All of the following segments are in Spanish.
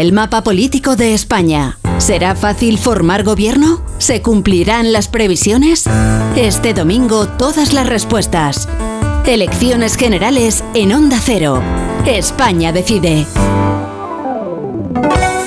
el mapa político de España? ¿Será fácil formar gobierno? ¿Se cumplirán las previsiones? Este domingo todas las respuestas. Elecciones generales en Onda Cero. España decide.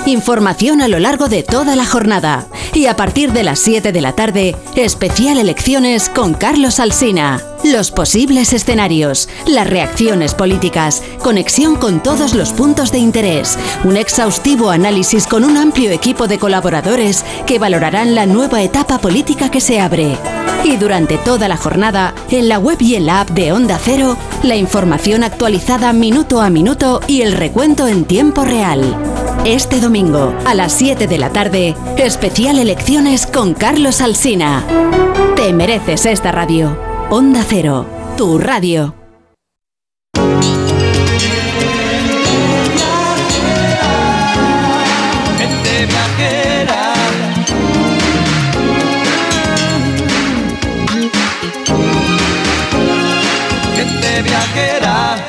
Información a lo largo de toda la jornada. Y a partir de las 7 de la tarde, especial elecciones con Carlos Alsina. Los posibles escenarios, las reacciones políticas, conexión con todos los puntos de interés, un exhaustivo análisis con un amplio equipo de colaboradores que valorarán la nueva etapa política que se abre. Y durante toda la jornada, en la web y en la app de Onda Cero, la información actualizada minuto a minuto y el recuento en tiempo real. Este domingo, a las 7 de la tarde, especial elecciones con Carlos Alsina. Te mereces esta radio. Onda Cero, tu radio.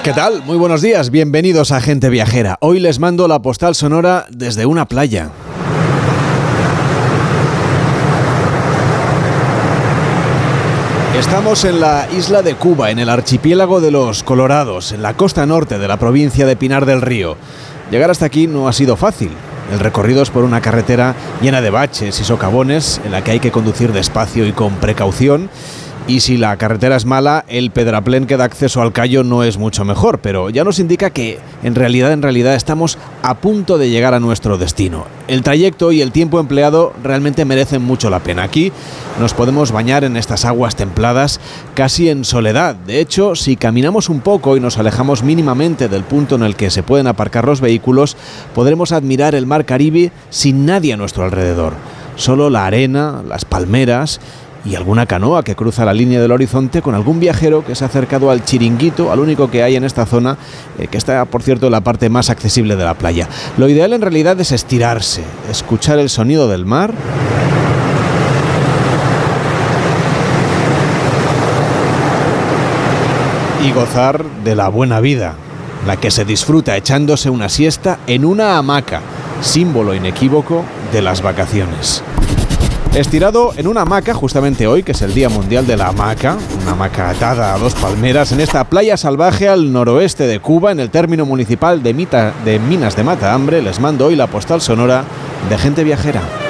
¿Qué tal? Muy buenos días, bienvenidos a Gente Viajera. Hoy les mando la postal sonora desde una playa. Estamos en la isla de Cuba, en el archipiélago de los Colorados, en la costa norte de la provincia de Pinar del Río. Llegar hasta aquí no ha sido fácil. El recorrido es por una carretera llena de baches y socavones en la que hay que conducir despacio y con precaución y si la carretera es mala, el pedraplén que da acceso al callo no es mucho mejor, pero ya nos indica que en realidad, en realidad estamos a punto de llegar a nuestro destino. El trayecto y el tiempo empleado realmente merecen mucho la pena. Aquí nos podemos bañar en estas aguas templadas casi en soledad. De hecho, si caminamos un poco y nos alejamos mínimamente del punto en el que se pueden aparcar los vehículos, podremos admirar el mar Caribe sin nadie a nuestro alrededor. Solo la arena, las palmeras y alguna canoa que cruza la línea del horizonte con algún viajero que se ha acercado al chiringuito, al único que hay en esta zona, eh, que está, por cierto, en la parte más accesible de la playa. Lo ideal en realidad es estirarse, escuchar el sonido del mar. Y gozar de la buena vida, la que se disfruta echándose una siesta en una hamaca, símbolo inequívoco de las vacaciones. Estirado en una hamaca, justamente hoy, que es el Día Mundial de la Hamaca, una hamaca atada a dos palmeras en esta playa salvaje al noroeste de Cuba, en el término municipal de, Mita, de Minas de Mata Hambre, les mando hoy la postal sonora de gente viajera.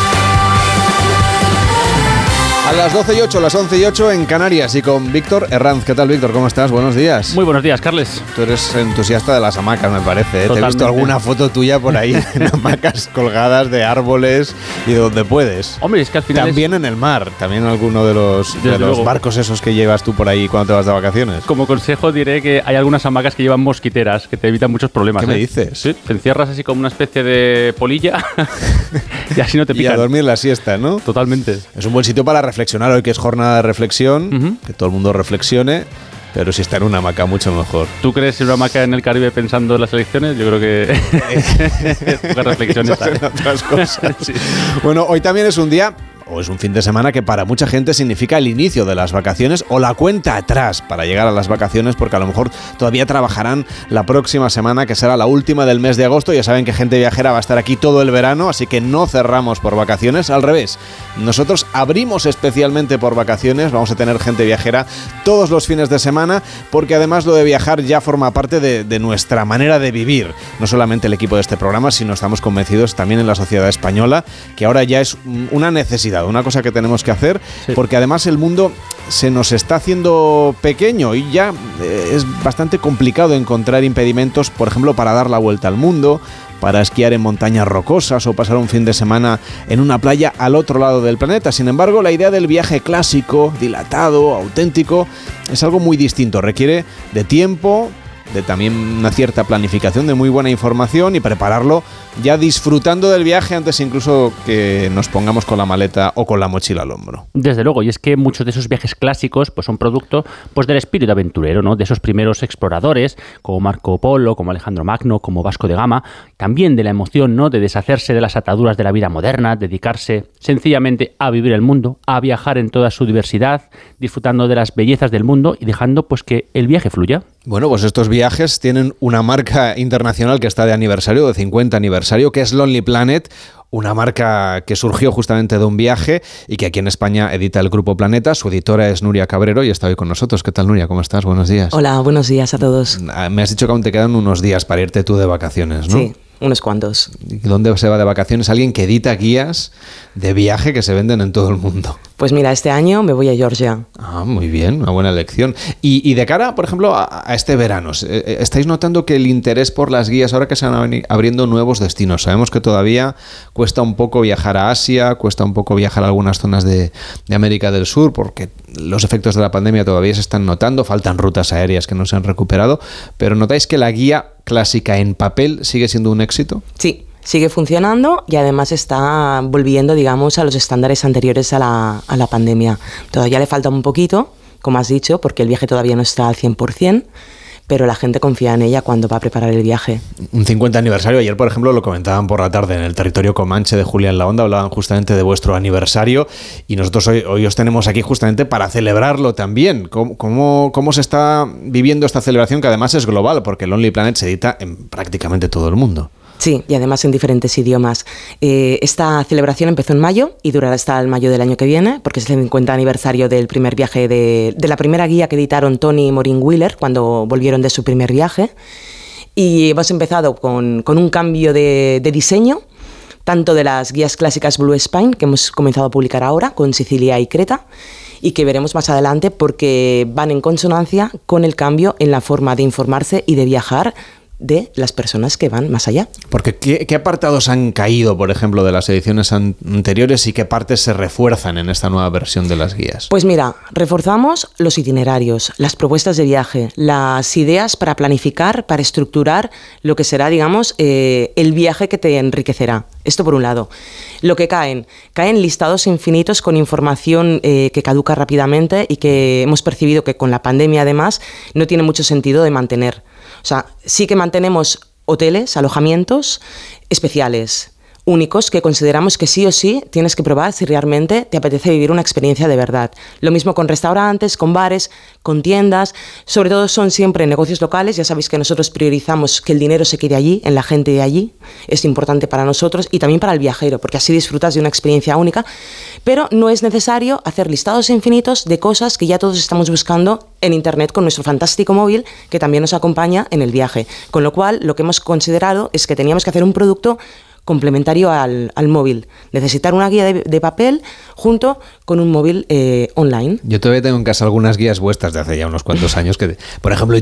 A las 12 y 8, las 11 y 8 en Canarias y con Víctor Herranz. ¿Qué tal, Víctor? ¿Cómo estás? Buenos días. Muy buenos días, Carles. Tú eres entusiasta de las hamacas, me parece. ¿eh? Te he visto alguna foto tuya por ahí en hamacas colgadas de árboles y donde puedes. Hombre, es que al final. También en el mar, también alguno de los, de los barcos esos que llevas tú por ahí cuando te vas de vacaciones. Como consejo diré que hay algunas hamacas que llevan mosquiteras que te evitan muchos problemas. ¿Qué me ¿eh? dices? Sí, te encierras así como una especie de polilla y así no te pican. Y a dormir la siesta, ¿no? Totalmente. Es un buen sitio para reflexionar hoy que es jornada de reflexión, que todo el mundo reflexione. Pero si está en una hamaca, mucho mejor. ¿Tú crees en una hamaca en el Caribe pensando en las elecciones? Yo creo que pocas reflexiones. otras cosas. sí. Bueno, hoy también es un día o es un fin de semana que para mucha gente significa el inicio de las vacaciones o la cuenta atrás para llegar a las vacaciones porque a lo mejor todavía trabajarán la próxima semana que será la última del mes de agosto. Ya saben que gente viajera va a estar aquí todo el verano, así que no cerramos por vacaciones, al revés. Nosotros abrimos especialmente por vacaciones, vamos a tener gente viajera todos los fines de semana porque además lo de viajar ya forma parte de, de nuestra manera de vivir. No solamente el equipo de este programa, sino estamos convencidos también en la sociedad española que ahora ya es una necesidad una cosa que tenemos que hacer, sí. porque además el mundo se nos está haciendo pequeño y ya eh, es bastante complicado encontrar impedimentos, por ejemplo, para dar la vuelta al mundo, para esquiar en montañas rocosas o pasar un fin de semana en una playa al otro lado del planeta. Sin embargo, la idea del viaje clásico, dilatado, auténtico, es algo muy distinto. Requiere de tiempo, de también una cierta planificación, de muy buena información y prepararlo ya disfrutando del viaje antes incluso que nos pongamos con la maleta o con la mochila al hombro. Desde luego, y es que muchos de esos viajes clásicos pues son producto pues del espíritu aventurero, ¿no? De esos primeros exploradores como Marco Polo, como Alejandro Magno, como Vasco de Gama, también de la emoción, ¿no? De deshacerse de las ataduras de la vida moderna, dedicarse sencillamente a vivir el mundo, a viajar en toda su diversidad, disfrutando de las bellezas del mundo y dejando pues que el viaje fluya. Bueno, pues estos viajes tienen una marca internacional que está de aniversario, de 50 aniversario, que es Lonely Planet, una marca que surgió justamente de un viaje y que aquí en España edita el Grupo Planeta. Su editora es Nuria Cabrero y está hoy con nosotros. ¿Qué tal, Nuria? ¿Cómo estás? Buenos días. Hola, buenos días a todos. Ah, me has dicho que aún te quedan unos días para irte tú de vacaciones, ¿no? Sí unos cuantos. ¿Dónde se va de vacaciones? Alguien que edita guías de viaje que se venden en todo el mundo. Pues mira, este año me voy a Georgia. Ah, muy bien, una buena elección. Y, de cara, por ejemplo, a, este verano, eh, ¿estáis notando que el interés por las guías, ahora que se van abriendo nuevos destinos? Sabemos que todavía cuesta un poco viajar a Asia, cuesta un poco viajar a algunas zonas de, de América del Sur, porque los efectos de la pandemia todavía se están notando, faltan rutas aéreas que no se han recuperado, pero ¿notáis que la guía clásica en papel sigue siendo un éxito? Sí, sigue funcionando y además está volviendo, digamos, a los estándares anteriores a la, a la pandemia. Todavía le falta un poquito, como has dicho, porque el viaje todavía no está al 100%, pero la gente confía en ella cuando va a preparar el viaje. Un 50 aniversario, ayer por ejemplo lo comentaban por la tarde en el territorio Comanche de Julián La Onda, hablaban justamente de vuestro aniversario y nosotros hoy, hoy os tenemos aquí justamente para celebrarlo también. ¿Cómo, ¿Cómo, cómo, se está viviendo esta celebración que además es global? Porque Lonely Planet se edita en prácticamente todo el mundo. Sí, y además en diferentes idiomas. Eh, esta celebración empezó en mayo y durará hasta el mayo del año que viene, porque es el 50 aniversario del primer viaje de, la primera guía que editaron Tony y Maureen Wheeler cuando volvieron de su primer viaje. Y hemos empezado con, un cambio de, diseño, tanto de las guías clásicas Blue Spine, que hemos comenzado a publicar ahora, con Sicilia y Creta, y que veremos más adelante porque van en consonancia con el cambio en la forma de informarse y de viajar de las personas que van más allá. Porque ¿qué, apartados han caído, por ejemplo, de las ediciones anteriores y qué partes se refuerzan en esta nueva versión de las guías? Pues mira, reforzamos los itinerarios, las propuestas de viaje, las ideas para planificar, para estructurar lo que será, digamos, eh, el viaje que te enriquecerá. Esto por un lado. Lo que caen, caen listados infinitos con información eh, que caduca rápidamente y que hemos percibido que con la pandemia además no tiene mucho sentido de mantener. O sea, sí que mantenemos hoteles, alojamientos especiales, únicos que consideramos que sí o sí tienes que probar si realmente te apetece vivir una experiencia de verdad. Lo mismo con restaurantes, con bares, con tiendas, sobre todo son siempre negocios locales, ya sabéis que nosotros priorizamos que el dinero se quede allí, en la gente de allí, es importante para nosotros y también para el viajero, porque así disfrutas de una experiencia única, pero no es necesario hacer listados infinitos de cosas que ya todos estamos buscando en Internet con nuestro fantástico móvil que también nos acompaña en el viaje. Con lo cual, lo que hemos considerado es que teníamos que hacer un producto complementario al, al, Necesitar una guía de, papel junto con un móvil eh, online. Yo todavía tengo en casa algunas guías vuestras de hace ya unos cuantos años que, por ejemplo,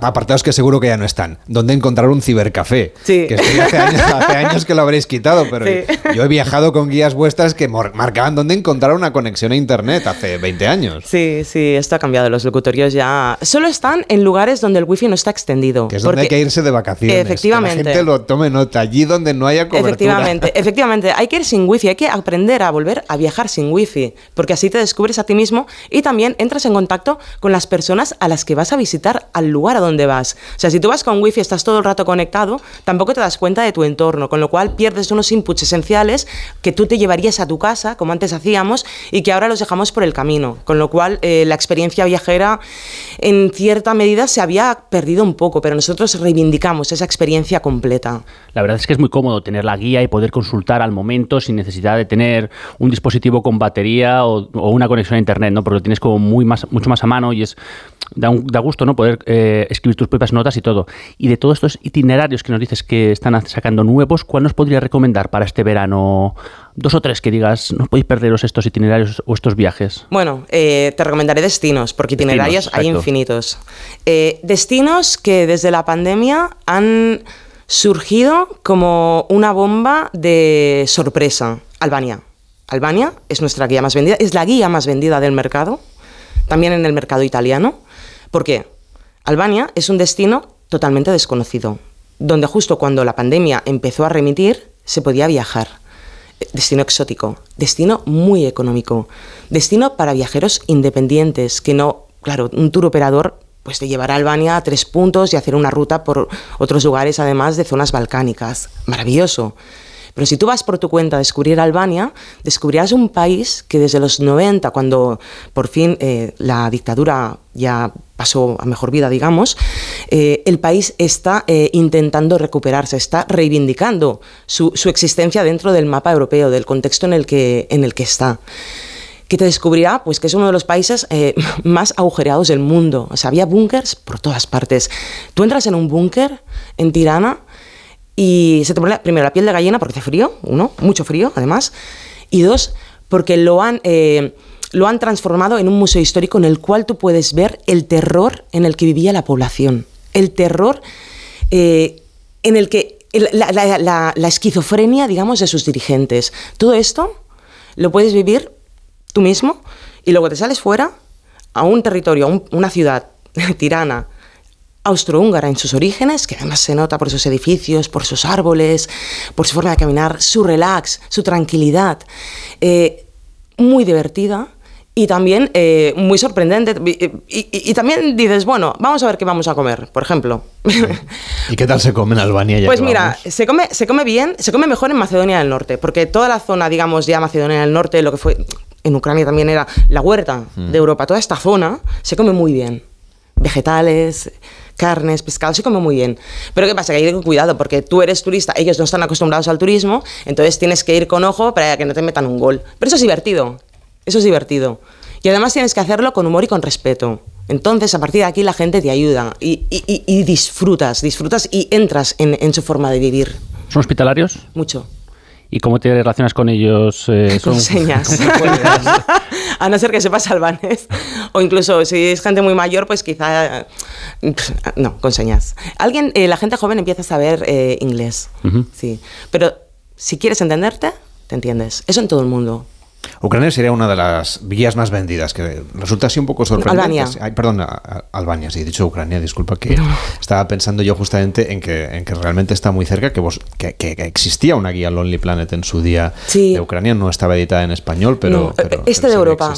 apartados que seguro que ya no están. ¿Dónde encontrar un cibercafé? Sí. Que hace años, que lo habréis quitado, pero yo he viajado con guías vuestras que marcaban dónde encontrar una conexión a internet hace 20 años. Sí, sí, esto ha cambiado. Los locutorios ya solo están en lugares donde el wifi no está extendido. Que es donde hay que irse de vacaciones. Efectivamente. Que la gente lo tome nota. Allí donde no haya Efectivamente, efectivamente. Hay que ir sin wifi, hay que aprender a volver a viajar sin wifi, porque así te descubres a ti mismo y también entras en contacto con las personas a las que vas a visitar al lugar a donde vas. O sea, si tú vas con wifi, estás todo el rato conectado, tampoco te das cuenta de tu entorno, con lo cual pierdes unos inputs esenciales que tú te llevarías a tu casa, como antes hacíamos, y que ahora los dejamos por el camino. Con lo cual, eh, la experiencia viajera, en cierta medida, se había perdido un poco, pero nosotros reivindicamos esa experiencia completa. La verdad es que es muy cómodo tener la guía y poder consultar al momento sin necesidad de tener un dispositivo con batería o, una conexión a internet, ¿no? Porque lo tienes como muy más, mucho más a mano y es da, gusto, ¿no? Poder eh, escribir tus propias notas y todo. Y de todos estos itinerarios que nos dices que están sacando nuevos, ¿cuál nos podría recomendar para este verano? Dos o tres que digas, no podéis perderos estos itinerarios o estos viajes. Bueno, eh, te recomendaré destinos, porque itinerarios hay infinitos. Eh, destinos que desde la pandemia han surgido como una bomba de sorpresa. Albania. Albania es nuestra guía más vendida, es la guía más vendida del mercado, también en el mercado italiano. ¿Por qué? Albania es un destino totalmente desconocido, donde justo cuando la pandemia empezó a remitir, se podía viajar. Destino exótico, destino muy económico, destino para viajeros independientes, que no, claro, un tour operador pues te llevará a Albania a tres puntos y hacer una ruta por otros lugares, además de zonas balcánicas. Maravilloso. Pero si tú vas por tu cuenta a descubrir Albania, descubrirás un país que desde los 90, cuando por fin eh, la dictadura ya pasó a mejor vida, digamos, eh, el país está eh, intentando recuperarse, está reivindicando su, existencia dentro del mapa europeo, del contexto en el que, en el que está que te descubrirá pues que es uno de los países más agujereados del mundo. O sea, había búnkers por todas partes. Tú entras en un búnker en Tirana y se te pone primero la piel de gallina porque hace frío, uno, mucho frío además, y dos, porque lo han, eh, lo han transformado en un museo histórico en el cual tú puedes ver el terror en el que vivía la población, el terror eh, en el que la, esquizofrenia, digamos, de sus dirigentes. Todo esto lo puedes vivir tú mismo y luego te sales fuera a un territorio, a una ciudad tirana, austrohúngara en sus orígenes, que además se nota por sus edificios, por sus árboles, por su forma de caminar, su relax, su tranquilidad, eh, muy divertida y también eh, muy sorprendente. Y, también dices, bueno, vamos a ver qué vamos a comer, por ejemplo. ¿Y qué tal se come en Albania? pues mira, se come, se come bien, se come mejor en Macedonia del Norte, porque toda la zona, digamos, ya Macedonia del Norte, lo que fue en Ucrania también era la huerta mm. de Europa, toda esta zona se come muy bien. Vegetales, carnes, pescados, se come muy bien. Pero ¿qué pasa? Que hay que ir con cuidado, porque tú eres turista, ellos no están acostumbrados al turismo, entonces tienes que ir con ojo para que no te metan un gol. Pero eso es divertido, eso es divertido. Y además tienes que hacerlo con humor y con respeto. Entonces, a partir de aquí, la gente te ayuda y, disfrutas, disfrutas y entras en, en su forma de vivir. ¿Son hospitalarios? Mucho. ¿Y cómo te relacionas con ellos? Eh, con señas. a no ser que sepas albanés. O incluso si es gente muy mayor, pues quizá... No, con señas. Alguien, eh, la gente joven empieza a saber eh, inglés. Sí. Pero si quieres entenderte, te entiendes. Eso en todo el mundo. Ucrania sería una de las vías más vendidas, que resulta así un poco sorprendente. Albania. perdón, Albania, sí, he dicho Ucrania, disculpa, que estaba pensando yo justamente en que, en que realmente está muy cerca, que, vos, que, existía una guía Lonely Planet en su día de Ucrania, no estaba editada en español, pero... este de Europa.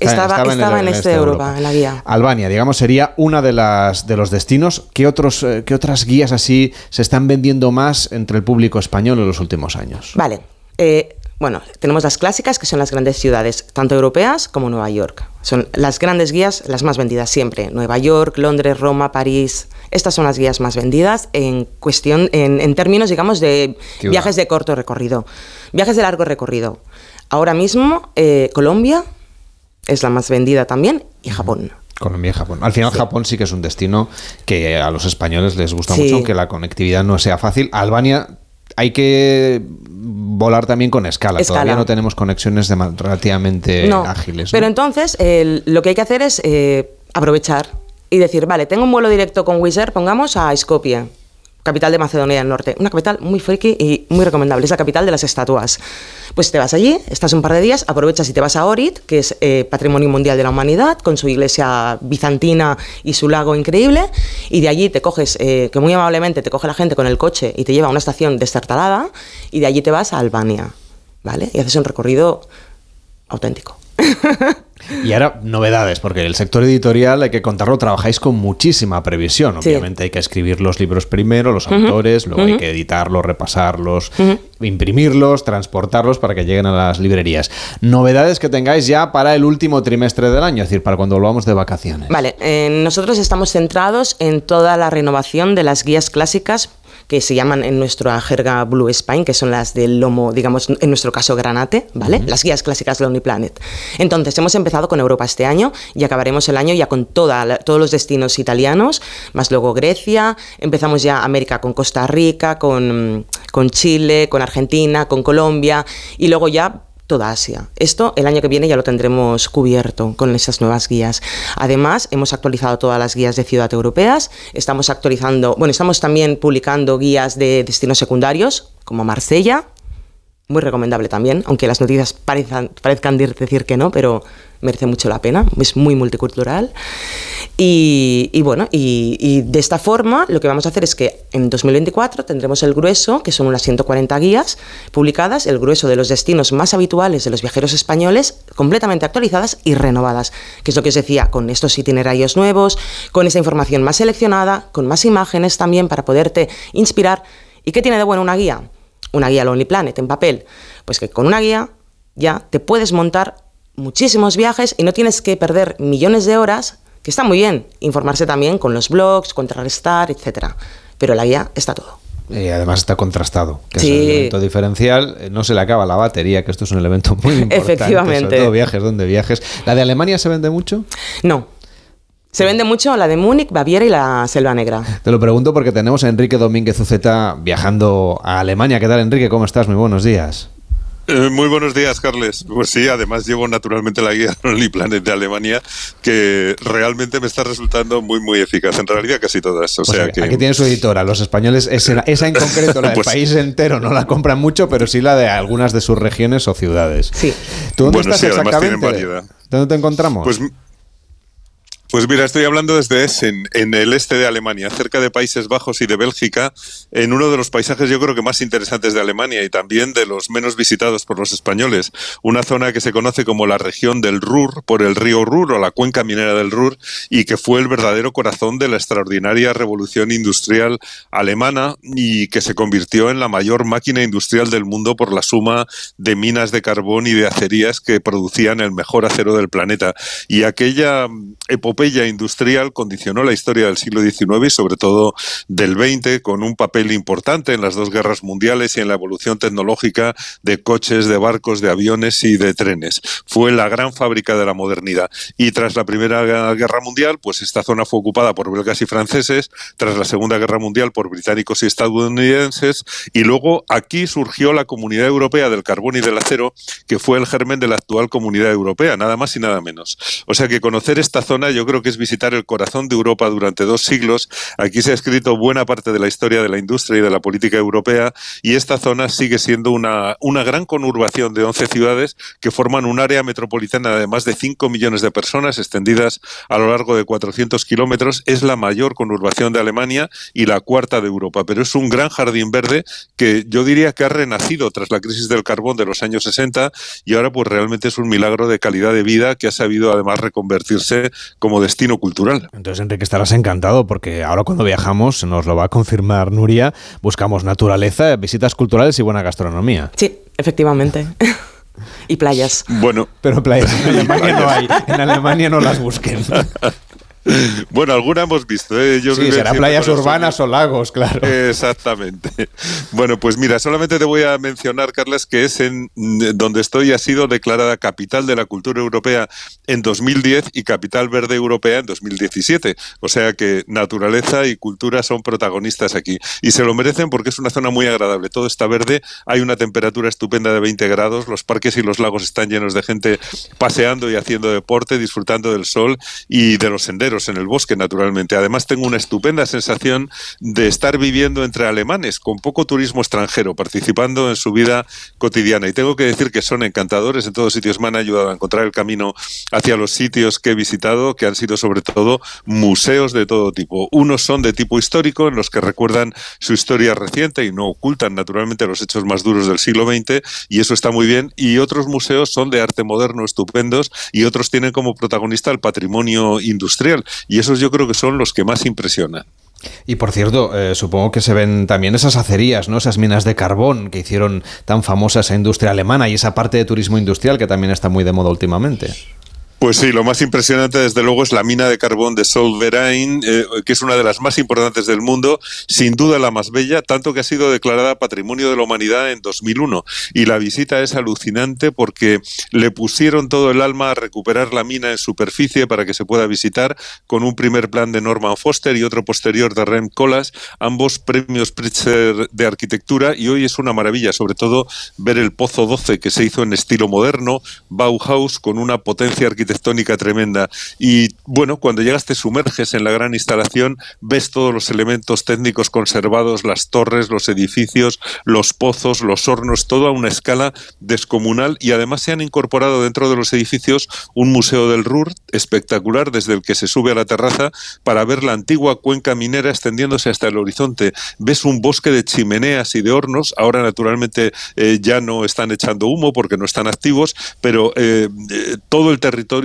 estaba, en, este, de Europa, en la guía. Albania, digamos, sería una de, las, de los destinos. ¿Qué, otros, eh, ¿Qué otras guías así se están vendiendo más entre el público español en los últimos años? Vale. Eh, bueno, tenemos las clásicas, que son las grandes ciudades, tanto europeas como Nueva York. Son las grandes guías, las más vendidas siempre. Nueva York, Londres, Roma, París. Estas son las guías más vendidas en cuestión, en, términos, digamos, de viajes de corto recorrido. Viajes de largo recorrido. Ahora mismo, eh, Colombia es la más vendida también y Japón. Colombia y Japón. Al final Japón sí que es un destino que a los españoles les gusta mucho, aunque la conectividad no sea fácil. Albania hay que volar también con escala. Todavía no tenemos conexiones relativamente ágiles. Pero entonces lo que hay que hacer es eh, aprovechar y decir, vale, tengo un vuelo directo con Wizz Air, pongamos a Skopje capital de Macedonia del Norte. Una capital muy friki y muy recomendable. Es la capital de las estatuas. Pues te vas allí, estás un par de días, aprovechas y te vas a Orit, que es eh, Patrimonio Mundial de la Humanidad, con su iglesia bizantina y su lago increíble, y de allí te coges, eh, que muy amablemente te coge la gente con el coche y te lleva a una estación destartalada, y de allí te vas a Albania, ¿vale? Y haces un recorrido auténtico. Y ahora novedades, porque el sector editorial hay que contarlo, trabajáis con muchísima previsión. Obviamente hay que escribir los libros primero, los autores, luego hay que editarlos, repasarlos, imprimirlos, transportarlos para que lleguen a las librerías. Novedades que tengáis ya para el último trimestre del año, es decir, para cuando volvamos de vacaciones. Vale, eh, nosotros estamos centrados en toda la renovación de las guías clásicas que se llaman en nuestra jerga Blue Spine, que son las del lomo, digamos, en nuestro caso granate, ¿vale? Las guías clásicas de Lonely Planet. Entonces, hemos empezado con Europa este año y acabaremos el año ya con toda, todos los destinos italianos, más luego Grecia, empezamos ya América con Costa Rica, con, con Chile, con Argentina, con Colombia y luego ya toda Asia. Esto el año que viene ya lo tendremos cubierto con esas nuevas guías. Además, hemos actualizado todas las guías de ciudad europeas, estamos actualizando, bueno, estamos también publicando guías de destinos secundarios, como Marsella, muy recomendable también, aunque las noticias parezcan, parezcan decir que no, pero merece mucho la pena, es muy multicultural. Y, bueno, y, de esta forma lo que vamos a hacer es que en 2024 tendremos el grueso, que son unas 140 guías publicadas, el grueso de los destinos más habituales de los viajeros españoles, completamente actualizadas y renovadas, que es lo que os decía, con estos itinerarios nuevos, con esa información más seleccionada, con más imágenes también para poderte inspirar. ¿Y qué tiene de bueno una guía? Una guía Lonely Planet en papel. Pues que con una guía ya te puedes montar muchísimos viajes y no tienes que perder millones de horas, que está muy bien, informarse también con los blogs, contrarrestar, etcétera. Pero la guía está todo. Y además está contrastado, que es el elemento diferencial. Eh, no se le acaba la batería, que esto es un elemento muy importante. Efectivamente. Sobre todo viajes donde viajes. ¿La de Alemania se vende mucho? No. Se vende mucho la de Múnich, Baviera y la Selva Negra. Te lo pregunto porque tenemos a Enrique Domínguez Uceta viajando a Alemania. ¿Qué tal, Enrique? ¿Cómo estás? Muy buenos días. Eh, muy buenos días, Carles. Pues sí, además llevo naturalmente la guía Only Planet de Alemania, que realmente me está resultando muy, muy eficaz. En realidad, casi todas. O pues sea que... Aquí tiene su editora. Los españoles, esa, en concreto, la del pues país entero, no la compran mucho, pero sí la de algunas de sus regiones o ciudades. Sí. ¿Tú dónde estás exactamente? ¿Dónde te encontramos? Pues pues mira, estoy hablando desde Essen, en el este de Alemania, cerca de Países Bajos y de Bélgica, en uno de los paisajes yo creo que más interesantes de Alemania y también de los menos visitados por los españoles. Una zona que se conoce como la región del Ruhr, por el río Ruhr o la cuenca minera del Ruhr, y que fue el verdadero corazón de la extraordinaria revolución industrial alemana y que se convirtió en la mayor máquina industrial del mundo por la suma de minas de carbón y de acerías que producían el mejor acero del planeta. Y aquella epopeya industrial condicionó la historia del siglo XIX y sobre todo del XX con un papel importante en las dos guerras mundiales y en la evolución tecnológica de coches, de barcos, de aviones y de trenes. Fue la gran fábrica de la modernidad. Y tras la Primera Guerra Mundial, pues esta zona fue ocupada por belgas y franceses, tras la Segunda Guerra Mundial por británicos y estadounidenses, y luego aquí surgió la Comunidad Europea del Carbón y del Acero, que fue el germen de la actual Comunidad Europea, nada más y nada menos. O sea que conocer esta zona yo creo creo que es visitar el corazón de Europa durante dos siglos. Aquí se ha escrito buena parte de la historia de la industria y de la política europea y esta zona sigue siendo una, una gran conurbación de 11 ciudades que forman un área metropolitana de más de 5 millones de personas extendidas a lo largo de 400 kilómetros. Es la mayor conurbación de Alemania y la cuarta de Europa, pero es un gran jardín verde que yo diría que ha renacido tras la crisis del carbón de los años 60 y ahora pues realmente es un milagro de calidad de vida que ha sabido además reconvertirse como destino cultural. Entonces, Enrique, estarás encantado porque ahora cuando viajamos, nos lo va a confirmar Nuria, buscamos naturaleza, visitas culturales y buena gastronomía. Sí, efectivamente. y playas. Bueno, pero playas en Alemania no hay. En Alemania no las busquen. Bueno, alguna hemos visto. ¿eh? sí, será playas urbanas o lagos, claro. Exactamente. Bueno, pues mira, solamente te voy a mencionar, Carlas, que es en donde estoy ha sido declarada capital de la cultura europea en 2010 y capital verde europea en 2017. O sea que naturaleza y cultura son protagonistas aquí. Y se lo merecen porque es una zona muy agradable. Todo está verde, hay una temperatura estupenda de 20 grados, los parques y los lagos están llenos de gente paseando y haciendo deporte, disfrutando del sol y de los senderos en el bosque, naturalmente. Además, tengo una estupenda sensación de estar viviendo entre alemanes, con poco turismo extranjero, participando en su vida cotidiana. Y tengo que decir que son encantadores en todos sitios. Me han ayudado a encontrar el camino hacia los sitios que he visitado, que han sido sobre todo museos de todo tipo. Unos son de tipo histórico, en los que recuerdan su historia reciente y no ocultan, naturalmente, los hechos más duros del siglo XX, y eso está muy bien. Y otros museos son de arte moderno estupendos, y otros tienen como protagonista el patrimonio industrial y esos yo creo que son los que más impresionan. Y por cierto, eh, supongo que se ven también esas acerías, ¿no? Esas minas de carbón que hicieron tan famosa esa industria alemana y esa parte de turismo industrial que también está muy de moda últimamente. Pues sí, lo más impresionante desde luego es la mina de carbón de Solverain, eh, que es una de las más importantes del mundo, sin duda la más bella, tanto que ha sido declarada Patrimonio de la Humanidad en 2001. Y la visita es alucinante porque le pusieron todo el alma a recuperar la mina en superficie para que se pueda visitar, con un primer plan de Norman Foster y otro posterior de Rem Koolhaas, ambos premios Pritzker de arquitectura, y hoy es una maravilla, sobre todo ver el Pozo 12 que se hizo en estilo moderno, Bauhaus, con una potencia arquitectónica tremenda. Y bueno, cuando llegas te sumerges en la gran instalación, ves todos los elementos técnicos conservados, las torres, los edificios, los pozos, los hornos, todo a una escala descomunal y además se han incorporado dentro de los edificios un museo del Ruhr espectacular desde el que se sube a la terraza para ver la antigua cuenca minera extendiéndose hasta el horizonte. Ves un bosque de chimeneas y de hornos, ahora naturalmente eh, ya no están echando humo porque no están activos, pero eh, eh, todo el territorio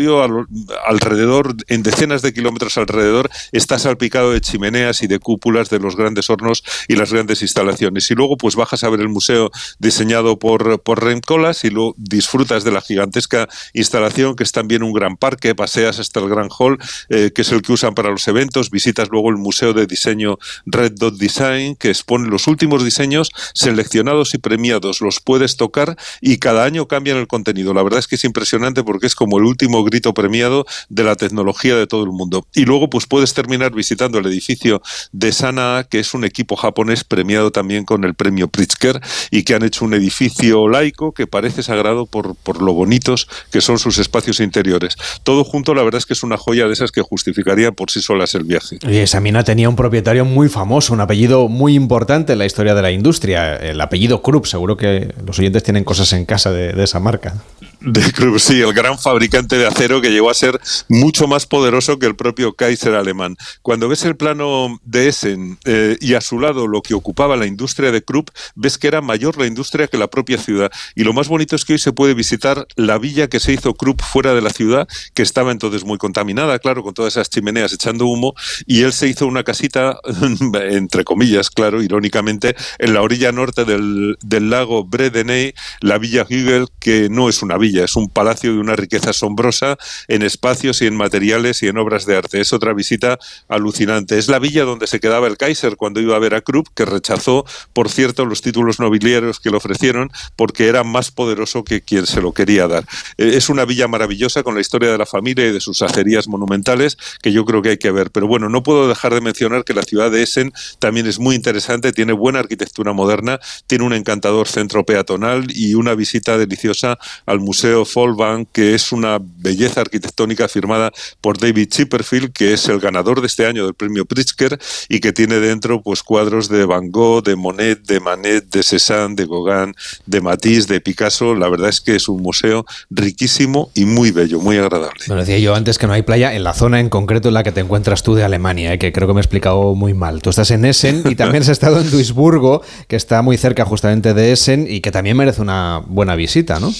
alrededor, en decenas de kilómetros alrededor, está salpicado de chimeneas y de cúpulas de los grandes hornos y las grandes instalaciones. Y luego pues bajas a ver el museo diseñado por, por Remcolas y lo disfrutas de la gigantesca instalación que es también un gran parque, paseas hasta el Gran Hall, que es el que usan para los eventos, visitas luego el Museo de Diseño Red Dot Design, que expone los últimos diseños seleccionados y premiados, los puedes tocar y cada año cambian el contenido. La verdad es que es impresionante porque es como el último grito premiado de la tecnología de todo el mundo. Y luego pues puedes terminar visitando el edificio de Sana, que es un equipo japonés premiado también con el premio Pritzker y que han hecho un edificio laico que parece sagrado por, por lo bonitos que son sus espacios interiores. Todo junto, la verdad es que es una joya de esas que justificaría por sí solas el viaje. Y esa mina tenía un propietario muy famoso, un apellido muy importante en la historia de la industria, el apellido Krupp. Seguro que los oyentes tienen cosas en casa de, esa marca. De Krupp, sí, el gran fabricante de acero que llegó a ser mucho más poderoso que el propio Kaiser alemán. Cuando ves el plano de Essen eh, y a su lado lo que ocupaba la industria de Krupp, ves que era mayor la industria que la propia ciudad. Y lo más bonito es que hoy se puede visitar la villa que se hizo Krupp fuera de la ciudad, que estaba entonces muy contaminada, claro, con todas esas chimeneas echando humo, y él se hizo una casita, entre comillas, claro, irónicamente, en la orilla norte del, del lago Bredeney, la villa Hügel, que no es una villa, es un palacio de una riqueza asombrosa en espacios y en materiales y en obras de arte. Es otra visita alucinante. Es la villa donde se quedaba el Kaiser cuando iba a ver a Krupp, que rechazó, por cierto, los títulos nobiliarios que le ofrecieron porque era más poderoso que quien se lo quería dar. Eh, es una villa maravillosa con la historia de la familia y de sus acerías monumentales que yo creo que hay que ver. Pero bueno, no puedo dejar de mencionar que la ciudad de Essen también es muy interesante, tiene buena arquitectura moderna, tiene un encantador centro peatonal y una visita deliciosa al Museo Folbank, que es una belleza arquitectónica firmada por David Chipperfield, que es el ganador de este año del premio Pritzker y que tiene dentro pues cuadros de Van Gogh, de Monet, de Manet, de Cézanne, de Gauguin, de Matisse, de Picasso. La verdad es que es un museo riquísimo y muy bello, muy agradable. Bueno, decía yo antes que no hay playa en la zona en concreto en la que te encuentras tú de Alemania, ¿eh? que creo que me he explicado muy mal. Tú estás en Essen y también has estado en Duisburgo, que está muy cerca justamente de Essen y que también merece una buena visita, ¿no?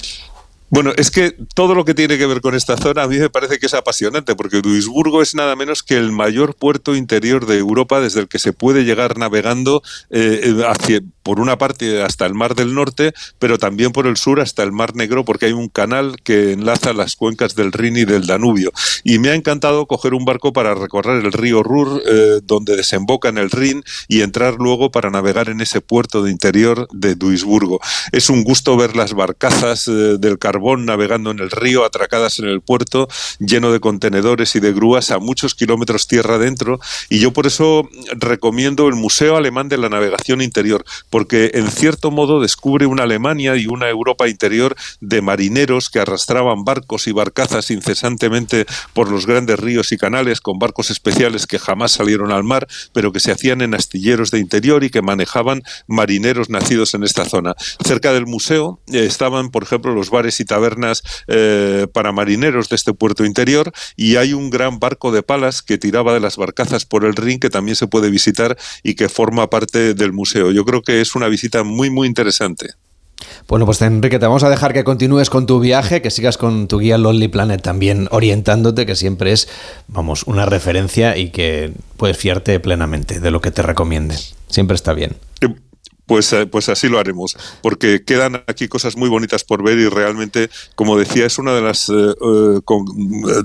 Bueno, es que todo lo que tiene que ver con esta zona a mí me parece que es apasionante, porque Duisburgo es nada menos que el mayor puerto interior de Europa desde el que se puede llegar navegando eh, hacia, por una parte hasta el Mar del Norte, pero también por el sur hasta el Mar Negro, porque hay un canal que enlaza las cuencas del Rin y del Danubio. Y me ha encantado coger un barco para recorrer el río Ruhr, eh, donde desemboca en el Rin, y entrar luego para navegar en ese puerto de interior de Duisburgo. Es un gusto ver las barcazas eh, del navegando en el río, atracadas en el puerto, lleno de contenedores y de grúas a muchos kilómetros tierra adentro. Y yo por eso recomiendo el Museo Alemán de la Navegación Interior, porque en cierto modo descubre una Alemania y una Europa interior de marineros que arrastraban barcos y barcazas incesantemente por los grandes ríos y canales con barcos especiales que jamás salieron al mar, pero que se hacían en astilleros de interior y que manejaban marineros nacidos en esta zona. Cerca del museo eh, estaban, por ejemplo, los bares y tabernas eh, para marineros de este puerto interior y hay un gran barco de palas que tiraba de las barcazas por el Rin que también se puede visitar y que forma parte del museo. Yo creo que es una visita muy, muy interesante. Bueno, pues Enrique, te vamos a dejar que continúes con tu viaje, que sigas con tu guía Lonely Planet también orientándote, que siempre es, vamos, una referencia y que puedes fiarte plenamente de lo que te recomiende. Siempre está bien. Eh, pues, eh, pues así lo haremos, porque quedan aquí cosas muy bonitas por ver y realmente, como decía, es una de las, eh, eh,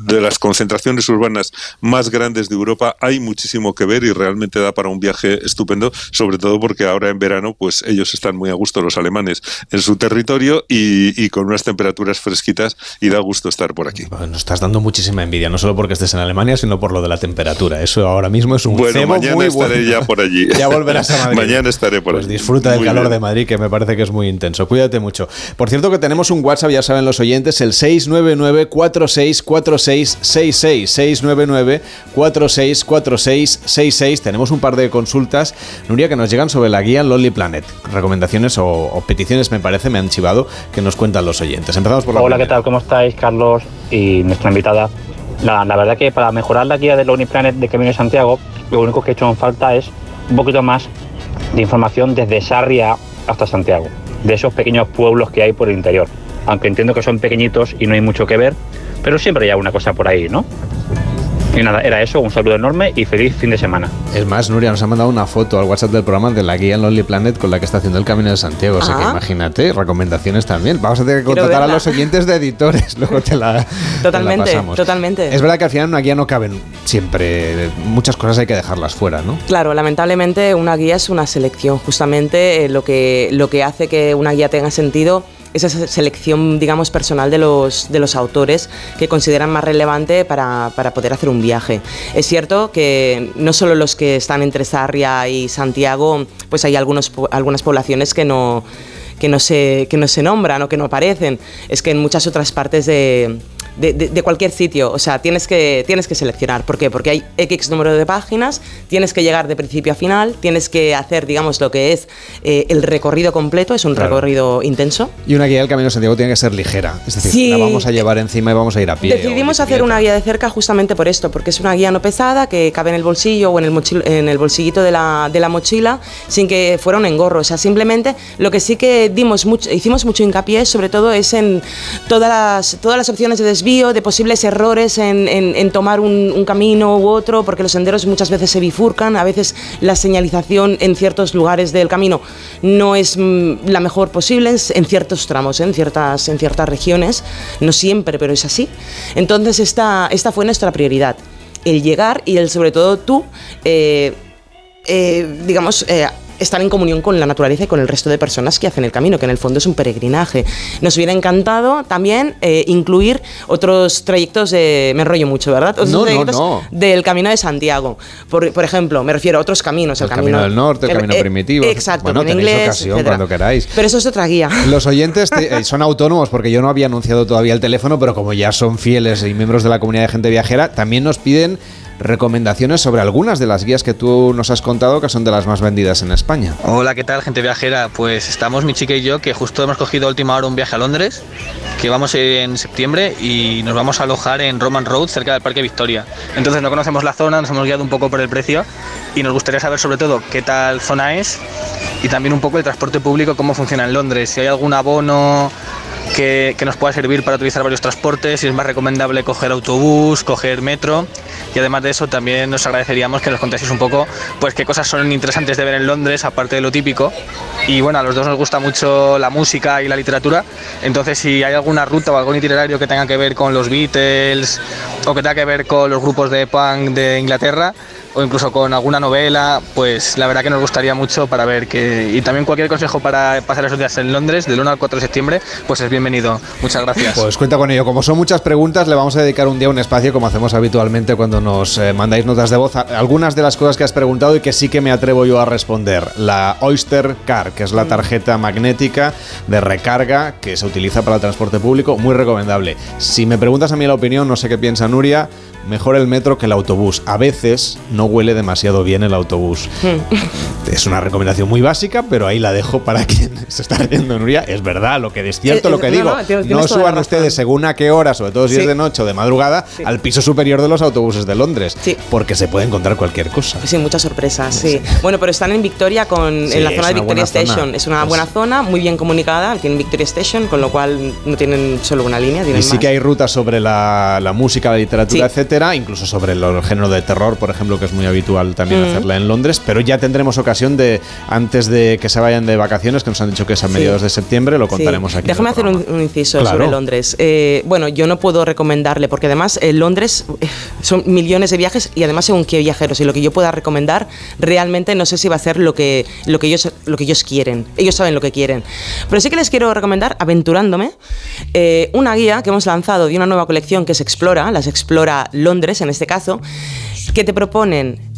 de las concentraciones urbanas más grandes de Europa. Hay muchísimo que ver y realmente da para un viaje estupendo, sobre todo porque ahora en verano, pues ellos están muy a gusto, los alemanes, en su territorio y, con unas temperaturas fresquitas y da gusto estar por aquí. nos estás dando muchísima envidia, no solo porque estés en Alemania, sino por lo de la temperatura. Eso ahora mismo es un bueno, mañana estaré ya por allí. ya volverás a Madrid. mañana estaré por pues allí Disfruta del calor de Madrid, que me parece que es muy intenso. Cuídate mucho. Por cierto que tenemos un WhatsApp, ya saben los oyentes, el 699-464666. 699-464666. Tenemos un par de consultas, Nuria, que nos llegan sobre la guía Lonely Planet. Recomendaciones o, peticiones, me parece, me han chivado, que nos cuentan los oyentes. Empezamos por la Hola, ¿qué tal? ¿Cómo estáis, Carlos y nuestra invitada? La, la, verdad que para mejorar la guía de Lonely Planet de Camino de Santiago, lo único que he hecho en falta es un poquito más de información desde Sarria hasta Santiago, de esos pequeños pueblos que hay por el interior. Aunque entiendo que son pequeñitos y no hay mucho que ver, pero siempre hay alguna cosa por ahí, ¿no? Y nada, era eso, un saludo enorme y feliz fin de semana. Es más, Nuria nos ha mandado una foto al WhatsApp del programa de la guía en Lonely Planet con la que está haciendo el Camino de Santiago. Así que ah. imagínate, recomendaciones también. Vamos a tener que contratar a los oyentes de editores, luego te la, totalmente, Totalmente. Es verdad que al final en una guía no caben siempre, muchas cosas hay que dejarlas fuera, ¿no? Claro, lamentablemente una guía es una selección. Justamente eh, lo, que, lo que hace que una guía tenga sentido esa selección, digamos, personal de los, de los autores que consideran más relevante para, para, poder hacer un viaje. Es cierto que no solo los que están entre Sarria y Santiago, pues hay algunos, algunas poblaciones que no, que no, se, que no se nombran o que no aparecen. Es que en muchas otras partes de, de, cualquier sitio. O sea, tienes que, tienes que seleccionar. ¿Por qué? Porque hay X número de páginas, tienes que llegar de principio a final, tienes que hacer, digamos, lo que es eh, el recorrido completo, es un recorrido intenso. Y una guía del Camino de Santiago tiene que ser ligera, es decir, la vamos a llevar encima y vamos a ir a pie. Decidimos hacer una guía de cerca justamente por esto, porque es una guía no pesada, que cabe en el bolsillo o en el, en el bolsillito de la, de la mochila, sin que fuera un engorro. O sea, simplemente lo que sí que dimos mucho, hicimos mucho hincapié, sobre todo, es en todas las, todas las opciones de de posibles errores en, tomar un, camino u otro, porque los senderos muchas veces se bifurcan, a veces la señalización en ciertos lugares del camino no es mm, la mejor posible en, ciertos tramos, en, ciertas, en ciertas regiones, no siempre, pero es así. Entonces esta, esta fue nuestra prioridad, el llegar y el sobre todo tú, eh, eh, digamos, eh, estar en comunión con la naturaleza y con el resto de personas que hacen el camino, que en el fondo es un peregrinaje. Nos hubiera encantado también eh, incluir otros trayectos de... Me enrollo mucho, ¿verdad? Otros no, trayectos no, del Camino de Santiago. Por, por, ejemplo, me refiero a otros caminos. El, camino, del Norte, el Camino Primitivo. Exacto, bueno, en tenéis inglés, ocasión cuando queráis. Pero eso es otra guía. Los oyentes eh, son autónomos porque yo no había anunciado todavía el teléfono, pero como ya son fieles y miembros de la comunidad de gente viajera, también nos piden recomendaciones sobre algunas de las guías que tú nos has contado que son de las más vendidas en España. Hola, ¿qué tal, gente viajera? Pues estamos mi chica y yo que justo hemos cogido a última hora un viaje a Londres, que vamos en septiembre y nos vamos a alojar en Roman Road, cerca del Parque Victoria. Entonces no conocemos la zona, nos hemos guiado un poco por el precio y nos gustaría saber sobre todo qué tal zona es y también un poco el transporte público, cómo funciona en Londres, si hay algún abono que, nos pueda servir para utilizar varios transportes, si es más recomendable coger autobús, coger metro. Y además de eso también nos agradeceríamos que nos contaseis un poco pues qué cosas son interesantes de ver en Londres aparte de lo típico. Y bueno a los dos nos gusta mucho la música y la literatura. Entonces si hay alguna ruta o algún itinerario que tenga que ver con los Beatles o que tenga que ver con los grupos de punk de Inglaterra o incluso con alguna novela, pues la verdad que nos gustaría mucho para ver que... Y también cualquier consejo para pasar esos días en Londres, del 1 al 4 de septiembre, pues es bienvenido. Muchas gracias. Pues cuenta con ello. Como son muchas preguntas, le vamos a dedicar un día un espacio, como hacemos habitualmente cuando nos eh, mandáis notas de voz. Algunas de las cosas que has preguntado y que sí que me atrevo yo a responder. La Oyster Car, que es la tarjeta magnética de recarga que se utiliza para el transporte público, muy recomendable. Si me preguntas a mí la opinión, no sé qué piensa Nuria, mejor el metro que el autobús. A veces no huele demasiado bien el autobús. Hmm. es una recomendación muy básica, pero ahí la dejo para quien se está riendo, Nuria. Es verdad, lo que es cierto, lo que digo. No, suban ustedes según a qué hora, sobre todo si es de noche o de madrugada, al piso superior de los autobuses de Londres. Porque se puede encontrar cualquier cosa. Sí, muchas sorpresas, sí. Bueno, pero están en Victoria, con, en la zona de Victoria Station. Es una buena zona, muy bien comunicada. Tienen Victoria Station, con lo cual no tienen solo una línea. y sí que hay rutas sobre la, la música, la literatura, etcétera incluso sobre el género de terror, por ejemplo, que es muy habitual también mm. hacerla en Londres, pero ya tendremos ocasión de, antes de que se vayan de vacaciones, que nos han dicho que es a mediados de septiembre, lo contaremos aquí. Déjame hacer un, inciso sobre Londres. Eh, bueno, yo no puedo recomendarle, porque además en Londres eh, son millones de viajes y además según qué viajeros, y lo que yo pueda recomendar, realmente no sé si va a ser lo que, lo que, ellos, lo que ellos quieren. Ellos saben lo que quieren. Pero sí que les quiero recomendar, aventurándome, eh, una guía que hemos lanzado de una nueva colección que se explora, las explora Londres en este caso, que te proponen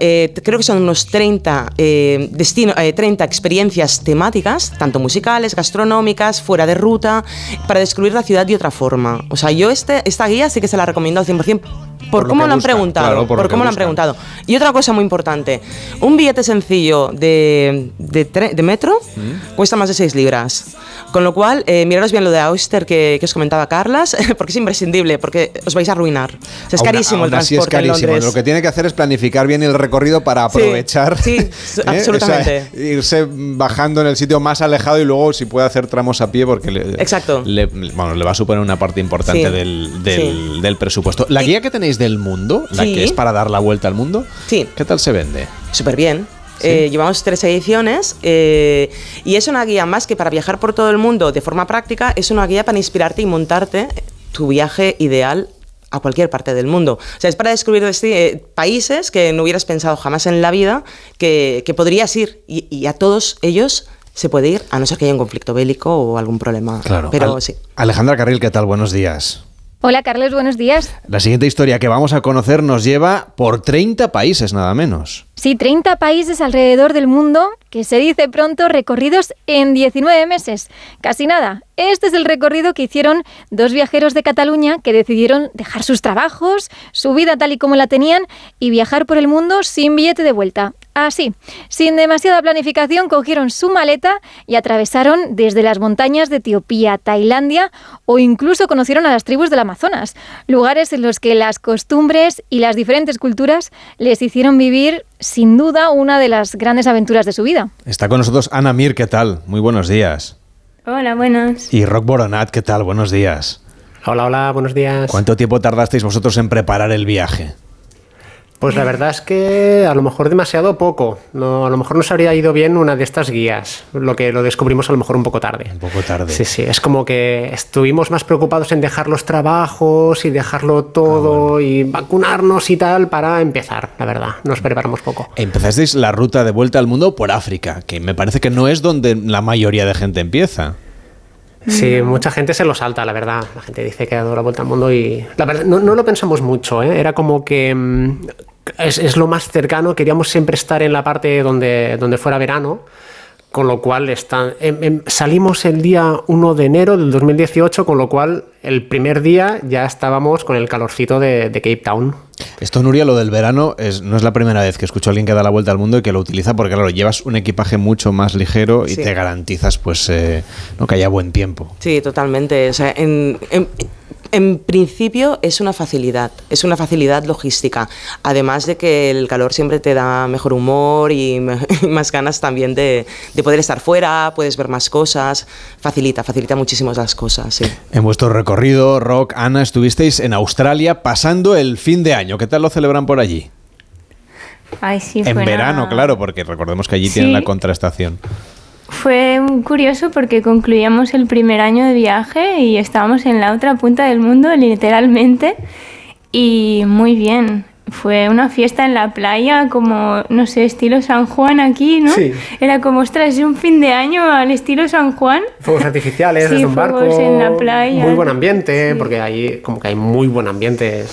eh, creo que son unos 30, eh, destino, 30 eh, experiencias temáticas, tanto musicales, gastronómicas, fuera de ruta, para descubrir la ciudad de otra forma. O sea, yo este, esta guía sí que se la recomiendo al 100% por, cómo lo, han preguntado. por, cómo lo, han preguntado. Y otra cosa muy importante: un billete sencillo de, de, metro mm. cuesta más de 6 libras. Con lo cual, eh, miraros bien lo de Auster que, que, os comentaba Carlas, porque es imprescindible, porque os vais a arruinar. es carísimo el transporte. es carísimo. Lo que tiene que hacer es planificar bien el recorrido para aprovechar. Sí, ¿eh? absolutamente. irse bajando en el sitio más alejado y luego, si puede hacer tramos a pie, porque le, Exacto. le, bueno, le va a suponer una parte importante del, del, del, presupuesto. La guía que tenéis del mundo, la que es para dar la vuelta al mundo, sí. ¿qué tal se vende? Súper bien. Eh, llevamos tres ediciones eh, y es una guía más que para viajar por todo el mundo de forma práctica, es una guía para inspirarte y montarte tu viaje ideal a cualquier parte del mundo. O sea, es para descubrir eh, países que no hubieras pensado jamás en la vida que, podrías ir y, a todos ellos se puede ir, a no ser que haya un conflicto bélico o algún problema. Claro. Pero sí. Alejandra Carril, ¿qué tal? Buenos días. Hola Carlos, buenos días. La siguiente historia que vamos a conocer nos lleva por 30 países nada menos. Sí, 30 países alrededor del mundo, que se dice pronto recorridos en 19 meses. Casi nada. Este es el recorrido que hicieron dos viajeros de Cataluña que decidieron dejar sus trabajos, su vida tal y como la tenían y viajar por el mundo sin billete de vuelta. Así, sin demasiada planificación, cogieron su maleta y atravesaron desde las montañas de Etiopía, Tailandia o incluso conocieron a las tribus del Amazonas, lugares en los que las costumbres y las diferentes culturas les hicieron vivir sin duda una de las grandes aventuras de su vida. Está con nosotros Ana Mir, ¿qué tal? Muy buenos días. Hola, buenos. Y Rock Boronat, ¿qué tal? Buenos días. Hola, hola, buenos días. ¿Cuánto tiempo tardasteis vosotros en preparar el viaje? Pues la verdad es que a lo mejor demasiado poco. No, a lo mejor nos habría ido bien una de estas guías, lo que lo descubrimos a lo mejor un poco tarde. Un poco tarde. Sí, sí, es como que estuvimos más preocupados en dejar los trabajos y dejarlo todo ah, y vacunarnos y tal para empezar, la verdad. Nos preparamos poco. Empezasteis la ruta de vuelta al mundo por África, que me parece que no es donde la mayoría de gente empieza. Sí, mucha gente se lo salta, la verdad. La gente dice que ha dado la vuelta al mundo y la verdad no, lo pensamos mucho. ¿eh? Era como que mm, es, lo más cercano. Queríamos siempre estar en la parte donde, donde fuera verano. Con lo cual están, em, em, salimos el día 1 de enero del 2018, con lo cual el primer día ya estábamos con el calorcito de, Cape Town. Esto, Nuria, lo del verano es, no es la primera vez que escucho a alguien que da la vuelta al mundo y que lo utiliza porque, claro, llevas un equipaje mucho más ligero y te garantizas pues eh, ¿no? que haya buen tiempo. Sí, totalmente. O sea, en en principio es una facilidad, es una facilidad logística, además de que el calor siempre te da mejor humor y, más ganas también de, poder estar fuera, puedes ver más cosas, facilita, facilita muchísimo las cosas. En vuestro recorrido, Rock, Ana, estuvisteis en Australia pasando el fin de año, ¿qué tal lo celebran por allí? en verano, claro, porque recordemos que allí tienen la contraestación. Fue curioso porque concluíamos el primer año de viaje y estábamos en la otra punta del mundo, literalmente, y muy bien fue una fiesta en la playa, como, no sé, estilo San Juan aquí, ¿no? Sí. Era como, ostras, es un fin de año al estilo San Juan. Fuegos artificiales desde un barco. en la playa. Muy buen ambiente, porque ahí como que hay muy buen ambiente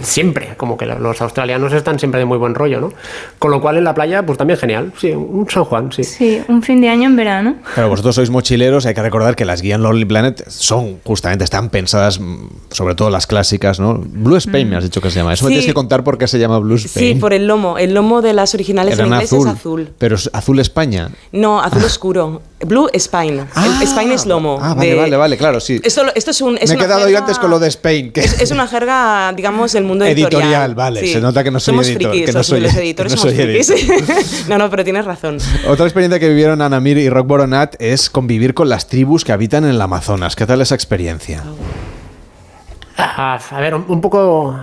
siempre, como que los australianos están siempre de muy buen rollo, ¿no? Con lo cual en la playa, pues también genial. Sí, un San Juan, sí. Sí, un fin de año en verano. Pero vosotros sois mochileros, hay que recordar que las guías Lonely Planet son, justamente, están pensadas, mm, sobre todo las clásicas, ¿no? Blue Spain me has dicho que se llama. Eso me tienes que contar porque se llama Blue Spain. Sí, por el lomo. El lomo de las originales en inglés azul, es azul. ¿Pero es azul España? No, azul oscuro. Blue Spain. Ah, Spain es lomo. Ah, vale, vale, vale, claro, sí. Esto, esto es un. Es Me he quedado yo antes con lo de Spain. Que... Es, una jerga, digamos, del mundo editorial. Editorial, vale. Se nota que no soy somos editor. Frikis, que no soy, los editores somos frikis. no, no, pero tienes razón. Otra experiencia que vivieron Anamir y Rock Boronat es convivir con las tribus que habitan en el Amazonas. ¿Qué tal esa experiencia? A, ver, un, poco.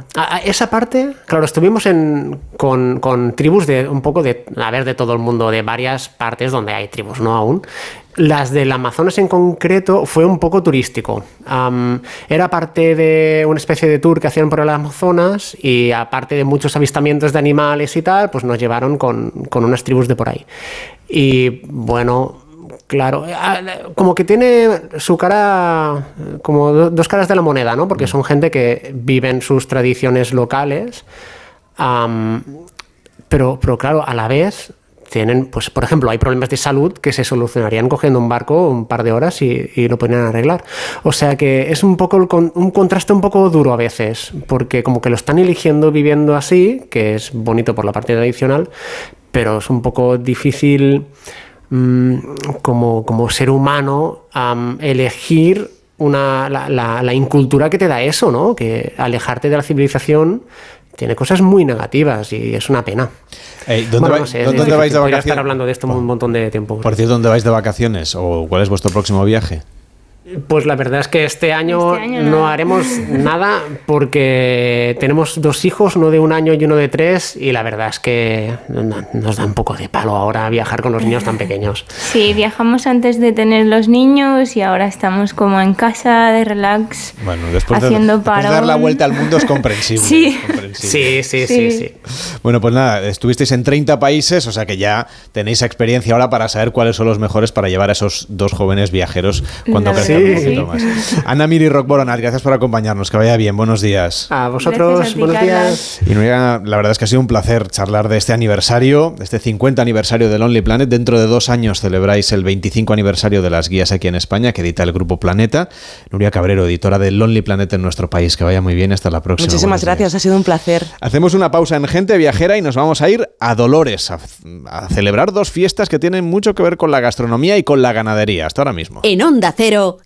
esa parte, claro, estuvimos en, con, con, tribus de un poco de. A ver, de todo el mundo, de varias partes donde hay tribus, ¿no? Aún. Las del Amazonas en concreto fue un poco turístico. era parte de una especie de tour que hacían por el Amazonas y aparte de muchos avistamientos de animales y tal, pues nos llevaron con, con unas tribus de por ahí. Y bueno, Claro, ah, como que tiene su cara, como dos caras de la moneda, ¿no? Porque son gente que viven sus tradiciones locales, pero, pero claro, a la vez tienen, pues por ejemplo, hay problemas de salud que se solucionarían cogiendo un barco un par de horas y, y lo podrían arreglar. O sea que es un poco un contraste un poco duro a veces, porque como que lo están eligiendo viviendo así, que es bonito por la parte tradicional, pero es un poco difícil mmm, como, como ser humano um, elegir una, la, la, la, incultura que te da eso, ¿no? Que alejarte de la civilización tiene cosas muy negativas y es una pena. Hey, ¿Dónde, bueno, va, no sé, ¿dónde vais de vacaciones? estar hablando de esto un montón de tiempo. Por cierto, ¿dónde vais de vacaciones? ¿O cuál es vuestro próximo viaje? Pues la verdad es que este año, Este año no haremos nada porque tenemos dos hijos, uno de un año y uno de tres, y la verdad es que no- nos da un poco de palo ahora viajar con los niños tan pequeños. Sí, viajamos antes de tener los niños y ahora estamos como en casa de relax. Bueno, después, de, Haciendo después de dar la vuelta al mundo es comprensible. Sí. es comprensible. Sí, sí, Sí. sí, sí. Bueno, pues nada, estuvisteis en 30 países, o sea que ya tenéis experiencia ahora para saber cuáles son los mejores para llevar a esos dos jóvenes viajeros cuando crezcan un más. Ana Miri Rockboronat, gracias por acompañarnos, que vaya bien, buenos días. A vosotros, Gracias buenos días. Y Nuria, la verdad es que ha sido un placer charlar de este aniversario, de este 50 aniversario de Lonely Planet. Dentro de dos años celebráis el 25 aniversario de las guías aquí en España, que edita el Grupo Planeta. Nuria Cabrero, editora de Lonely Planet en nuestro país. Que vaya muy bien, hasta la próxima. Muchísimas Buenos gracias, días. ha sido un placer. Hacemos una pausa en Gente Viajera y nos vamos a ir a Dolores, a, a celebrar dos fiestas que tienen mucho que ver con la gastronomía y con la ganadería. Hasta ahora mismo. En Onda Cero,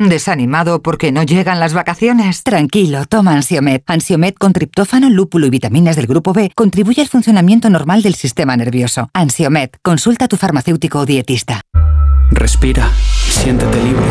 ¿Desanimado porque no llegan las vacaciones? Tranquilo, toma Ansiomed. Ansiomed con triptófano, lúpulo y vitaminas del grupo B contribuye al funcionamiento normal del sistema nervioso. Ansiomed, consulta a tu farmacéutico o dietista. Respira, siéntete libre.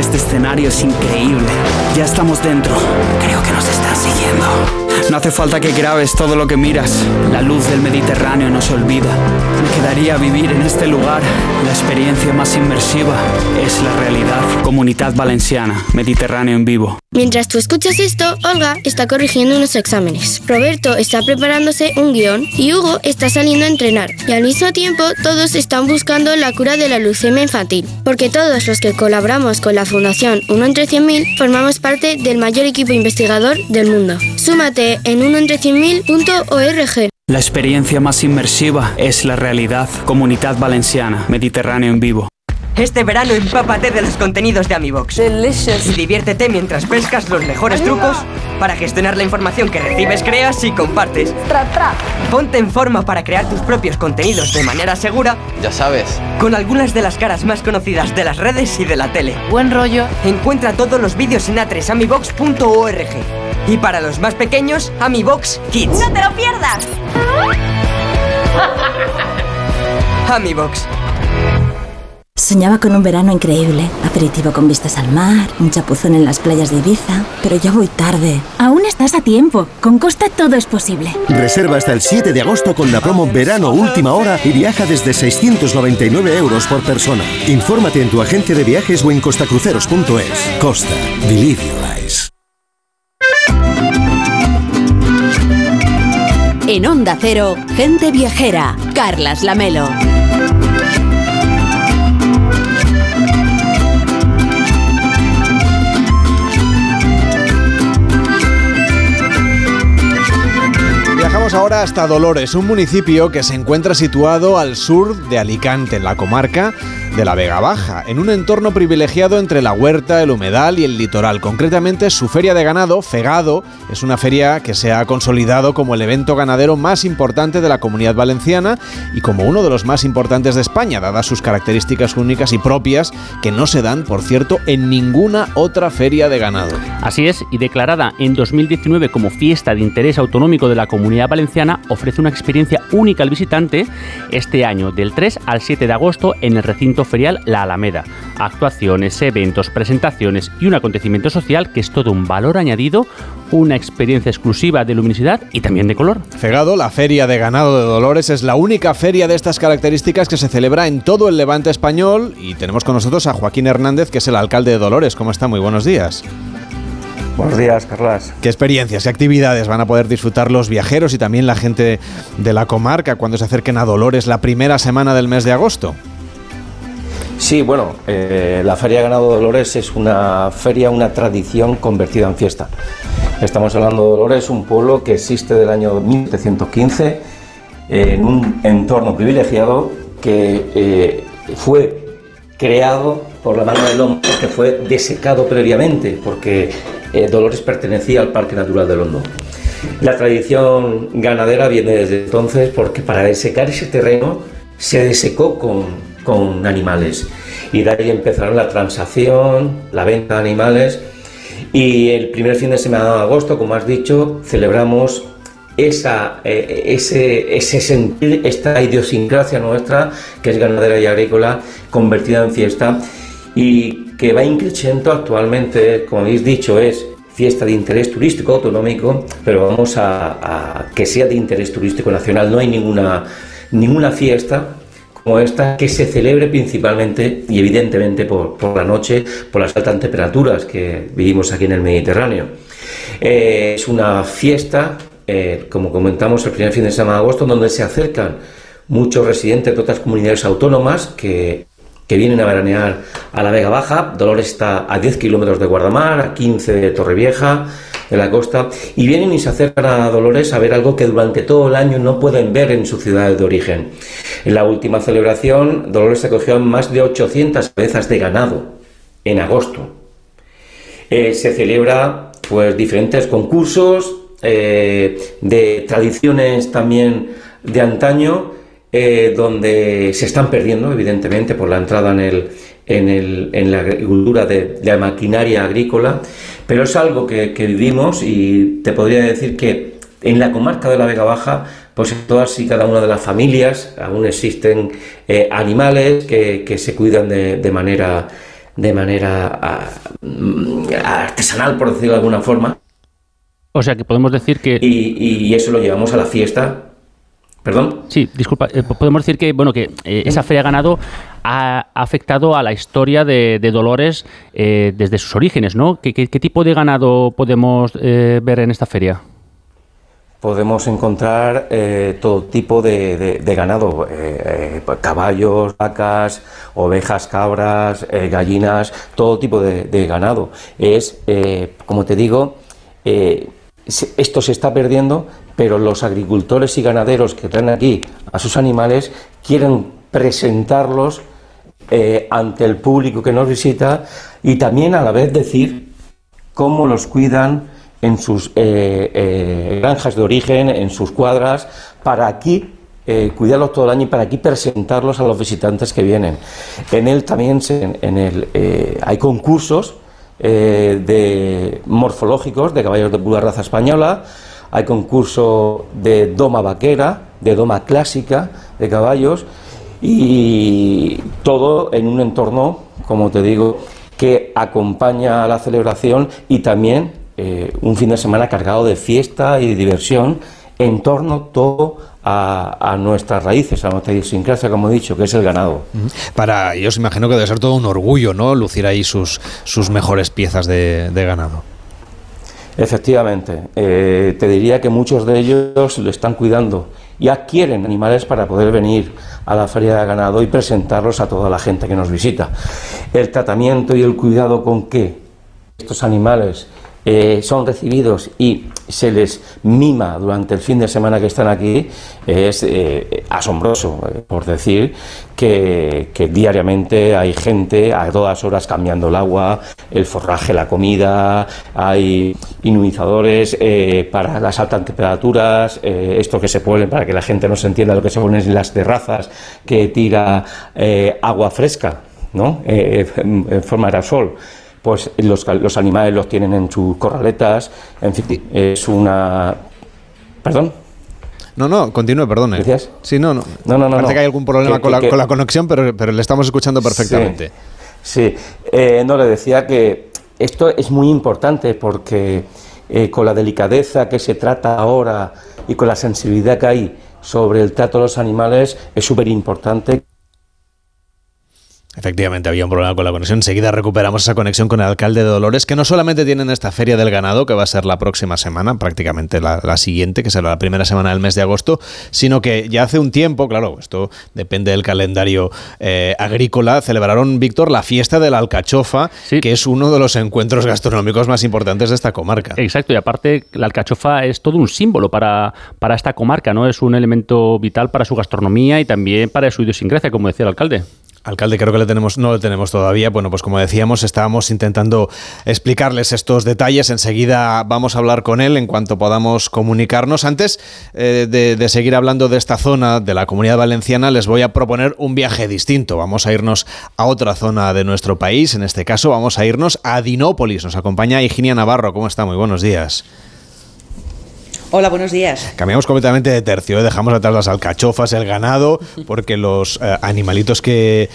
Este escenario es increíble. Ya estamos dentro. Creo que nos están siguiendo. No hace falta que grabes todo lo que miras. La luz del Mediterráneo no se olvida. Me quedaría vivir en este lugar. La experiencia más inmersiva es la realidad. Comunidad Valenciana, Mediterráneo en vivo. Mientras tú escuchas esto, Olga está corrigiendo unos exámenes. Roberto está preparándose un guion y Hugo está saliendo a entrenar. Y al mismo tiempo, todos están buscando la cura de la leucemia infantil. Porque todos los que colaboramos con la Fundación 1 entre 100.000 formamos parte del mayor equipo investigador del mundo. Súmate en 1entre100.000.org. La experiencia más inmersiva es la realidad. Comunidad Valenciana, Mediterráneo en vivo. Este verano empápate de los contenidos de AmiBox. Y diviértete mientras pescas los mejores trucos para gestionar la información que recibes, creas y compartes. Ponte en forma para crear tus propios contenidos de manera segura Ya sabes. con algunas de las caras más conocidas de las redes y de la tele. Buen rollo. Encuentra todos los vídeos en atresamibox.org. Y para los más pequeños, AmiBox Kids. ¡No te lo pierdas! AmiBox. Soñaba con un verano increíble, aperitivo con vistas al mar, un chapuzón en las playas de Ibiza, pero ya voy tarde. Aún estás a tiempo. Con Costa todo es posible. Reserva hasta el 7 de agosto con la promo Verano Última Hora y viaja desde 699 euros por persona. Infórmate en tu agencia de viajes o en costacruceros.es. Costa. Believe your eyes. En Onda Cero, gente viajera. Carlas Lamelo. Viajamos ahora hasta Dolores, un municipio que se encuentra situado al sur de Alicante, en la comarca de la Vega Baja, en un entorno privilegiado entre la huerta, el humedal y el litoral. Concretamente, su feria de ganado, Fegado, es una feria que se ha consolidado como el evento ganadero más importante de la comunidad valenciana y como uno de los más importantes de España, dadas sus características únicas y propias que no se dan, por cierto, en ninguna otra feria de ganado. Así es, y declarada en 2019 como fiesta de interés autonómico de la comunidad valenciana, ofrece una experiencia única al visitante este año, del 3 al 7 de agosto, en el recinto ferial La Alameda. Actuaciones, eventos, presentaciones y un acontecimiento social que es todo un valor añadido, una experiencia exclusiva de luminosidad y también de color. Fegado, la Feria de Ganado de Dolores, es la única feria de estas características que se celebra en todo el levante español y tenemos con nosotros a Joaquín Hernández, que es el alcalde de Dolores. ¿Cómo está? Muy buenos días. Buenos días, Carlas. ¿Qué experiencias, qué actividades van a poder disfrutar los viajeros y también la gente de la comarca cuando se acerquen a Dolores la primera semana del mes de agosto? Sí, bueno, eh, la Feria Ganado Dolores es una feria, una tradición convertida en fiesta. Estamos hablando de Dolores, un pueblo que existe del año 1715 en un entorno privilegiado que eh, fue creado por la mano del hombre, que fue desecado previamente, porque eh, Dolores pertenecía al Parque Natural del Hondo. La tradición ganadera viene desde entonces porque para desecar ese terreno se desecó con, con animales y de ahí empezaron la transacción, la venta de animales y el primer fin de semana de agosto, como has dicho, celebramos esa, eh, ese, ese sentir, esta idiosincrasia nuestra, que es ganadera y agrícola, convertida en fiesta y que va increciendo actualmente, como habéis dicho, es fiesta de interés turístico autonómico, pero vamos a, que sea de interés turístico nacional. No hay ninguna, ninguna fiesta como esta que se celebre principalmente y evidentemente por, por la noche, por las altas temperaturas que vivimos aquí en el Mediterráneo. Eh, es una fiesta eh, como comentamos, el primer fin de semana de agosto, donde se acercan muchos residentes de otras comunidades autónomas que, vienen a veranear a la Vega Baja. Dolores está a 10 kilómetros de Guardamar, a 15 de Torrevieja, de la costa, y vienen y se acercan a Dolores a ver algo que durante todo el año no pueden ver en su ciudad de origen. En la última celebración, Dolores acogió más de 800 cabezas de ganado en agosto. Eh, se celebra pues diferentes concursos, eh, de tradiciones también de antaño, eh, donde se están perdiendo, evidentemente, por la entrada en, el, en, el, en la agricultura de, la maquinaria agrícola, pero es algo que, vivimos y te podría decir que en la comarca de la Vega Baja, pues en todas y cada una de las familias aún existen eh, animales que, se cuidan de, manera de manera ah, mm, artesanal, por decirlo de alguna forma, o sea que podemos decir que... Y, eso lo llevamos a la fiesta. ¿Perdón? Sí, disculpa. Eh, podemos decir que bueno que eh, esa feria ganado ha afectado a la historia de, Dolores eh, desde sus orígenes, ¿no? ¿Qué, tipo de ganado podemos ver en esta feria? Podemos encontrar todo tipo de, ganado, caballos, vacas, ovejas, cabras, gallinas, todo tipo de, ganado. Es, como te digo, esto se está perdiendo, pero los agricultores y ganaderos que traen aquí a sus animales quieren presentarlos eh, ante el público que nos visita y también a la vez decir cómo los cuidan en sus eh, eh, granjas de origen, en sus cuadras, para aquí cuidarlos todo el año y para aquí presentarlos a los visitantes que vienen. En él también en, el, hay concursos de morfológicos de caballos de pura raza española, hay concurso de doma vaquera, de doma clásica de caballos y todo en un entorno, como te digo, que acompaña a la celebración y también eh, un fin de semana cargado de fiesta y de diversión en torno todo a, nuestras raíces, a nuestra idiosincrasia, como he dicho, que es el ganado. Para, yo os imagino que debe ser todo un orgullo, ¿no? Lucir ahí sus, sus mejores piezas de, ganado. Efectivamente, eh, te diría que muchos de ellos lo están cuidando. Y adquieren animales para poder venir a la feria de ganado y presentarlos a toda la gente que nos visita. El tratamiento y el cuidado con que estos animales eh, son recibidos y se les mima durante el fin de semana que están aquí, es eh, asombroso, eh, por decir que, diariamente hay gente a todas horas cambiando el agua, el forraje, la comida, hay inmunizadores para las altas temperaturas, esto que se ponen para que la gente no se entienda lo que se ponen en las terrazas, que tira agua fresca, ¿no? en forma de aerosol pues los, los animales los tienen en sus corraletas, en fin, es una... ¿Perdón? No, no, continúe, perdone. ¿Decías? Sí, no, no. no, no, Parece que hay algún problema con, la, con, la, conexión, pero, pero, le estamos escuchando perfectamente. Sí, eh, no, le decía que esto es muy importante porque eh, con la delicadeza que se trata ahora y con la sensibilidad que hay sobre el trato de los animales, es súper importante Efectivamente, había un problema con la conexión. Enseguida recuperamos esa conexión con el alcalde de Dolores, que no solamente tienen esta Feria del Ganado, que va a ser la próxima semana, prácticamente la, siguiente, que será la primera semana del mes de agosto, sino que ya hace un tiempo, claro, esto depende del calendario eh, agrícola, celebraron, Víctor, la fiesta de la alcachofa, que es uno de los encuentros gastronómicos más importantes de esta comarca. Exacto, y aparte la alcachofa es todo un símbolo para, para esta comarca, ¿no? Es un elemento vital para su gastronomía y también para su idiosincrasia, como decía el alcalde. Alcalde, creo que tenemos, no lo tenemos todavía. Bueno, pues como decíamos, estábamos intentando explicarles estos detalles. Enseguida vamos a hablar con él en cuanto podamos comunicarnos. Antes eh, de, seguir hablando de esta zona de la comunidad valenciana, les voy a proponer un viaje distinto. Vamos a irnos a otra zona de nuestro país. En este caso, vamos a irnos a Dinópolis. Nos acompaña Higinia Navarro. ¿Cómo está? Muy buenos días. Hola, buenos días. Cambiamos completamente de tercio, ¿eh? dejamos atrás las alcachofas, el ganado, porque los eh, animalitos que,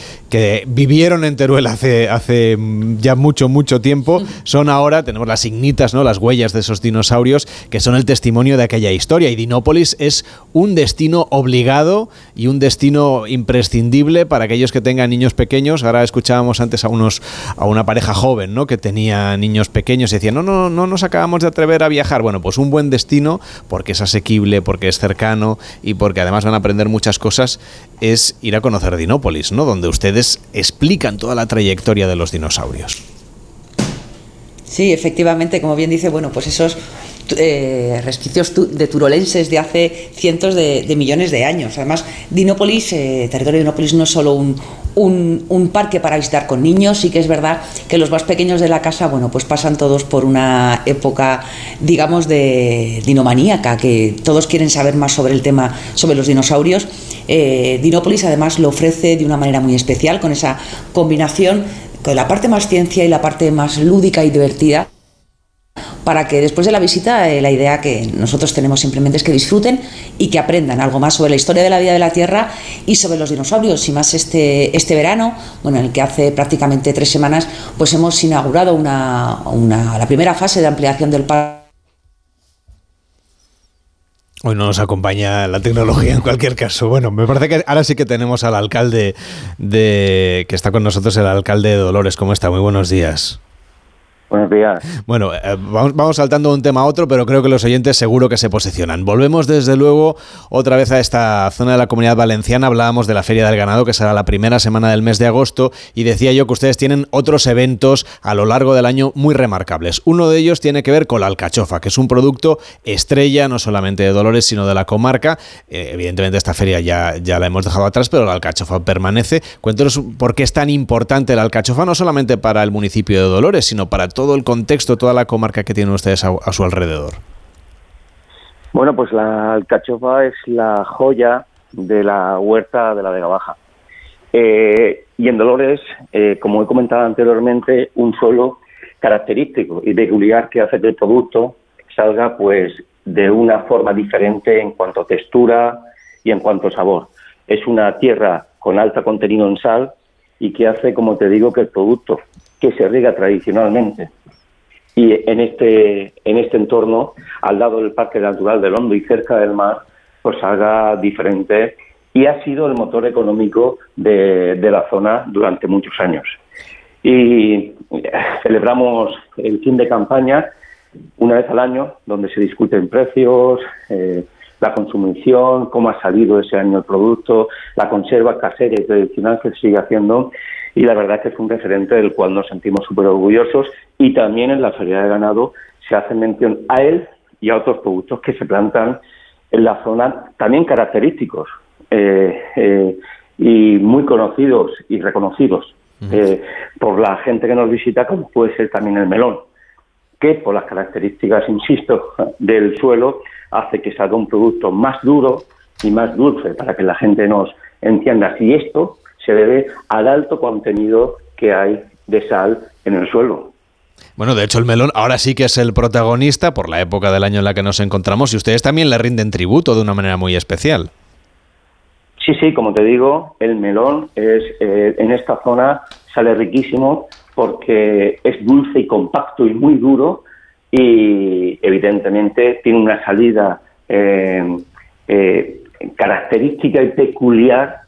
vivieron en Teruel hace, hace ya mucho, mucho tiempo son ahora, tenemos las ignitas, ¿no? las huellas de esos dinosaurios, que son el testimonio de aquella historia. Y Dinópolis es un destino obligado y un destino imprescindible para aquellos que tengan niños pequeños. Ahora escuchábamos antes a, unos, a una pareja joven ¿no? que tenía niños pequeños y decían, no, no, no nos acabamos de atrever a viajar. Bueno, pues un buen destino porque es asequible, porque es cercano y porque además van a aprender muchas cosas, es ir a conocer Dinópolis, ¿no? Donde ustedes explican toda la trayectoria de los dinosaurios. Sí, efectivamente, como bien dice, bueno, pues esos eh, resquicios de turolenses de hace cientos de, millones de años. Además, Dinópolis, eh, territorio de Dinópolis no es solo un, un, parque para visitar con niños, sí que es verdad que los más pequeños de la casa, bueno, pues pasan todos por una época, digamos, de dinomaníaca, que todos quieren saber más sobre el tema, sobre los dinosaurios. Eh, Dinópolis además lo ofrece de una manera muy especial, con esa combinación con la parte más ciencia y la parte más lúdica y divertida para que después de la visita eh, la idea que nosotros tenemos simplemente es que disfruten y que aprendan algo más sobre la historia de la vida de la Tierra y sobre los dinosaurios. Y más este, este verano, bueno, en el que hace prácticamente tres semanas, pues hemos inaugurado una, la primera fase de ampliación del parque. Hoy no nos acompaña la tecnología en cualquier caso. Bueno, me parece que ahora sí que tenemos al alcalde de que está con nosotros, el alcalde de Dolores. ¿Cómo está? Muy buenos días. Bueno, eh, vamos, vamos, saltando de un tema a otro, pero creo que los oyentes seguro que se posicionan. Volvemos desde luego otra vez a esta zona de la comunidad valenciana. Hablábamos de la Feria del Ganado, que será la primera semana del mes de agosto, y decía yo que ustedes tienen otros eventos a lo largo del año muy remarcables. Uno de ellos tiene que ver con la alcachofa, que es un producto estrella no solamente de Dolores, sino de la comarca. Eh, evidentemente esta feria ya, ya la hemos dejado atrás, pero la alcachofa permanece. Cuéntanos por qué es tan importante la alcachofa, no solamente para el municipio de Dolores, sino para todo todo el contexto, toda la comarca que tienen ustedes a, su alrededor? Bueno, pues la alcachofa es la joya de la huerta de la Vega Baja. Eh, y en Dolores, eh, como he comentado anteriormente, un suelo característico y peculiar que hace que el producto salga pues de una forma diferente en cuanto a textura y en cuanto a sabor. Es una tierra con alto contenido en sal y que hace, como te digo, que el producto que se riega tradicionalmente. Y en este, en este entorno, al lado del Parque Natural del Hondo y cerca del mar, pues haga diferente y ha sido el motor económico de, la zona durante muchos años. Y celebramos el fin de campaña una vez al año, donde se discuten precios, eh, la consumición, cómo ha salido ese año el producto, la conserva casera y tradicional que se sigue haciendo y la verdad que es un referente del cual nos sentimos súper orgullosos y también en la Feria de Ganado se hace mención a él y a otros productos que se plantan en la zona, también característicos eh, eh, y muy conocidos y reconocidos eh, por la gente que nos visita, como puede ser también el melón, que por las características, insisto, del suelo, hace que salga un producto más duro y más dulce, para que la gente nos entienda. Si esto se debe al alto contenido que hay de sal en el suelo. Bueno, de hecho el melón ahora sí que es el protagonista por la época del año en la que nos encontramos y ustedes también le rinden tributo de una manera muy especial. Sí, sí, como te digo, el melón es eh, en esta zona sale riquísimo porque es dulce y compacto y muy duro y evidentemente tiene una salida eh, eh, característica y peculiar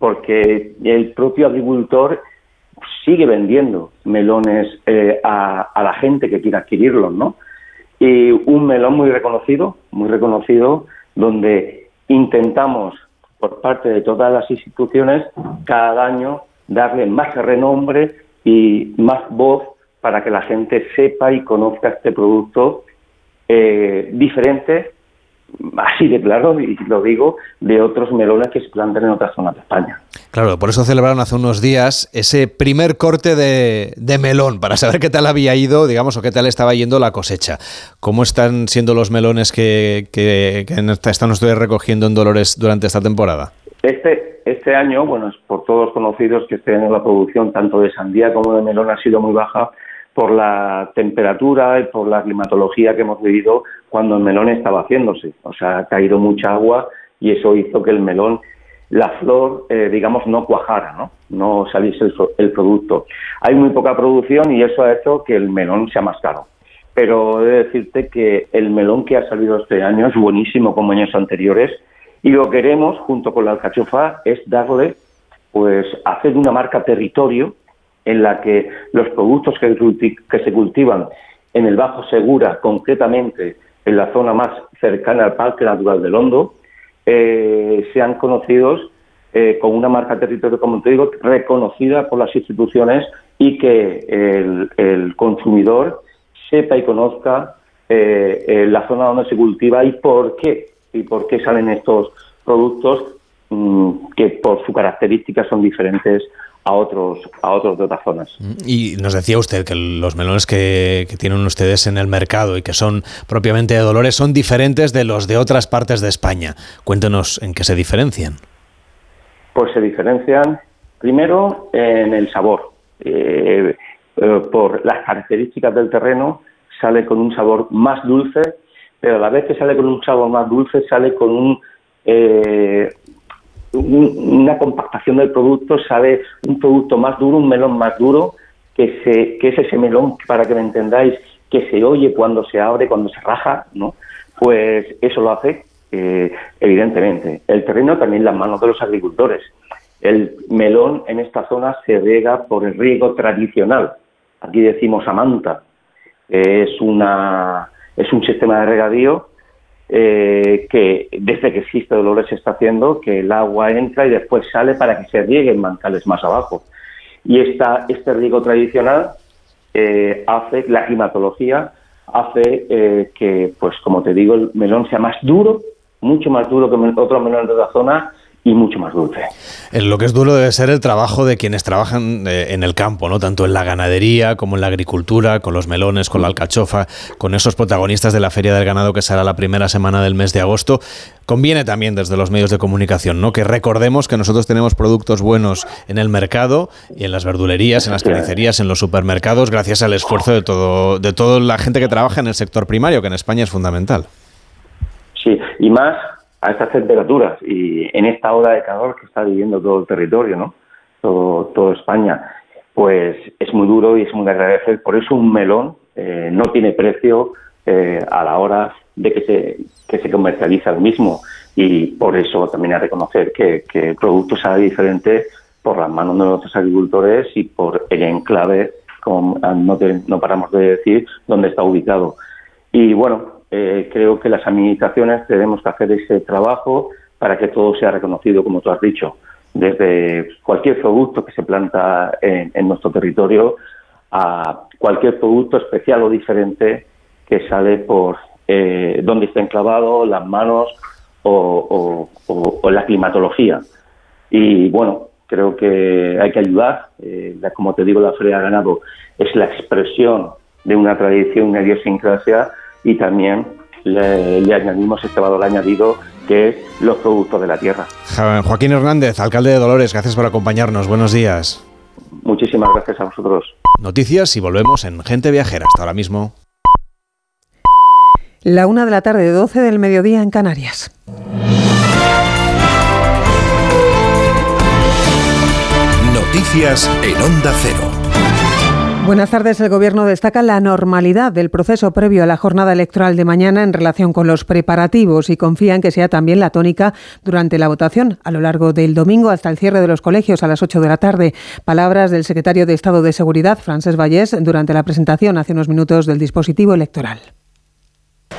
porque el propio agricultor sigue vendiendo melones eh, a, la gente que quiera adquirirlos, ¿no? Y un melón muy reconocido, muy reconocido, donde intentamos, por parte de todas las instituciones, cada año darle más renombre y más voz para que la gente sepa y conozca este producto eh, diferente así de claro, y lo digo, de otros melones que se plantan en otras zonas de España. Claro, por eso celebraron hace unos días ese primer corte de, melón, para saber qué tal había ido, digamos, o qué tal estaba yendo la cosecha. ¿Cómo están siendo los melones que, que, están ustedes recogiendo en Dolores durante esta temporada? Este, este año, bueno, es por todos conocidos que este año la producción tanto de sandía como de melón ha sido muy baja por la temperatura y por la climatología que hemos vivido cuando el melón estaba haciéndose. O sea, ha caído mucha agua y eso hizo que el melón, la flor, eh, digamos, no cuajara, ¿no? No saliese el, producto. Hay muy poca producción y eso ha hecho que el melón sea más caro. Pero he de decirte que el melón que ha salido este año es buenísimo como años anteriores y lo que queremos, junto con la alcachofa, es darle, pues, hacer una marca territorio en la que los productos que, se cultivan en el Bajo Segura, concretamente en la zona más cercana al Parque Natural del Hondo, eh, sean conocidos eh, con una marca territorio, como te digo, reconocida por las instituciones y que el, consumidor sepa y conozca eh, la zona donde se cultiva y por qué y por qué salen estos productos mm, que por su características son diferentes a otros, a otros de otras zonas. Y nos decía usted que los melones que, tienen ustedes en el mercado y que son propiamente de Dolores son diferentes de los de otras partes de España. Cuéntenos en qué se diferencian. Pues se diferencian primero en el sabor. Eh, eh, por las características del terreno sale con un sabor más dulce, pero a la vez que sale con un sabor más dulce sale con un eh, una compactación del producto, sale un producto más duro, un melón más duro, que, se, que es ese melón, para que me entendáis, que se oye cuando se abre, cuando se raja, ¿no? Pues eso lo hace, eh, evidentemente. El terreno también las manos de los agricultores. El melón en esta zona se riega por el riego tradicional. Aquí decimos amanta. Es, una, es un sistema de regadío eh, que desde que existe Dolores se está haciendo que el agua entra y después sale para que se riegue en mancales más abajo. Y esta, este riego tradicional eh, hace, la climatología hace eh, que, pues como te digo, el melón sea más duro, mucho más duro que otros melones de la zona y mucho más dulce. Lo que es duro debe ser el trabajo de quienes trabajan eh, en el campo, ¿no? Tanto en la ganadería como en la agricultura, con los melones, con la alcachofa, con esos protagonistas de la Feria del Ganado que será la primera semana del mes de agosto. Conviene también desde los medios de comunicación, ¿no? Que recordemos que nosotros tenemos productos buenos en el mercado y en las verdulerías, en las carnicerías, en los supermercados, gracias al esfuerzo de todo, de toda la gente que trabaja en el sector primario, que en España es fundamental. Sí, y más a estas temperaturas y en esta ola de calor que está viviendo todo el territorio, ¿no? Todo, España, pues es muy duro y es muy de agradecer. Por eso un melón eh, no tiene precio eh, a la hora de que se, que se comercializa el mismo y por eso también que reconocer que, que el producto sale diferente por las manos de nuestros agricultores y por el enclave, como no, no paramos de decir, donde está ubicado. Y bueno, eh, creo que las administraciones tenemos que hacer ese trabajo para que todo sea reconocido, como tú has dicho, desde cualquier producto que se planta en, nuestro territorio a cualquier producto especial o diferente que sale por eh, donde está enclavado, las manos o, la climatología. Y bueno, creo que hay que ayudar. Eh, como te digo, la Feria Ganado es la expresión de una tradición, una idiosincrasia y también le, añadimos este valor añadido que es los productos de la tierra. Joaquín Hernández, alcalde de Dolores, gracias por acompañarnos. Buenos días. Muchísimas gracias a vosotros. Noticias y volvemos en Gente Viajera. Hasta ahora mismo. La una de la tarde, 12 del mediodía en Canarias. Noticias en Onda Cero. Buenas tardes. El Gobierno destaca la normalidad del proceso previo a la jornada electoral de mañana en relación con los preparativos y confía en que sea también la tónica durante la votación a lo largo del domingo hasta el cierre de los colegios a las 8 de la tarde. Palabras del secretario de Estado de Seguridad, Francés Vallés, durante la presentación hace unos minutos del dispositivo electoral.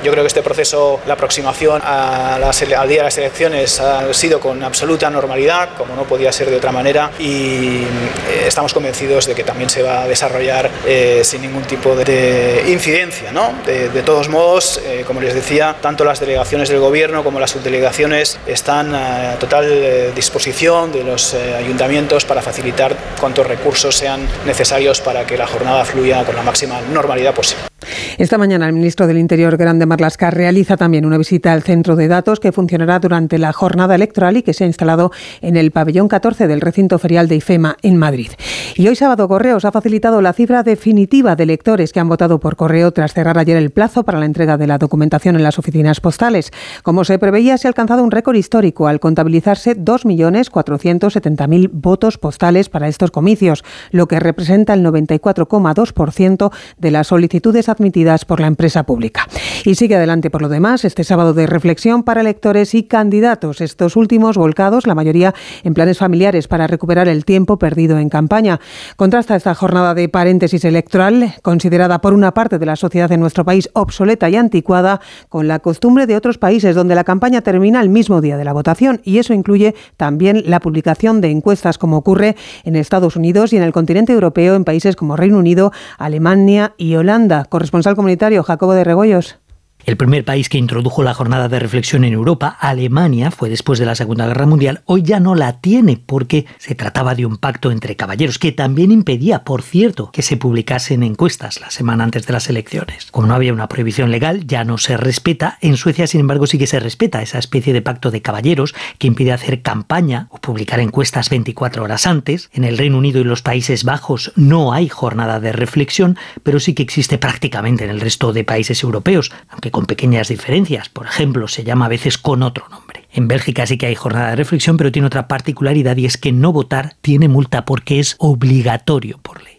Yo creo que este proceso, la aproximación al día de las elecciones ha sido con absoluta normalidad, como no podía ser de otra manera, y eh, estamos convencidos de que también se va a desarrollar eh, sin ningún tipo de incidencia. ¿no? De, todos modos, eh, como les decía, tanto las delegaciones del Gobierno como las subdelegaciones están a total disposición de los ayuntamientos para facilitar cuantos recursos sean necesarios para que la jornada fluya con la máxima normalidad posible. Esta mañana el ministro del Interior, Grande Marlasca, realiza también una visita al centro de datos que funcionará durante la jornada electoral y que se ha instalado en el pabellón 14 del recinto ferial de IFEMA en Madrid. Y hoy sábado Correos ha facilitado la cifra definitiva de electores que han votado por correo tras cerrar ayer el plazo para la entrega de la documentación en las oficinas postales. Como se preveía, se ha alcanzado un récord histórico al contabilizarse 2.470.000 votos postales para estos comicios, lo que representa el 94,2% de las solicitudes admitidas por la empresa pública. Y sigue adelante por lo demás este sábado de reflexión para electores y candidatos, estos últimos volcados, la mayoría en planes familiares para recuperar el tiempo perdido en campaña. Contrasta esta jornada de paréntesis electoral, considerada por una parte de la sociedad en nuestro país obsoleta y anticuada, con la costumbre de otros países donde la campaña termina el mismo día de la votación y eso incluye también la publicación de encuestas como ocurre en Estados Unidos y en el continente europeo en países como Reino Unido, Alemania y Holanda corresponsal comunitario Jacobo de Regoyos. El primer país que introdujo la jornada de reflexión en Europa, Alemania, fue después de la Segunda Guerra Mundial. Hoy ya no la tiene porque se trataba de un pacto entre caballeros que también impedía, por cierto, que se publicasen encuestas la semana antes de las elecciones. Como no había una prohibición legal, ya no se respeta. En Suecia, sin embargo, sí que se respeta esa especie de pacto de caballeros que impide hacer campaña o publicar encuestas 24 horas antes. En el Reino Unido y los Países Bajos no hay jornada de reflexión, pero sí que existe prácticamente en el resto de países europeos, aunque con pequeñas diferencias. Por ejemplo, se llama a veces con otro nombre. En Bélgica sí que hay jornada de reflexión, pero tiene otra particularidad y es que no votar tiene multa porque es obligatorio por ley.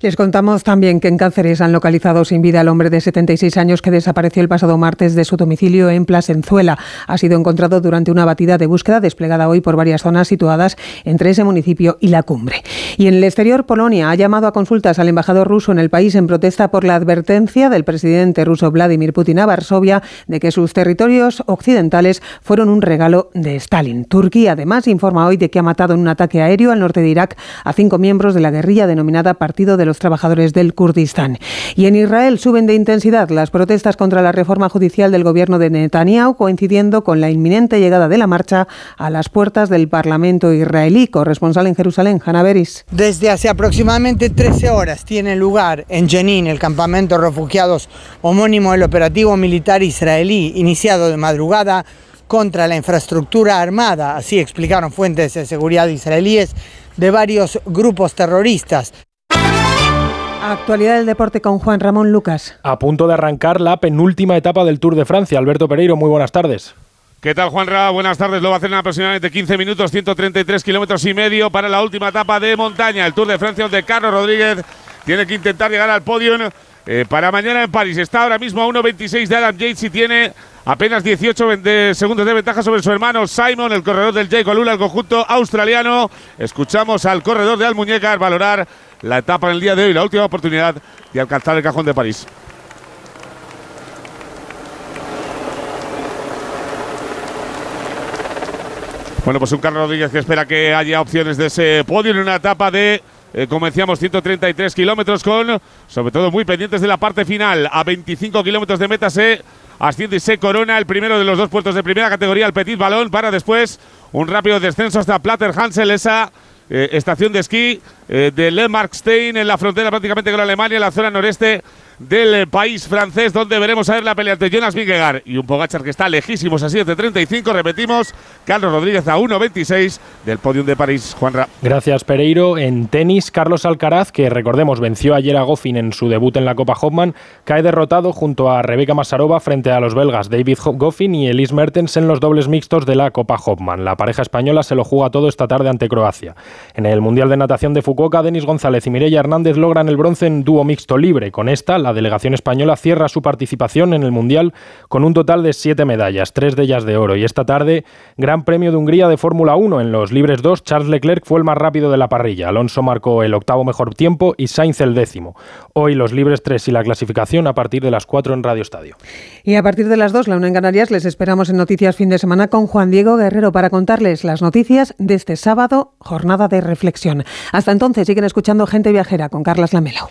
Les contamos también que en Cáceres han localizado sin vida al hombre de 76 años que desapareció el pasado martes de su domicilio en Plasenzuela. Ha sido encontrado durante una batida de búsqueda desplegada hoy por varias zonas situadas entre ese municipio y la cumbre. Y en el exterior, Polonia ha llamado a consultas al embajador ruso en el país en protesta por la advertencia del presidente ruso Vladimir Putin a Varsovia de que sus territorios occidentales fueron un regalo de Stalin. Turquía además informa hoy de que ha matado en un ataque aéreo al norte de Irak a cinco miembros de la guerrilla denominada Partido de los trabajadores del Kurdistán. Y en Israel suben de intensidad las protestas contra la reforma judicial del gobierno de Netanyahu, coincidiendo con la inminente llegada de la marcha a las puertas del Parlamento israelí. Corresponsal en Jerusalén, Hanna Beris. Desde hace aproximadamente 13 horas tiene lugar en Jenin, el campamento de refugiados homónimo del operativo militar israelí, iniciado de madrugada contra la infraestructura armada, así explicaron fuentes de seguridad israelíes de varios grupos terroristas. Actualidad del deporte con Juan Ramón Lucas. A punto de arrancar la penúltima etapa del Tour de Francia. Alberto Pereiro, muy buenas tardes. ¿Qué tal, Juan Ra? Buenas tardes. Lo va a hacer en aproximadamente 15 minutos, 133 kilómetros y medio para la última etapa de montaña. El Tour de Francia, donde Carlos Rodríguez tiene que intentar llegar al podio eh, para mañana en París. Está ahora mismo a 1.26 de Adam Yates y tiene apenas 18 segundos de ventaja sobre su hermano Simon, el corredor del Jay Colula, el conjunto australiano. Escuchamos al corredor de Almuñécar valorar la etapa en el día de hoy, la última oportunidad de alcanzar el cajón de París. Bueno, pues un Carlos Rodríguez que espera que haya opciones de ese podio en una etapa de eh, como decíamos, 133 kilómetros con, sobre todo, muy pendientes de la parte final. A 25 kilómetros de meta se asciende y se corona el primero de los dos puertos de primera categoría, el Petit Balón, para después un rápido descenso hasta Platter Hansel, esa eh, estación de esquí eh, de Le Markstein en la frontera prácticamente con Alemania, en la zona noreste del país francés, donde veremos a ver la pelea entre Jonas Vingegaard y un Pogachar que está lejísimos a 7.35. Repetimos, Carlos Rodríguez a 1.26 del podium de París. Juanra. Gracias, Pereiro. En tenis, Carlos Alcaraz, que recordemos venció ayer a Goffin en su debut en la Copa Hopman, cae derrotado junto a Rebeca Masarova frente a los belgas David Goffin y Elise Mertens en los dobles mixtos de la Copa Hopman. La pareja española se lo juega todo esta tarde ante Croacia. En el Mundial de Natación de Fukuoka, Denis González y Mireia Hernández logran el bronce en dúo mixto libre. Con esta, la delegación española cierra su participación en el Mundial con un total de siete medallas, tres de ellas de oro. Y esta tarde, Gran Premio de Hungría de Fórmula 1. En los libres 2, Charles Leclerc fue el más rápido de la parrilla. Alonso marcó el octavo mejor tiempo y Sainz el décimo. Hoy los libres 3 y la clasificación a partir de las 4 en Radio Estadio. Y a partir de las 2, la una en Canarias, les esperamos en Noticias Fin de Semana con Juan Diego Guerrero para contarles las noticias de este sábado, jornada de reflexión. Hasta entonces, siguen escuchando Gente Viajera con Carlas Lamelo.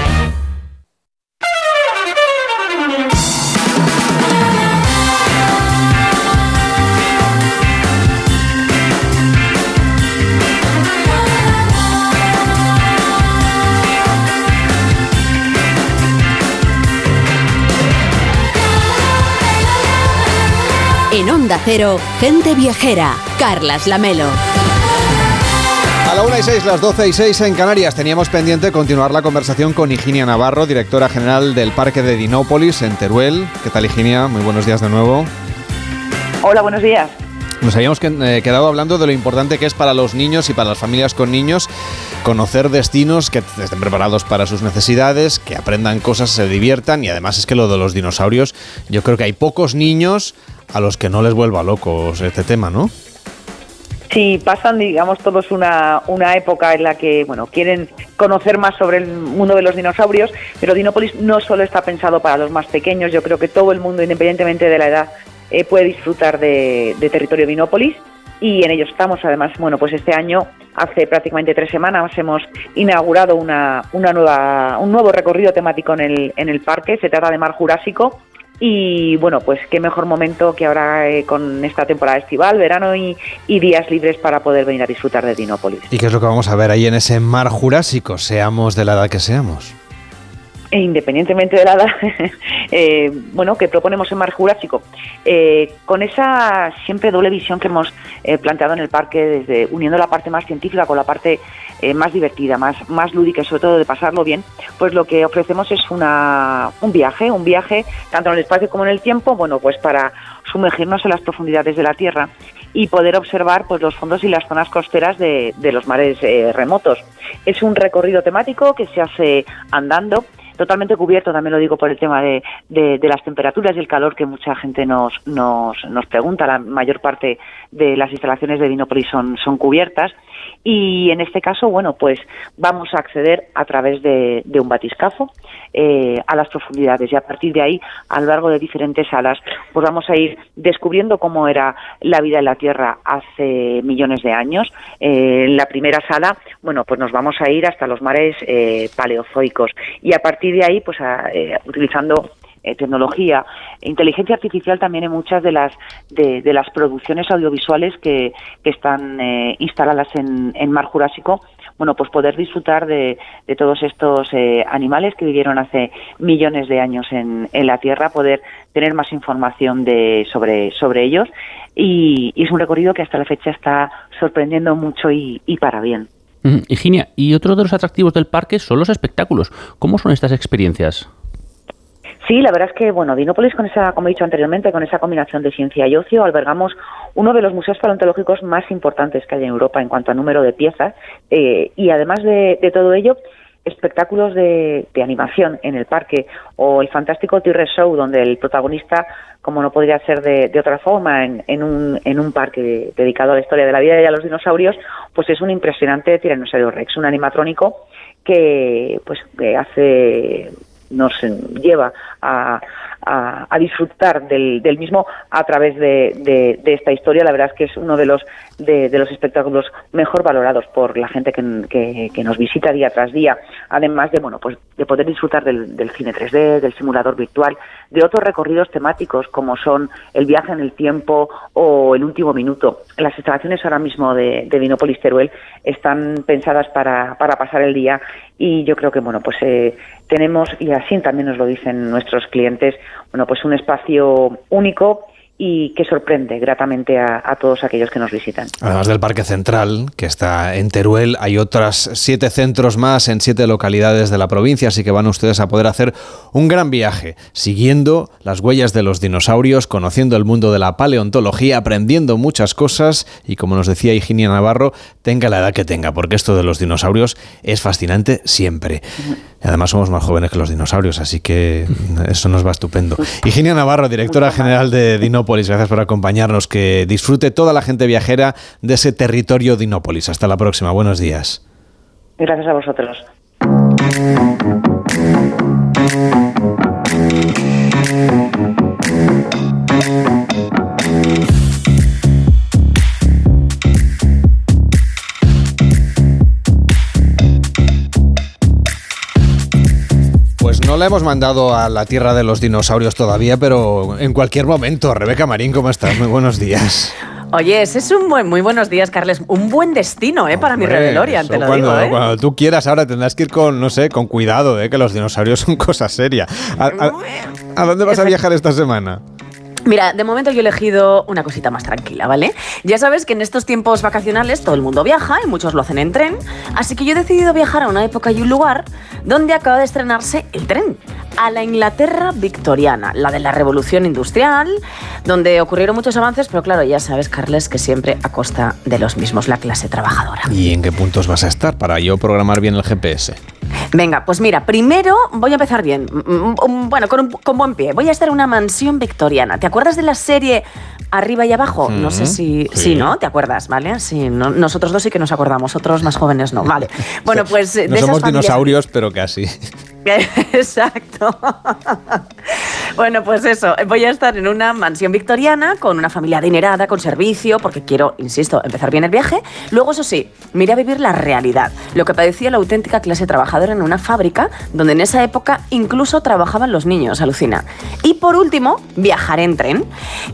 Onda Cero, gente viajera, Carlas Lamelo. A la 1 y 6, las 12 y 6 en Canarias, teníamos pendiente continuar la conversación con Higinia Navarro, directora general del Parque de Dinópolis en Teruel. ¿Qué tal, Higinia? Muy buenos días de nuevo. Hola, buenos días. Nos habíamos eh, quedado hablando de lo importante que es para los niños y para las familias con niños conocer destinos que estén preparados para sus necesidades, que aprendan cosas, se diviertan y además es que lo de los dinosaurios, yo creo que hay pocos niños a los que no les vuelva locos este tema, ¿no? Sí, pasan, digamos, todos una, una época en la que, bueno, quieren conocer más sobre el mundo de los dinosaurios, pero Dinópolis no solo está pensado para los más pequeños, yo creo que todo el mundo, independientemente de la edad, eh, puede disfrutar de, de territorio Dinópolis y en ello estamos. Además, bueno, pues este año, hace prácticamente tres semanas, hemos inaugurado una, una nueva, un nuevo recorrido temático en el, en el parque. Se trata de Mar Jurásico y bueno, pues qué mejor momento que ahora eh, con esta temporada estival, verano y, y, días libres para poder venir a disfrutar de Dinópolis. ¿Y qué es lo que vamos a ver ahí en ese mar jurásico, seamos de la edad que seamos? E independientemente de la edad, eh, bueno, que proponemos en Mar Jurásico, eh, con esa siempre doble visión que hemos eh, planteado en el parque, desde uniendo la parte más científica con la parte eh, más divertida, más, más lúdica y sobre todo de pasarlo bien, pues lo que ofrecemos es una, un viaje, un viaje tanto en el espacio como en el tiempo, bueno, pues para sumergirnos en las profundidades de la Tierra y poder observar pues los fondos y las zonas costeras de, de los mares eh, remotos. Es un recorrido temático que se hace andando totalmente cubierto, también lo digo por el tema de, de, de, las temperaturas y el calor que mucha gente nos, nos, nos pregunta. La mayor parte de las instalaciones de Dinópolis son, son cubiertas y en este caso, bueno, pues vamos a acceder a través de, un batiscafo eh, a las profundidades y a partir de ahí, a lo largo de diferentes salas, pues vamos a ir descubriendo cómo era la vida en la Tierra hace millones de años. Eh, en la primera sala, bueno, pues nos vamos a ir hasta los mares eh, paleozoicos y a partir de ahí, pues eh, utilizando eh, tecnología, inteligencia artificial también en muchas de las de, las producciones audiovisuales que, están eh, instaladas en, en, Mar Jurásico. Bueno, pues poder disfrutar de, de todos estos eh, animales que vivieron hace millones de años en, en, la Tierra, poder tener más información de, sobre, sobre ellos. Y, es un recorrido que hasta la fecha está sorprendiendo mucho y, y para bien. Ujú. Higinia, y otro de los atractivos del parque son los espectáculos. ¿Cómo son estas experiencias? Sí, la verdad es que, bueno, Dinópolis, con esa, como he dicho anteriormente, con esa combinación de ciencia y ocio, albergamos uno de los museos paleontológicos más importantes que hay en Europa en cuanto a número de piezas. eh, y además de, todo ello, espectáculos de, de animación en el parque o el fantástico T-Rex Show, donde el protagonista, como no podría ser de, de otra forma, en, en un, en un parque de- dedicado a la historia de la vida y a los dinosaurios, pues es un impresionante tiranosaurio Rex, un animatrónico que pues que hace nos lleva a, a- disfrutar del, del mismo a través de, esta historia. La verdad es que es uno de los de, los espectáculos mejor valorados por la gente que nos visita día tras día. Además de bueno pues de poder disfrutar del, del cine 3D, del simulador virtual, de otros recorridos temáticos como son el viaje en el tiempo o el último minuto. Las instalaciones ahora mismo de, de Vinópolis Teruel están pensadas para, para pasar el día y yo creo que bueno pues eh, tenemos y así también nos lo dicen nuestros clientes bueno pues un espacio único y que sorprende gratamente a, a todos aquellos que nos visitan. Además del Parque Central, que está en Teruel, hay otras siete centros más en siete localidades de la provincia, así que van ustedes a poder hacer un gran viaje, siguiendo las huellas de los dinosaurios, conociendo el mundo de la paleontología, aprendiendo muchas cosas y, como nos decía Higinia Navarro, tenga la edad que tenga, porque esto de los dinosaurios es fascinante siempre. Y además somos más jóvenes que los dinosaurios, así que eso nos va estupendo. Higinia Navarro, directora general de Dinópolis, gracias por acompañarnos. Que disfrute toda la gente viajera de ese territorio Dinópolis. Hasta la próxima. Buenos días. Gracias a vosotros. No la hemos mandado a la tierra de los dinosaurios todavía, pero en cualquier momento. Rebeca Marín, ¿cómo estás? Muy buenos días. Oye, ese es un buen, muy buenos días, Carles. Un buen destino, ¿eh? Para mi Hombre, Rebelorian, te lo cuando, digo, ¿eh? cuando tú quieras, ahora tendrás que ir con, no sé, con cuidado, ¿eh? que los dinosaurios son cosa seria. ¿A, a- a dónde vas a viajar esta semana? Mira, de momento yo he elegido una cosita más tranquila, ¿vale? Ya sabes que en estos tiempos vacacionales todo el mundo viaja y muchos lo hacen en tren, así que yo he decidido viajar a una época y un lugar donde acaba de estrenarse el tren, a la Inglaterra victoriana, la de la Revolución Industrial, donde ocurrieron muchos avances, pero claro, ya sabes, Carles, que siempre a costa de los mismos, la clase trabajadora. ¿Y en qué puntos vas a estar para yo programar bien el GPS? Venga, pues mira, primero voy a empezar bien. Mm, mm, Bueno, con, un- con buen pie. Voy a estar en una mansión victoriana. ¿Te acuerdas de la serie Arriba y Abajo? No sé si... sí. Sí, ¿no? ¿Te acuerdas? ¿Vale? Sí, no- nosotros dos sí que nos acordamos, otros más jóvenes no. Vale. Bueno, pues... No esas somos familias- dinosaurios, pero casi. Exacto. bueno, pues eso, voy a estar en una mansión victoriana con una familia adinerada, con servicio, porque quiero, insisto, empezar bien el viaje. Luego, eso sí, me a vivir la realidad, lo que padecía la auténtica clase trabajadora en una fábrica donde en esa época incluso trabajaban los niños, alucina. Y por último, viajaré en tren,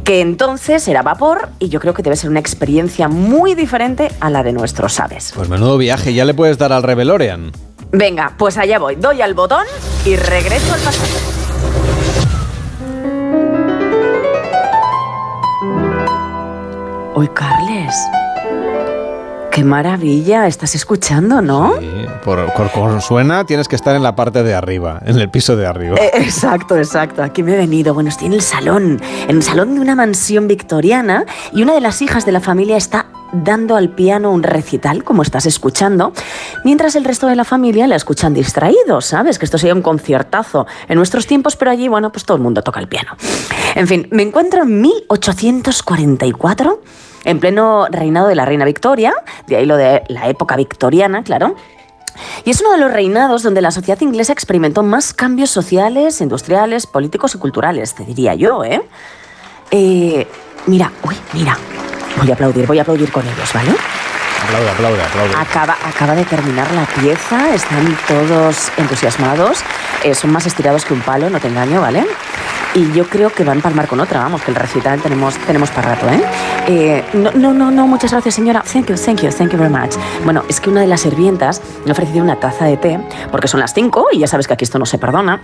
que entonces era vapor y yo creo que debe ser una experiencia muy diferente a la de nuestros aves. Pues menudo viaje, ya le puedes dar al Rebelorian. Venga, pues allá voy. Doy al botón y regreso al pasado. Uy, Carles. Qué maravilla, estás escuchando, ¿no? Por, por como suena, tienes que estar en la parte de arriba, en el piso de arriba. Eh, exacto, exacto. Aquí me he venido. Bueno, estoy en el salón, en el salón de una mansión victoriana y una de las hijas de la familia está dando al piano un recital, como estás escuchando, mientras el resto de la familia la escuchan distraídos, ¿sabes? Que esto sería un conciertazo en nuestros tiempos, pero allí, bueno, pues todo el mundo toca el piano. En fin, me encuentro en 1844, en pleno reinado de la reina Victoria, de ahí lo de la época victoriana, claro. Y es uno de los reinados donde la sociedad inglesa experimentó más cambios sociales, industriales, políticos y culturales, te diría yo, ¿eh? Eh, mira, uy, mira. Voy a aplaudir, voy a aplaudir con ellos, ¿vale? Aplaude, aplaude, aplaude. Acaba, acaba de terminar la pieza, están todos entusiasmados, eh, son más estirados que un palo, no te engaño, ¿vale? Y yo creo que van a palmar con otra, vamos, que el recital tenemos, tenemos para rato, ¿eh? Eh, no, no, no, no, muchas gracias, señora. Thank you, thank you, thank you very much. Bueno, es que una de las sirvientas me ha ofrecido una taza de té, porque son las cinco y ya sabes que aquí esto no se perdona.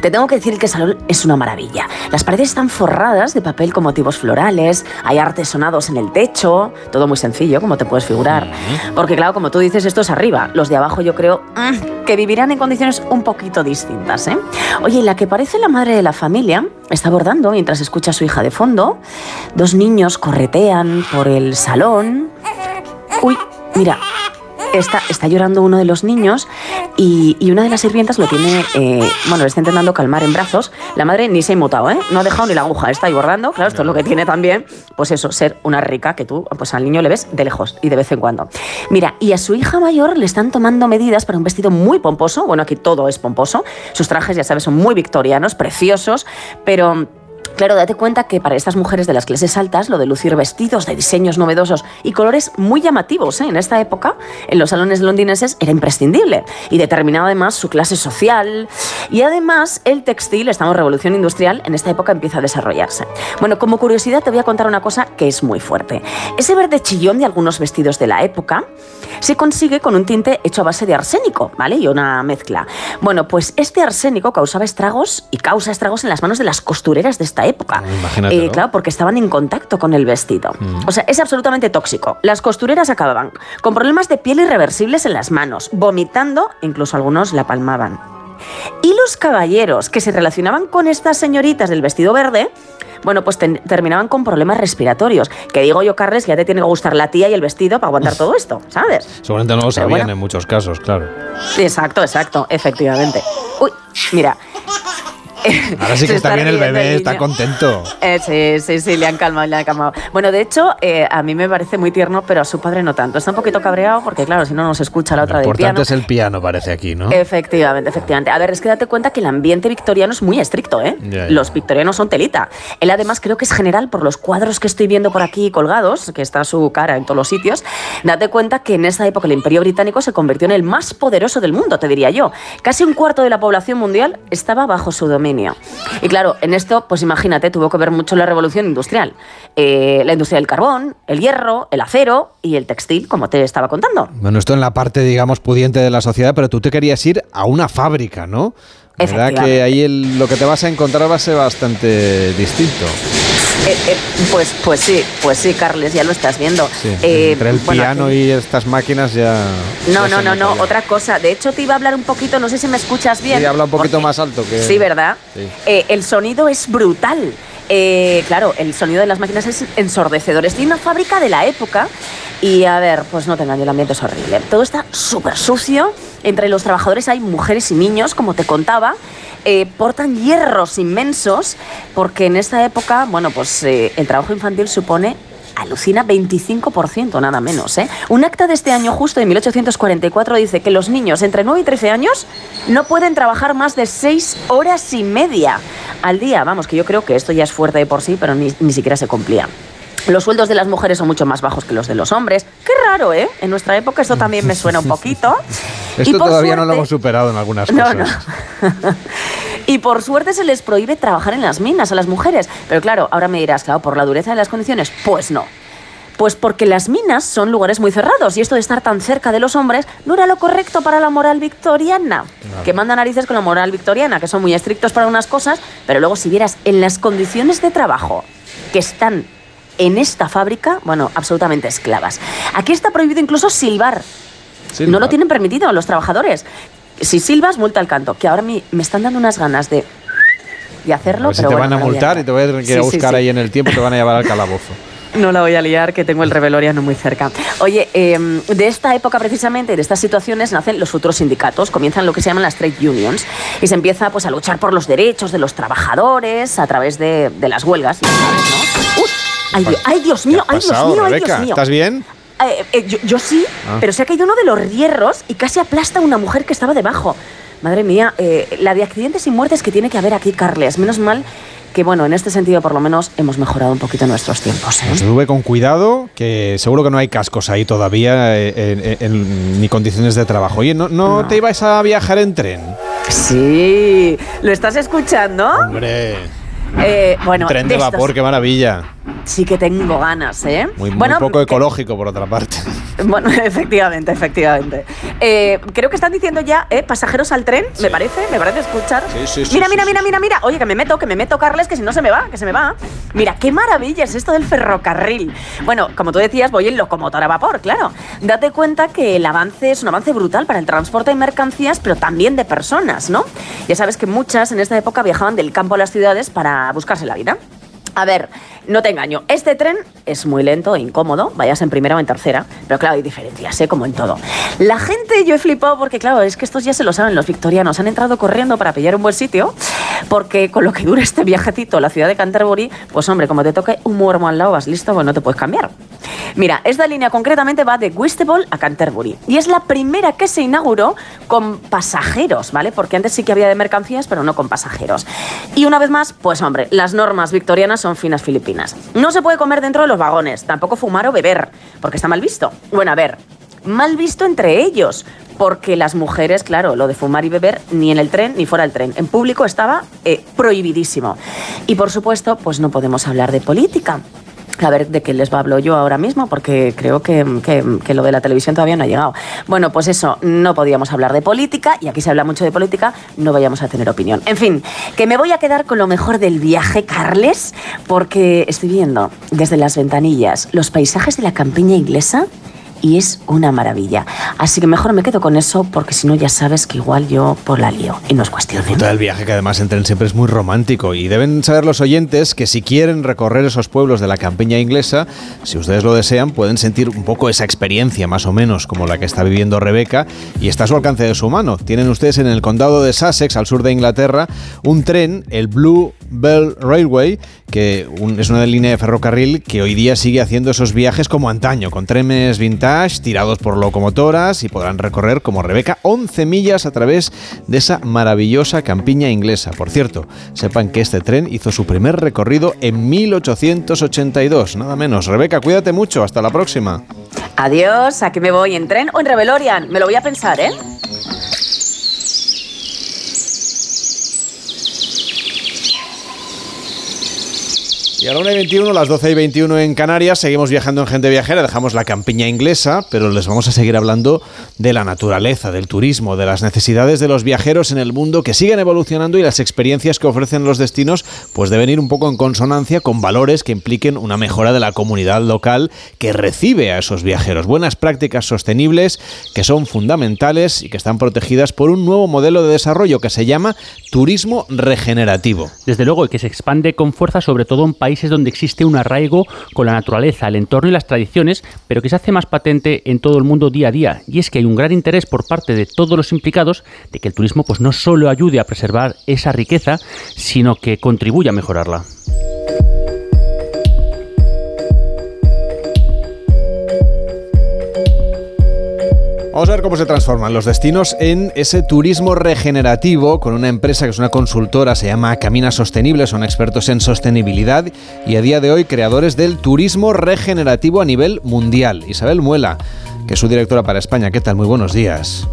Te tengo que decir que el salón es una maravilla. Las paredes están forradas de papel con motivos florales, hay artesonados en el techo, todo muy sencillo, como te puedes figurar. Porque claro, como tú dices, esto es arriba. Los de abajo yo creo mm, que vivirán en condiciones un poquito distintas. ¿eh? Oye, la que parece la madre de la familia está bordando mientras escucha a su hija de fondo. Dos niños corretean por el salón. Uy, mira, Está, está, llorando uno de los niños y, y una de las sirvientas lo tiene, eh, bueno, le está intentando calmar en brazos. La madre ni se ha inmutado, ¿eh? No ha dejado ni la aguja, está ahí bordando. Claro, esto es lo que tiene también, pues eso, ser una rica que tú, pues al niño le ves de lejos y de vez en cuando. Mira, y a su hija mayor le están tomando medidas para un vestido muy pomposo. Bueno, aquí todo es pomposo. Sus trajes, ya sabes, son muy victorianos, preciosos, pero Claro, date cuenta que para estas mujeres de las clases altas, lo de lucir vestidos de diseños novedosos y colores muy llamativos ¿eh? en esta época, en los salones londinenses, era imprescindible. Y determinaba además su clase social. Y además, el textil, estamos revolución industrial, en esta época empieza a desarrollarse. Bueno, como curiosidad, te voy a contar una cosa que es muy fuerte. Ese verde chillón de algunos vestidos de la época se consigue con un tinte hecho a base de arsénico, ¿vale? Y una mezcla. Bueno, pues este arsénico causaba estragos y causa estragos en las manos de las costureras de esta época. Imagínate, Eh, ¿no? Claro, porque estaban en contacto con el vestido. Mm. O sea, es absolutamente tóxico. Las costureras acababan con problemas de piel irreversibles en las manos, vomitando, incluso algunos la palmaban. Y los caballeros que se relacionaban con estas señoritas del vestido verde, bueno, pues ten- terminaban con problemas respiratorios. Que digo yo, Carles, que ya te tiene que gustar la tía y el vestido para aguantar todo esto, ¿sabes? Seguramente no lo sabían bueno. en muchos casos, claro. Exacto, exacto, efectivamente. Uy, mira. Ahora sí que está bien el bebé, está contento. Eh, sí, sí, sí, le han calmado, le han calmado. Bueno, de hecho, eh, a mí me parece muy tierno, pero a su padre no tanto. Está un poquito cabreado porque, claro, si no nos escucha la otra Lo del importante piano. es el piano, parece aquí, ¿no? Efectivamente, efectivamente. A ver, es que date cuenta que el ambiente victoriano es muy estricto, ¿eh? Ya, ya. Los victorianos son telita. Él además creo que es general por los cuadros que estoy viendo por aquí colgados, que está su cara en todos los sitios. Date cuenta que en esa época el imperio británico se convirtió en el más poderoso del mundo, te diría yo. Casi un cuarto de la población mundial estaba bajo su dominio. Y claro, en esto, pues imagínate, tuvo que ver mucho la revolución industrial. Eh, la industria del carbón, el hierro, el acero y el textil, como te estaba contando. Bueno, esto en la parte, digamos, pudiente de la sociedad, pero tú te querías ir a una fábrica, ¿no? ¿Verdad que ahí el- lo que te vas a encontrar va a ser bastante distinto? Eh, eh, pues, pues sí, pues sí, Carles, ya lo estás viendo. Sí, Eh, entre el bueno, piano aquí- y estas máquinas ya... No, ya no, no, no, ya. otra cosa. De hecho, te iba a hablar un poquito, no sé si me escuchas bien. Sí, habla un poquito porque- más alto que... Sí, ¿verdad? Sí. Eh, el sonido es brutal. Eh, claro, el sonido de las máquinas es ensordecedor. Estoy en una fábrica de la época y, a ver, pues no te engaño, el ambiente es horrible. Todo está súper sucio. Entre los trabajadores hay mujeres y niños, como te contaba. Eh, portan hierros inmensos porque en esta época, bueno, pues eh, el trabajo infantil supone Alucina 25%, nada menos. ¿eh? Un acta de este año justo de 1844 dice que los niños entre 9 y 13 años no pueden trabajar más de 6 horas y media al día. Vamos, que yo creo que esto ya es fuerte de por sí, pero ni, ni siquiera se cumplía. Los sueldos de las mujeres son mucho más bajos que los de los hombres. Qué raro, ¿eh? En nuestra época esto también me suena un poquito. Y Esto por todavía no lo hemos superado en algunas No, cosas. Y por suerte se les prohíbe trabajar en las minas a las mujeres. Pero claro, ahora me dirás, claro, por la dureza de las condiciones. Pues no. Pues porque las minas son lugares muy cerrados y esto de estar tan cerca de los hombres no era lo correcto para la moral victoriana. Que manda narices con la moral victoriana, que son muy estrictos para unas cosas, pero luego si vieras en las condiciones de trabajo que están en esta fábrica, bueno, absolutamente esclavas. Aquí está prohibido incluso silbar. No lo tienen permitido los trabajadores. Si silbas, multa al canto. Que ahora me, me están dando unas ganas de, de A hacerlo, ver si pero te bueno, van a multar y te voy a tener que a Sí, sí, buscar sí. ahí en el tiempo, te van a llevar al calabozo. No la voy a liar, que tengo el reveloriano muy cerca. Oye, eh, de esta época precisamente, de estas situaciones, nacen los futuros sindicatos, comienzan lo que se llaman las trade unions, y se empieza pues, a luchar por los derechos de los trabajadores a través de, de las huelgas. ¿no? Uy, ay, Dios, ay, Dios mío, ay, Dios mío, ay? Dios mío. ¿Estás bien? Eh, eh, yo, yo sí, Ah. pero se ha caído uno de los hierros y casi aplasta a una mujer que estaba debajo. Madre mía, eh, la de accidentes y muertes que tiene que haber aquí, Carles. Menos mal que, bueno, en este sentido por lo menos hemos mejorado un poquito nuestros tiempos. ¿eh? Sube con cuidado, que seguro que no hay cascos ahí todavía eh, en- en- ni condiciones de trabajo. Oye, ¿no, no, te ibas a viajar en tren? Sí, ¿lo estás escuchando? Hombre, Eh, bueno, tren de vapor, qué maravilla. sí que tengo ganas, ¿eh? Muy, muy poco ecológico, por otra parte. Bueno, efectivamente, efectivamente. Eh, creo que están diciendo ya, ¿eh? Pasajeros al tren, me parece, me parece escuchar. Sí, sí, sí, mira, sí, mira, mira, mira, mira. Oye, que me meto, que me meto, Carles, que si no se me va, que se me va. Mira, qué maravilla es esto del ferrocarril. Bueno, como tú decías, voy en locomotora a vapor, claro. Date cuenta que el avance es un avance brutal para el transporte de mercancías, pero también de personas, ¿no? Ya sabes que muchas en esta época viajaban del campo a las ciudades para buscarse la vida. A ver, no te engaño, este tren es muy lento e incómodo, vayas en primera o en tercera, pero claro, hay diferencias, ¿eh? como en todo. La gente, yo he flipado porque, claro, es que estos ya se lo saben los victorianos, han entrado corriendo para pillar un buen sitio, porque con lo que dura este viajecito a la ciudad de Canterbury, pues hombre, como te toque un muermo al lado, vas listo, pues no te puedes cambiar. Mira, esta línea concretamente va de Whitstable a Canterbury y es la primera que se inauguró con pasajeros, ¿vale? Porque antes sí que había de mercancías, pero no con pasajeros. Y una vez más, pues hombre, las normas victorianas son finas filipinas. No se puede comer dentro de los vagones, tampoco fumar o beber, porque está mal visto. Bueno, a ver, mal visto entre ellos, porque las mujeres, claro, lo de fumar y beber ni en el tren ni fuera del tren. En público estaba eh, prohibidísimo. Y por supuesto, pues no podemos hablar de política. A ver de qué les hablo yo ahora mismo, porque creo que, que- que lo de la televisión todavía no ha llegado. Bueno, pues eso, no podíamos hablar de política, y aquí se habla mucho de política, no vayamos a tener opinión. En fin, que me voy a quedar con lo mejor del viaje, Carles, porque estoy viendo desde las ventanillas los paisajes de la campiña inglesa y es una maravilla. Así que mejor me quedo con eso, porque si no ya sabes que igual yo por la lío y no es cuestión. Disfruta del viaje, que además en tren siempre es muy romántico. Y deben saber los oyentes que si quieren recorrer esos pueblos de la campiña inglesa, si ustedes lo desean, pueden sentir un poco esa experiencia, más o menos, como la que está viviendo Rebeca, y está a su alcance de su mano. Tienen ustedes en el condado de Sussex, al sur de Inglaterra, un tren, el Blue Bell Railway, que es una línea de ferrocarril que hoy día sigue haciendo esos viajes como antaño, con trenes vintage tirados por locomotoras y podrán recorrer, como Rebeca, 11 millas a través de esa maravillosa campiña inglesa. Por cierto, sepan que este tren hizo su primer recorrido en 1882, nada menos. Rebeca, cuídate mucho, hasta la próxima. Adiós, ¿a qué me voy? ¿En tren o en Revelorian? Me lo voy a pensar, ¿eh? Y a la 1 y 21, las 12 y 21 en Canarias, seguimos viajando en Gente Viajera, dejamos la campiña inglesa, pero les vamos a seguir hablando de la naturaleza, del turismo, de las necesidades de los viajeros en el mundo que siguen evolucionando y las experiencias que ofrecen los destinos pues deben ir un poco en consonancia con valores que impliquen una mejora de la comunidad local que recibe a esos viajeros. Buenas prácticas sostenibles que son fundamentales y que están protegidas por un nuevo modelo de desarrollo que se llama turismo regenerativo. Desde luego, y que se expande con fuerza, sobre todo en países donde existe un arraigo con la naturaleza, el entorno y las tradiciones, pero que se hace más patente en todo el mundo día a día. Y es que hay gran interés por parte de todos los implicados de que el turismo pues, no solo ayude a preservar esa riqueza, sino que contribuya a mejorarla. Vamos a ver cómo se transforman los destinos en ese turismo regenerativo con una empresa que es una consultora, se llama Camina Sostenible, son expertos en sostenibilidad y a día de hoy creadores del turismo regenerativo a nivel mundial. Isabel Muela, que es su directora para España. ¿Qué tal? Muy buenos días.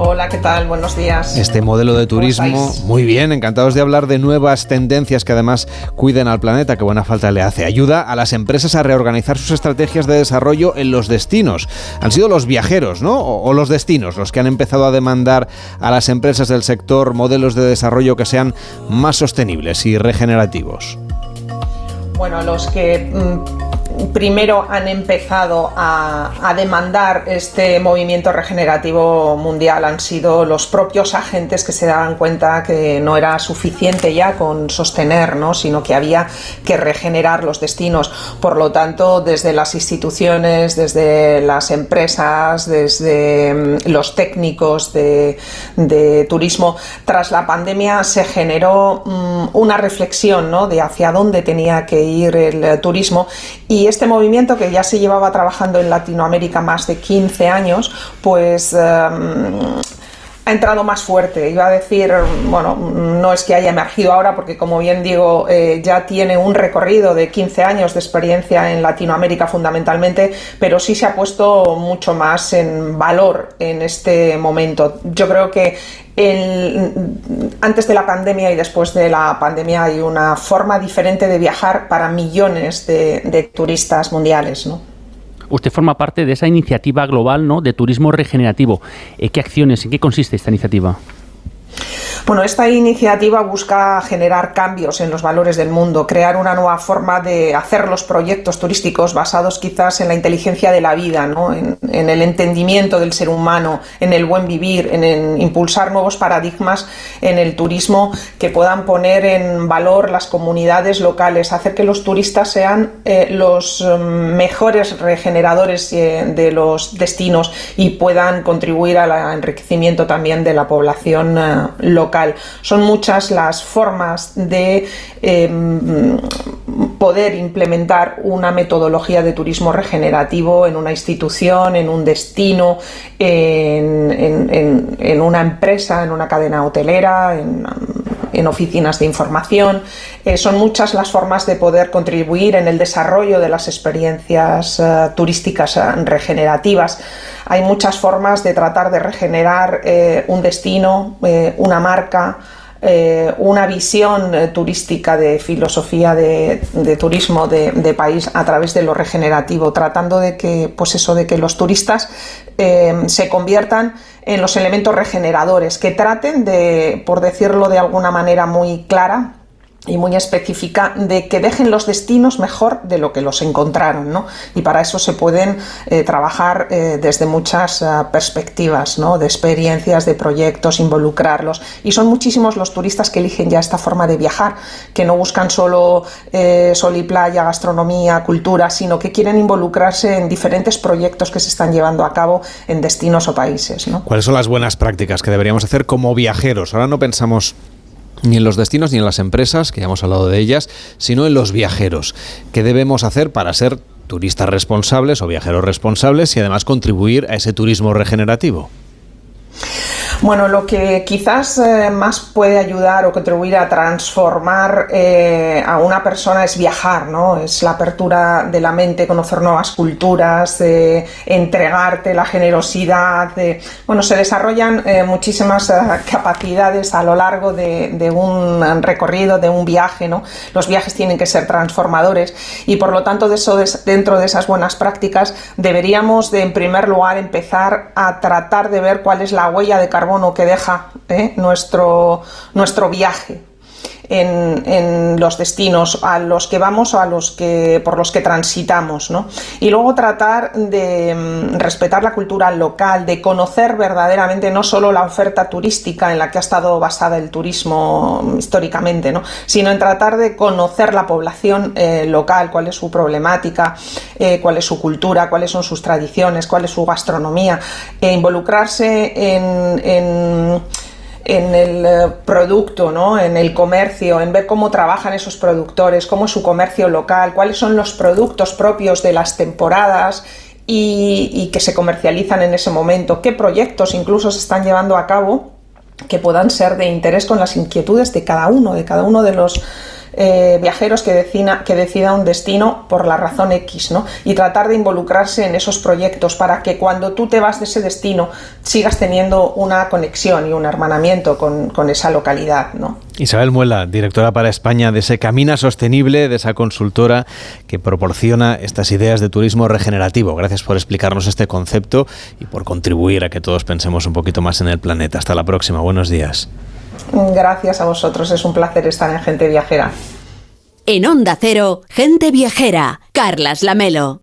Hola, ¿qué tal? Buenos días. Este modelo de turismo, muy bien, encantados de hablar de nuevas tendencias que además cuiden al planeta, que buena falta le hace. Ayuda a las empresas a reorganizar sus estrategias de desarrollo en los destinos. Han sido los viajeros, ¿no? O, o los destinos los que han empezado a demandar a las empresas del sector modelos de desarrollo que sean más sostenibles y regenerativos. Bueno, los que mm, primero han empezado a, demandar este movimiento regenerativo mundial han sido los propios agentes que se daban cuenta que no era suficiente ya con sostener, ¿no? sino que había que regenerar los destinos. Por lo tanto, desde las instituciones, desde las empresas, desde mm, los técnicos de, turismo, tras la pandemia se generó mm, una reflexión ¿no? de hacia dónde tenía que ir el turismo y este movimiento que ya se llevaba trabajando en Latinoamérica más de 15 años, pues em, ha entrado más fuerte. Iba a decir, bueno, no es que haya emergido ahora, porque como bien digo, eh, ya tiene un recorrido de 15 años de experiencia en Latinoamérica fundamentalmente, pero sí se ha puesto mucho más en valor en este momento. Yo creo que antes de la pandemia y después de la pandemia hay una forma diferente de viajar para millones de, turistas mundiales. ¿no? Usted forma parte de esa iniciativa global ¿no? de turismo regenerativo. Eh, ¿Qué acciones, en qué consiste esta iniciativa? Bueno, esta iniciativa busca generar cambios en los valores del mundo, crear una nueva forma de hacer los proyectos turísticos basados quizás en la inteligencia de la vida, en, el entendimiento del ser humano, en el buen vivir, en, impulsar nuevos paradigmas en el turismo que puedan poner en valor las comunidades locales, hacer que los turistas sean eh, los mm, mejores regeneradores eh, de los destinos y puedan contribuir al enriquecimiento también de la población eh, local. Son muchas las formas de em, poder implementar una metodología de turismo regenerativo en una institución, en un destino, en, una empresa, en una cadena hotelera, oficinas de información. Eh, son muchas las formas de poder contribuir en el desarrollo de las experiencias eh, turísticas eh, regenerativas. Hay muchas formas de tratar de regenerar un destino, una marca, una visión turística de filosofía de, turismo de, país a través de lo regenerativo, tratando de que, pues eso, de que los turistas eh, se conviertan en los elementos regeneradores, que traten de, por decirlo de alguna manera muy clara, y muy específica de que dejen los destinos mejor de lo que los encontraron, ¿no? Y para eso se pueden eh, trabajar eh, desde muchas eh, perspectivas, ¿no? De experiencias, de proyectos, involucrarlos. Y son muchísimos los turistas que eligen ya esta forma de viajar, que no buscan solo sol y playa, gastronomía, cultura, sino que quieren involucrarse en diferentes proyectos que se están llevando a cabo en destinos o países, ¿no? ¿Cuáles son las buenas prácticas que deberíamos hacer como viajeros? Ahora no pensamos ni en los destinos ni en las empresas, que ya hemos hablado de ellas, sino en los viajeros. ¿Qué debemos hacer para ser turistas responsables o viajeros responsables y además contribuir a ese turismo regenerativo? Bueno, lo que quizás eh, más puede ayudar o contribuir a transformar eh, a una persona es viajar, ¿no? Es la apertura de la mente, conocer nuevas culturas, entregarte la generosidad. bueno, se desarrollan eh, muchísimas capacidades a lo largo de, un recorrido, de un viaje, ¿no? Los viajes tienen que ser transformadores y por lo tanto de eso, dentro de esas buenas prácticas deberíamos de en primer lugar empezar a tratar de ver cuál es la huella de carbono que deja ¿eh? nuestro, nuestro viaje en, los destinos a los que vamos o a los que por los que transitamos, Y luego tratar de mm, respetar la cultura local, de conocer verdaderamente no solo la oferta turística en la que ha estado basada el turismo históricamente, ¿no? Sino en tratar de conocer la población eh, local, cuál es su problemática, eh, cuál es su cultura, cuáles son sus tradiciones, cuál es su gastronomía, e involucrarse en el eh, producto, ¿no? en el comercio, en ver cómo trabajan esos productores, cómo es su comercio local, cuáles son los productos propios de las temporadas y, que se comercializan en ese momento, qué proyectos incluso se están llevando a cabo que puedan ser de interés con las inquietudes de cada uno, de cada uno de los eh, viajeros que decida, que decida un destino por la razón X, ¿no? Y tratar de involucrarse en esos proyectos para que cuando tú te vas de ese destino sigas teniendo una conexión y un hermanamiento con, con esa localidad, ¿no? Isabel Muela, directora para España de ese Camina Sostenible, de esa consultora que proporciona estas ideas de turismo regenerativo. Gracias por explicarnos este concepto y por contribuir a que todos pensemos un poquito más en el planeta. Hasta la próxima. Buenos días. Gracias a vosotros, es un placer estar en Gente Viajera. En Onda Cero, Gente Viajera, Carlas Lamelo.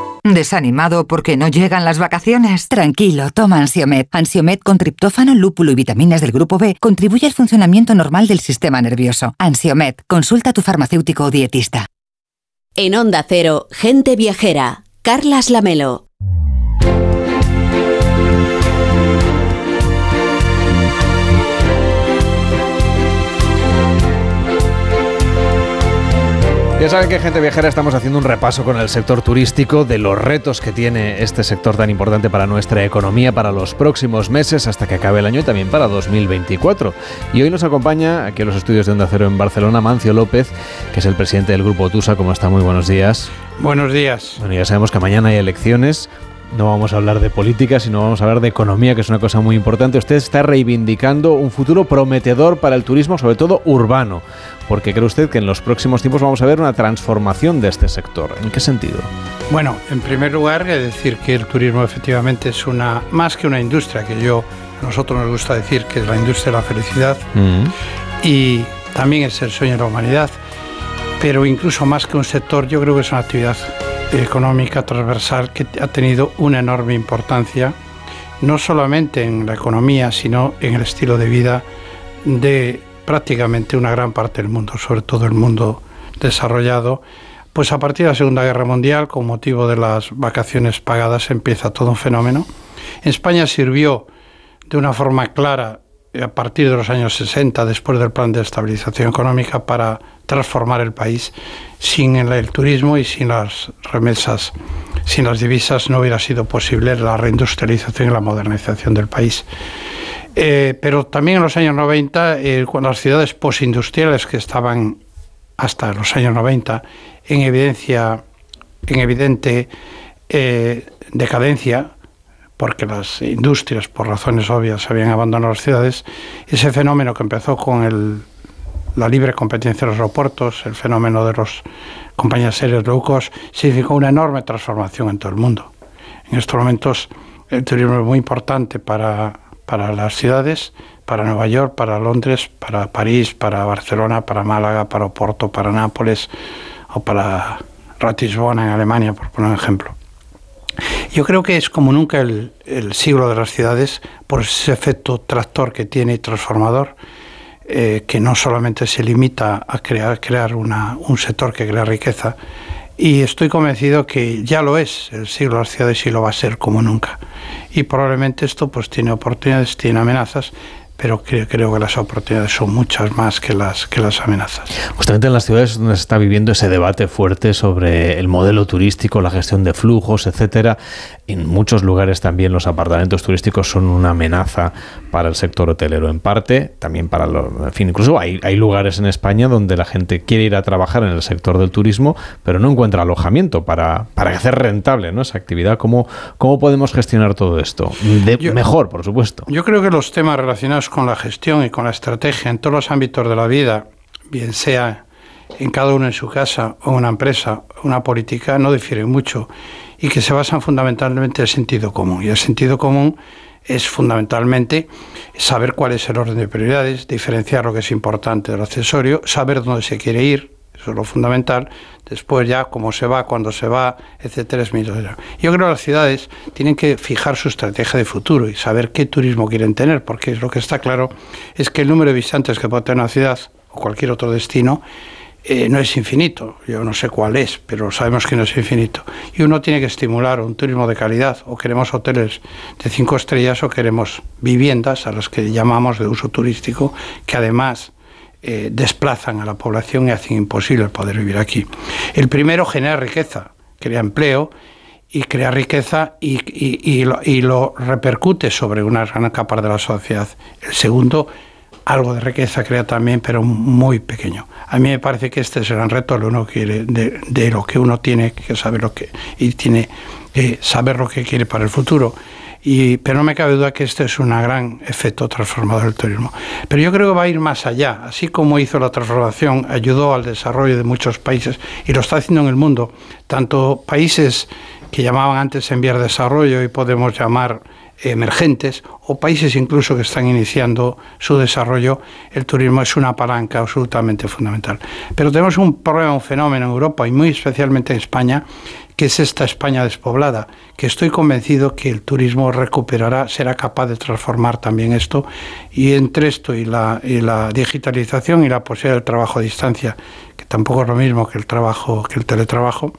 ¿Desanimado porque no llegan las vacaciones? Tranquilo, toma Ansiomet. Ansiomet con triptófano, lúpulo y vitaminas del grupo B contribuye al funcionamiento normal del sistema nervioso. Ansiomet, consulta a tu farmacéutico o dietista. En Onda Cero, Gente Viajera, Carlas Lamelo. Ya saben que Gente Viajera estamos haciendo un repaso con el sector turístico de los retos que tiene este sector tan importante para nuestra economía para los próximos meses hasta que acabe el año y también para 2024. Y hoy nos acompaña aquí en los estudios de Onda Cero en Barcelona Mancio López, que es el presidente del Grupo TUSA. ¿Cómo está? Muy buenos días. Buenos días. Bueno, ya sabemos que mañana hay elecciones. No vamos a hablar de política, sino vamos a hablar de economía, que es una cosa muy importante. Usted está reivindicando un futuro prometedor para el turismo, sobre todo urbano porque cree usted que en los próximos tiempos vamos a ver una transformación de este sector. ¿En qué sentido? Bueno, en primer lugar, decir que el turismo efectivamente es una más que una industria, que yo a nosotros nos gusta decir que es la industria de la felicidad Mm. y también es el sueño de la humanidad, pero incluso más que un sector, yo creo que es una actividad económica transversal que ha tenido una enorme importancia, no solamente en la economía, sino en el estilo de vida de prácticamente una gran parte del mundo, sobre todo el mundo desarrollado, pues a partir de la Segunda Guerra Mundial, con motivo de las vacaciones pagadas, empieza todo un fenómeno. En España sirvió de una forma clara a partir de los años 60, después del plan de estabilización económica, para transformar el país. Sin el, turismo y sin las remesas, sin las divisas, no hubiera sido posible la reindustrialización y la modernización del país. Eh, pero también en los años 90, eh, cuando las ciudades postindustriales que estaban hasta los años 90 en evidencia, en evidente eh, decadencia, porque las industrias, por razones obvias, habían abandonado las ciudades, ese fenómeno que empezó con la libre competencia de los aeropuertos, el fenómeno de las compañías aéreas low cost, significó una enorme transformación en todo el mundo. En estos momentos el turismo es muy importante para, para las ciudades, para Nueva York, para Londres, para París, para Barcelona, para Málaga, para Oporto, para Nápoles o para Ratisbona en Alemania, por poner un ejemplo. Yo creo que es como nunca el, el siglo de las ciudades por ese efecto tractor que tiene y transformador, eh, que no solamente se limita a crear, crear una, un sector que crea riqueza, y estoy convencido que ya lo es el siglo de las ciudades y lo va a ser como nunca. Y probablemente esto pues tiene oportunidades, tiene amenazas, pero creo, creo que las oportunidades son muchas más que las, que las amenazas. Justamente en las ciudades donde se está viviendo ese debate fuerte sobre el modelo turístico, la gestión de flujos, etcétera. En muchos lugares también los apartamentos turísticos son una amenaza para el sector hotelero, en parte, también para los. En fin, incluso hay, hay lugares en España donde la gente quiere ir a trabajar en el sector del turismo, pero no encuentra alojamiento para, para hacer rentable ¿no? esa actividad. ¿Cómo, ¿Cómo podemos gestionar todo esto? De, Yo- mejor, por supuesto. Yo creo que los temas relacionados con la gestión y con la estrategia en todos los ámbitos de la vida, bien sea en cada uno en su casa o una empresa, una política, no difieren mucho y que se basan fundamentalmente en el sentido común. Y el sentido común es fundamentalmente saber cuál es el orden de prioridades, diferenciar lo que es importante del accesorio, saber dónde se quiere ir, eso es lo fundamental. Después ya cómo se va, cuándo se va, etcétera, Yo creo que las ciudades tienen que fijar su estrategia de futuro y saber qué turismo quieren tener, porque lo que está claro es que el número de visitantes que puede tener una ciudad o cualquier otro destino eh, no es infinito, yo no sé cuál es, pero sabemos que no es infinito. Y uno tiene que estimular un turismo de calidad, o queremos hoteles de cinco estrellas o queremos viviendas a las que llamamos de uso turístico, que además eh, desplazan a la población y hacen imposible poder vivir aquí. El primero genera riqueza, crea empleo y crea riqueza y, lo, repercute sobre una gran capa de la sociedad. El segundo algo de riqueza crea también, pero muy pequeño. A mí me parece que este es el gran reto de, uno quiere, de, lo que uno tiene que saber lo que y tiene que saber lo que quiere para el futuro. Pero no me cabe duda que este es un gran efecto transformador del turismo. Pero yo creo que va a ir más allá. Así como hizo la transformación, ayudó al desarrollo de muchos países y lo está haciendo en el mundo, tanto países que llamaban antes en vías de desarrollo y podemos llamar emergentes o países incluso que están iniciando su desarrollo, el turismo es una palanca absolutamente fundamental. Pero tenemos un problema, un fenómeno en Europa y muy especialmente en España, que es esta España despoblada, que estoy convencido que el turismo recuperará, será capaz de transformar también esto, y entre esto y la, digitalización y la posibilidad del trabajo a distancia, que tampoco es lo mismo que el trabajo, que el teletrabajo,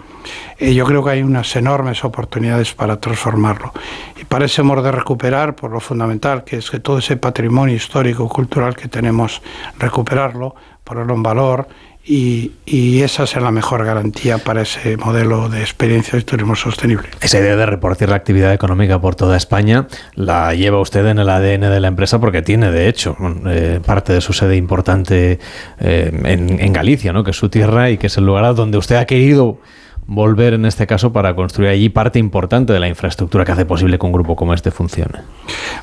eh, yo creo que hay unas enormes oportunidades para transformarlo. Y para ese modo de recuperar, por lo fundamental, que es que todo ese patrimonio histórico, cultural que tenemos, recuperarlo, ponerlo en valor y, esa es la mejor garantía para ese modelo de experiencia de turismo sostenible. Esa idea de reportar la actividad económica por toda España la lleva usted en el ADN de la empresa porque tiene, de hecho, eh, parte de su sede importante eh, en, en, Galicia, ¿no? que es su tierra y que es el lugar donde usted ha querido volver en este caso para construir allí parte importante de la infraestructura que hace posible que un grupo como este funcione?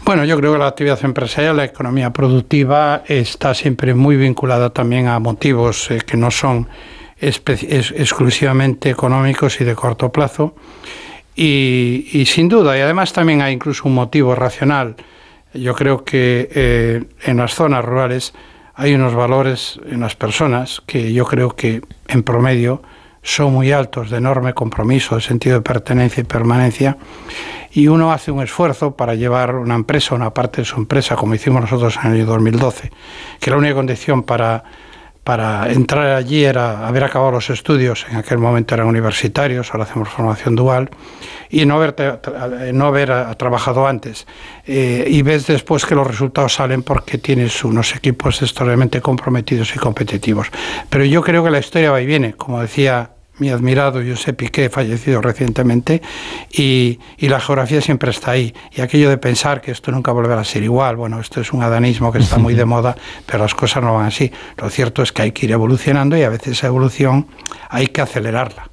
Bueno, yo creo que la actividad empresarial, la economía productiva está siempre muy vinculada también a motivos eh, que no son exclusivamente económicos y de corto plazo. Y, sin duda, y además también hay incluso un motivo racional. Yo creo que eh, en las zonas rurales hay unos valores en las personas que yo creo que en promedio son muy altos, de enorme compromiso, de sentido de pertenencia y permanencia, y uno hace un esfuerzo para llevar una empresa, una parte de su empresa, como hicimos nosotros en el año 2012, que la única condición para, para entrar allí era haber acabado los estudios, en aquel momento eran universitarios, ahora hacemos formación dual, y no haber, no haber trabajado antes. Eh, y ves después que los resultados salen porque tienes unos equipos extraordinariamente comprometidos y competitivos. Pero yo creo que la historia va y viene, como decía mi admirado José Piqué, fallecido recientemente, y, y, la geografía siempre está ahí. Y aquello de pensar que esto nunca volverá a ser igual, bueno, esto es un adanismo que está muy de moda, pero las cosas no van así. Lo cierto es que hay que ir evolucionando y a veces esa evolución hay que acelerarla.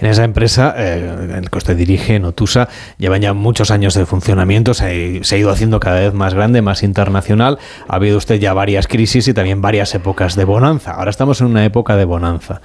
En esa empresa, eh, en que usted dirige, Notusa, llevan ya muchos años de funcionamiento, se ha, ido haciendo cada vez más grande, más internacional. Ha habido usted ya varias crisis y también varias épocas de bonanza. Ahora estamos en una época de bonanza.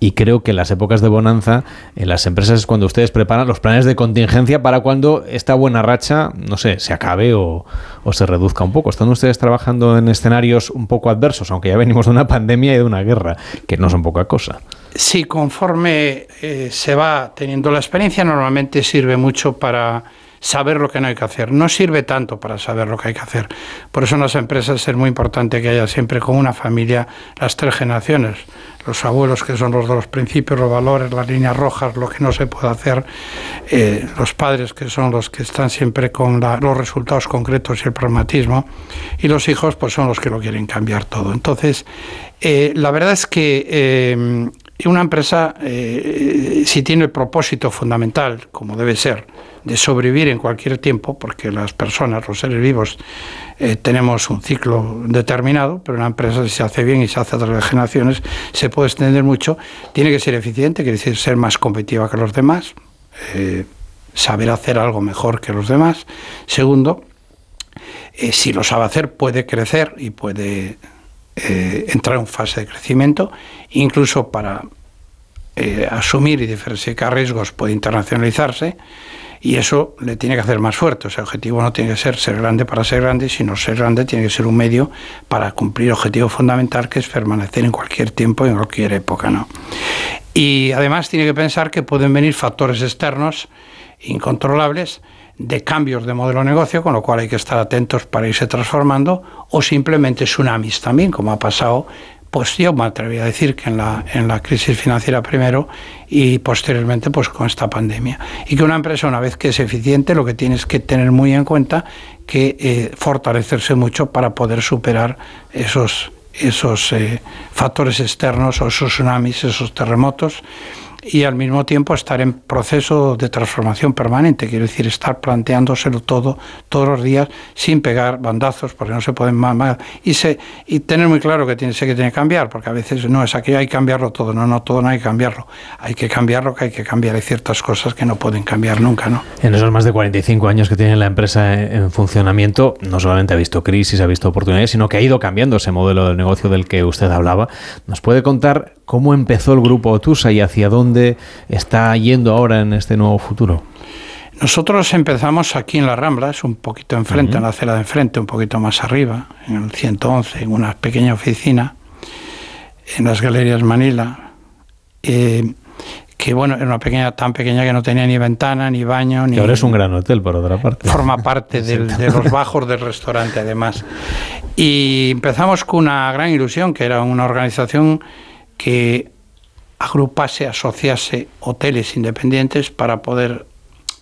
Y creo que en las épocas de bonanza, en las empresas es cuando ustedes preparan los planes de contingencia para cuando esta buena racha, no sé, se acabe o, se reduzca un poco. Están ustedes trabajando en escenarios un poco adversos, aunque ya venimos de una pandemia y de una guerra, que no son poca cosa. Sí, conforme eh, se va teniendo la experiencia, normalmente sirve mucho para saber lo que no hay que hacer. No sirve tanto para saber lo que hay que hacer. Por eso en las empresas es muy importante que haya siempre con una familia las tres generaciones. Los abuelos, que son los de los principios, los valores, las líneas rojas, lo que no se puede hacer. Eh, los padres, que son los que están siempre con los resultados concretos y el pragmatismo. Y los hijos, pues son los que lo quieren cambiar todo. Entonces, eh, la verdad es que y una empresa, eh, si tiene el propósito fundamental, como debe ser, de sobrevivir en cualquier tiempo, porque las personas, los seres vivos, eh, tenemos un ciclo determinado, pero una empresa si se hace bien y se hace a través de generaciones, se puede extender mucho, tiene que ser eficiente, quiere decir ser más competitiva que los demás, eh, saber hacer algo mejor que los demás. Segundo, si lo sabe hacer, puede crecer y puede eh, entrar en fase de crecimiento, incluso para eh, asumir y diversificar riesgos puede internacionalizarse y eso le tiene que hacer más fuerte. O sea, el objetivo no tiene que ser ser grande para ser grande, sino ser grande tiene que ser un medio para cumplir el objetivo fundamental que es permanecer en cualquier tiempo y en cualquier época. ¿no? Y además tiene que pensar que pueden venir factores externos incontrolables de cambios de modelo de negocio, con lo cual hay que estar atentos para irse transformando, o simplemente tsunamis también, como ha pasado pues yo me atrevería a decir que en la, en la crisis financiera primero y posteriormente pues con esta pandemia. Y que una empresa una vez que es eficiente lo que tienes que tener muy en cuenta que eh, fortalecerse mucho para poder superar esos, esos eh, factores externos o esos tsunamis, esos terremotos y al mismo tiempo estar en proceso de transformación permanente, quiero decir, estar planteándoselo todo todos los días sin pegar bandazos, porque no se pueden más, y, se, y tener muy claro que tiene, sé que tiene que cambiar, porque a veces no es aquí hay que cambiarlo todo, no, no, todo no hay que cambiarlo, hay que cambiar lo que hay que cambiar, hay ciertas cosas que no pueden cambiar nunca, ¿no? En esos más de 45 años que tiene la empresa en funcionamiento, no solamente ha visto crisis, ha visto oportunidades, sino que ha ido cambiando ese modelo de negocio del que usted hablaba. ¿Nos puede contar cómo empezó el grupo Otusa y hacia dónde está yendo ahora en este nuevo futuro? Nosotros empezamos aquí en la Rambla, es un poquito enfrente, en la acera de enfrente, un poquito más arriba, en el 111, en una pequeña oficina, en las Galerías Manila, eh, que bueno, era una pequeña, tan pequeña que no tenía ni ventana, ni baño, ni... ahora es un gran hotel, por otra parte. Forma parte de los bajos del restaurante, además. Y empezamos con una gran ilusión, que era una organización que agrupase, asociase hoteles independientes para poder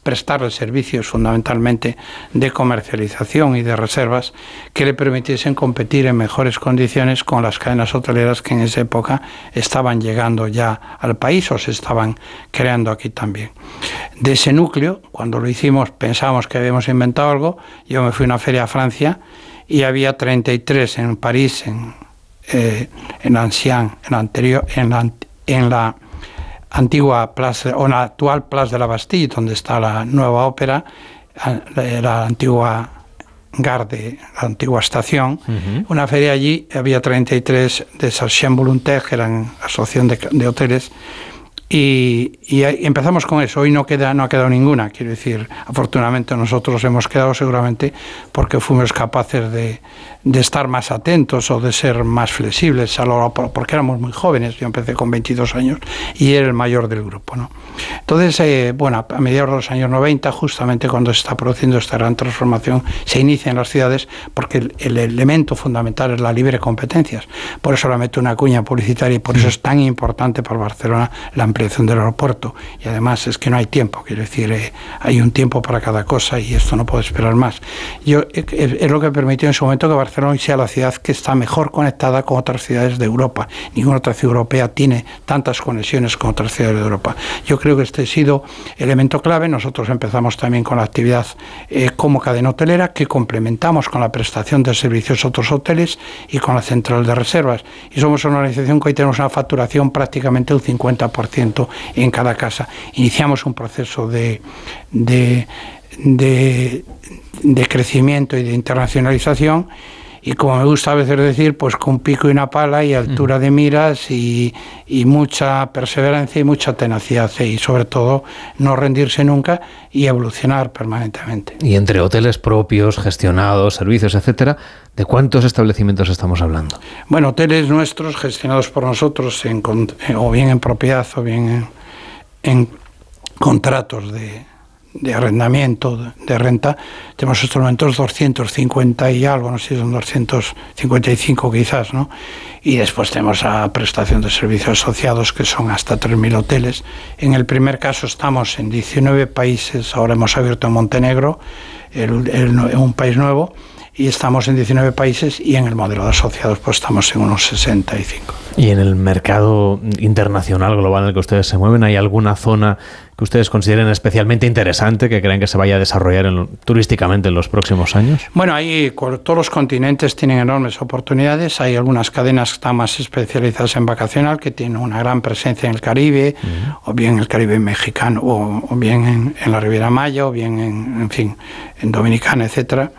prestarles servicios fundamentalmente de comercialización y de reservas que le permitiesen competir en mejores condiciones con las cadenas hoteleras que en esa época estaban llegando ya al país o se estaban creando aquí también. De ese núcleo, cuando lo hicimos, pensábamos que habíamos inventado algo, yo me fui a una feria a Francia y había 33 en París, en eh, en Ancien, en anterior, en en la antigua plaza o la actual Plaza de la Bastille, donde está la nueva ópera, la antigua Garde, la antigua estación, una feria allí, había 33 de Sarchen Volontaire, que eran asociación de, de hoteles, y, empezamos con eso. Hoy no, queda, no ha quedado ninguna. Quiero decir, afortunadamente nosotros hemos quedado seguramente porque fuimos capaces de, de estar más atentos o de ser más flexibles, a lo, porque éramos muy jóvenes. Yo empecé con 22 años y era el mayor del grupo. ¿no? Entonces, eh, bueno, a mediados de los años 90, justamente cuando se está produciendo esta gran transformación, se inicia en las ciudades porque el, el elemento fundamental es la libre competencia. Por eso la meto una cuña publicitaria y por eso es tan importante para Barcelona la empresa del aeropuerto y además es que no hay tiempo, quiero decir, eh, hay un tiempo para cada cosa y esto no puede esperar más. Yo, eh, eh, es lo que permitió en su momento que Barcelona sea la ciudad que está mejor conectada con otras ciudades de Europa. Ninguna otra ciudad europea tiene tantas conexiones con otras ciudades de Europa. Yo creo que este ha sido elemento clave. Nosotros empezamos también con la actividad como cadena hotelera que complementamos con la prestación de servicios a otros hoteles y con la central de reservas. Y somos una organización que hoy tenemos una facturación prácticamente un 50% en cada casa. Iniciamos un proceso de, de, crecimiento y de internacionalización y como me gusta a veces decir, pues con pico y una pala y altura de miras y, y, mucha perseverancia y mucha tenacidad y sobre todo no rendirse nunca y evolucionar permanentemente. Y entre hoteles propios, gestionados, servicios, etcétera, ¿de cuántos establecimientos estamos hablando? Bueno, hoteles nuestros gestionados por nosotros en, o bien en propiedad o bien en contratos de, de arrendamiento, de renta, tenemos estos momentos 250 y algo, no sé si son 255 quizás, ¿no? Y después tenemos a prestación de servicios asociados que son hasta 3.000 hoteles. En el primer caso estamos en 19 países, ahora hemos abierto en Montenegro, un país nuevo, y estamos en 19 países y en el modelo de asociados pues estamos en unos 65. ¿Y en el mercado internacional, global en el que ustedes se mueven, hay alguna zona que ustedes consideren especialmente interesante, que creen que se vaya a desarrollar turísticamente en los próximos años? Bueno, ahí todos los continentes tienen enormes oportunidades. Hay algunas cadenas que están más especializadas en vacacional, que tienen una gran presencia en el Caribe, o bien en el Caribe mexicano, o, bien en, la Riviera Maya, o bien en, en fin, en Dominicana, etcétera.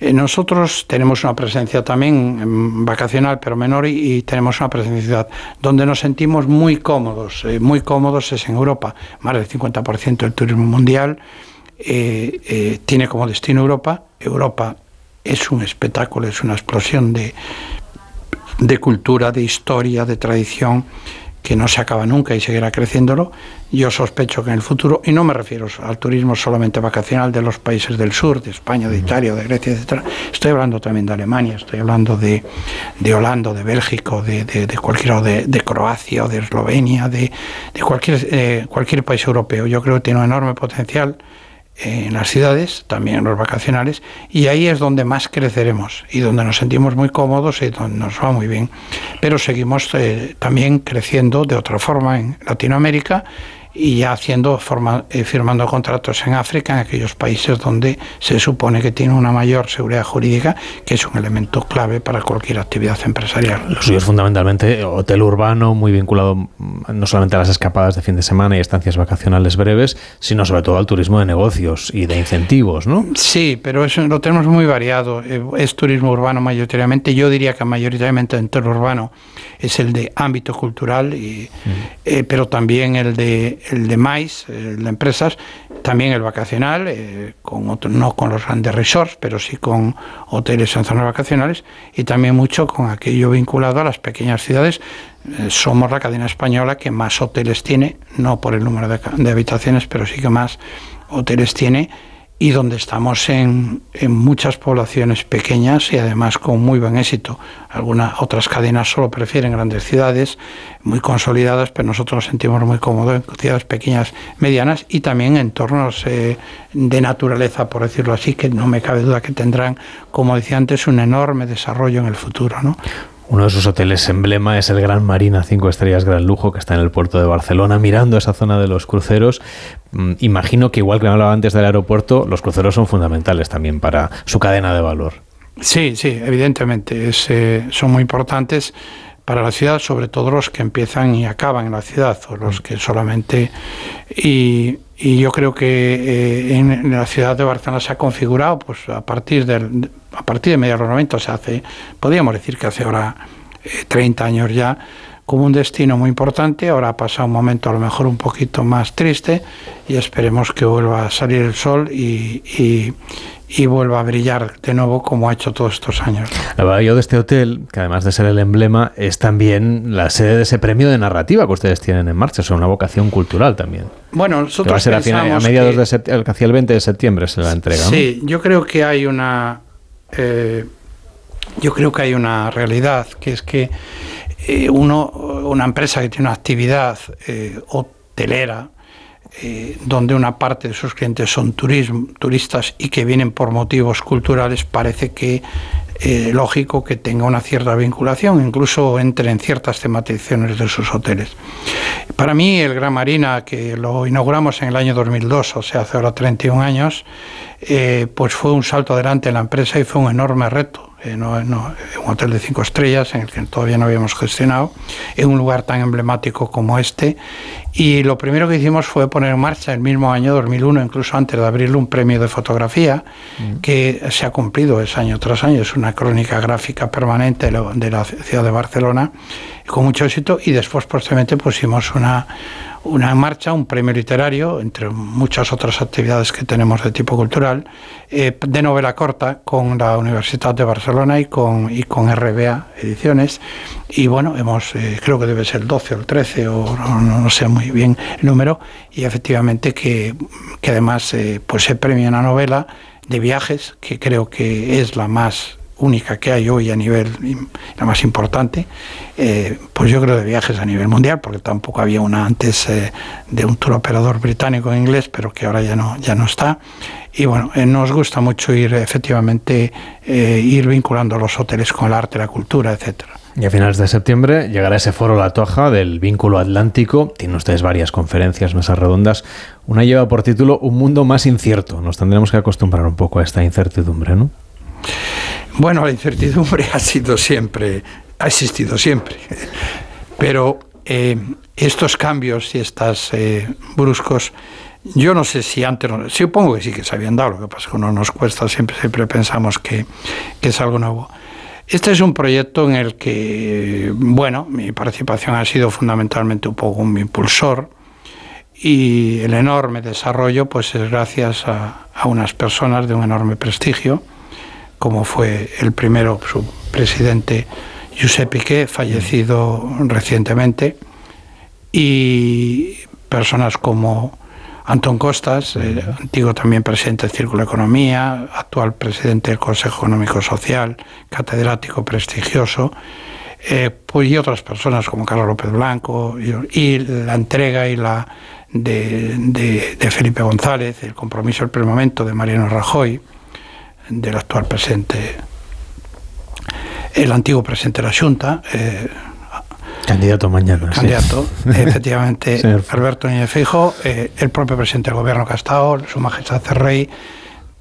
Eh, nosotros tenemos una presencia también vacacional, pero menor, y, tenemos una presencia donde nos sentimos muy cómodos. Eh, muy cómodos es en Europa. Más del 50% del turismo mundial eh, tiene como destino Europa. Europa es un espectáculo, es una explosión de, de cultura, de historia, de tradición que no se acaba nunca y seguirá creciéndolo. Yo sospecho que en el futuro, y no me refiero al turismo solamente vacacional de los países del sur, de España, de Italia, de Grecia, etc. Estoy hablando también de Alemania, estoy hablando de, de Holanda, de Bélgica, de, de, de cualquier, de, de Croacia, de Eslovenia, de, de cualquier, eh, cualquier país europeo. Yo creo que tiene un enorme potencial en las ciudades, también en los vacacionales, y ahí es donde más creceremos y donde nos sentimos muy cómodos y donde nos va muy bien. Pero seguimos eh, también creciendo de otra forma en Latinoamérica y ya haciendo forma, eh, firmando contratos en África, en aquellos países donde se supone que tiene una mayor seguridad jurídica, que es un elemento clave para cualquier actividad empresarial. Lo suyo es fundamentalmente hotel urbano, muy vinculado mm, no solamente a las escapadas de fin de semana y estancias vacacionales breves, sino sobre todo al turismo de negocios y de incentivos, ¿no? Sí, pero eso lo tenemos muy variado. Eh, es turismo urbano mayoritariamente. Yo diría que mayoritariamente el turismo urbano es el de ámbito cultural, y, mm. eh, pero también el de el de maíz, el de empresas, también el vacacional, eh, con otro, no con los grandes resorts, pero sí con hoteles en zonas vacacionales y también mucho con aquello vinculado a las pequeñas ciudades. Eh, somos la cadena española que más hoteles tiene, no por el número de, de habitaciones, pero sí que más hoteles tiene y donde estamos en, en, muchas poblaciones pequeñas y además con muy buen éxito. Algunas otras cadenas solo prefieren grandes ciudades muy consolidadas, pero nosotros nos sentimos muy cómodos en ciudades pequeñas, medianas y también en entornos eh, de naturaleza, por decirlo así, que no me cabe duda que tendrán, como decía antes, un enorme desarrollo en el futuro. ¿no? Uno de sus hoteles emblema es el Gran Marina 5 estrellas Gran Lujo, que está en el puerto de Barcelona, mirando esa zona de los cruceros. Mm, imagino que igual que hablaba antes del aeropuerto, los cruceros son fundamentales también para su cadena de valor. Sí, sí, evidentemente, es, eh, son muy importantes para la ciudad, sobre todo los que empiezan y acaban en la ciudad, o los que solamente... Y, y yo creo que eh, en, la ciudad de Barcelona se ha configurado, pues a partir del, a partir de mediados de los 90, o sea, hace, podríamos decir que hace ahora eh, 30 años ya, como un destino muy importante. Ahora ha pasado un momento a lo mejor un poquito más triste y esperemos que vuelva a salir el sol y, y, y vuelva a brillar de nuevo como ha hecho todos estos años. Hablaba yo de este hotel, que además de ser el emblema, es también la sede de ese premio de narrativa que ustedes tienen en marcha, o sea, una vocación cultural también. Bueno, nosotros que va a ser a, final, a mediados que, de septiembre, hacia el 20 de septiembre se la entrega. Sí, ¿no? yo creo que hay una... Eh, yo creo que hay una realidad, que es que eh, uno, una empresa que tiene una actividad eh, hotelera, eh, donde una parte de sus clientes son turismo, turistas y que vienen por motivos culturales, parece que eh, lógico que tenga una cierta vinculación, incluso entre en ciertas tematizaciones de sus hoteles. Para mí, el Gran Marina, que lo inauguramos en el año 2002, o sea, hace ahora 31 años, eh, pues fue un salto adelante en la empresa y fue un enorme reto. Eh, no, no, un hotel de cinco estrellas en el que todavía no habíamos gestionado, en un lugar tan emblemático como este. Y lo primero que hicimos fue poner en marcha el mismo año 2001, incluso antes de abrirlo, un premio de fotografía mm. que se ha cumplido es año tras año. Es una crónica gráfica permanente de la ciudad de Barcelona con mucho éxito. Y después, posteriormente, pusimos una una marcha, un premio literario, entre muchas otras actividades que tenemos de tipo cultural, eh, de novela corta con la Universidad de Barcelona y con, y con RBA Ediciones. Y bueno, hemos, eh, creo que debe ser el 12 o el 13, o no, sé muy bien el número, y efectivamente que, que además eh, pues se premia una novela de viajes, que creo que es la más única que hay hoy a nivel, la más importante, eh, pues yo creo de viajes a nivel mundial, porque tampoco había una antes eh, de un tour operador británico en inglés, pero que ahora ya no, ya no está. Y bueno, eh, nos gusta mucho ir efectivamente, ir vinculando los hoteles con el arte, la cultura, etcétera. Y a finales de septiembre llegará ese foro La Toja del vínculo atlántico. Tienen ustedes varias conferencias, mesas redondas. Una lleva por título Un mundo más incierto. Nos tendremos que acostumbrar un poco a esta incertidumbre, ¿no? Bueno, la incertidumbre ha sido siempre, ha existido siempre, pero eh, estos cambios y estos eh, bruscos, yo no sé si antes, supongo que sí que se habían dado, lo que pasa es que no nos cuesta, siempre, siempre pensamos que, es algo nuevo. Este es un proyecto en el que, bueno, mi participación ha sido fundamentalmente un poco un impulsor y el enorme desarrollo pues es gracias a unas personas de un enorme prestigio, como fue el primero, su presidente Giuseppe Piqué, fallecido recientemente, y personas como Antón Costas, eh, antiguo también presidente del Círculo de Economía, actual presidente del Consejo Económico Social, catedrático prestigioso, eh, pues, y otras personas como Carlos López Blanco, y, la entrega y la de, Felipe González, el compromiso del primer momento de Mariano Rajoy, del actual presidente, el antiguo presidente de la Junta, eh, Candidato mañana. Candidato, efectivamente, Alberto Núñez Fijo, eh, el propio presidente del gobierno Castao, su majestad el rey.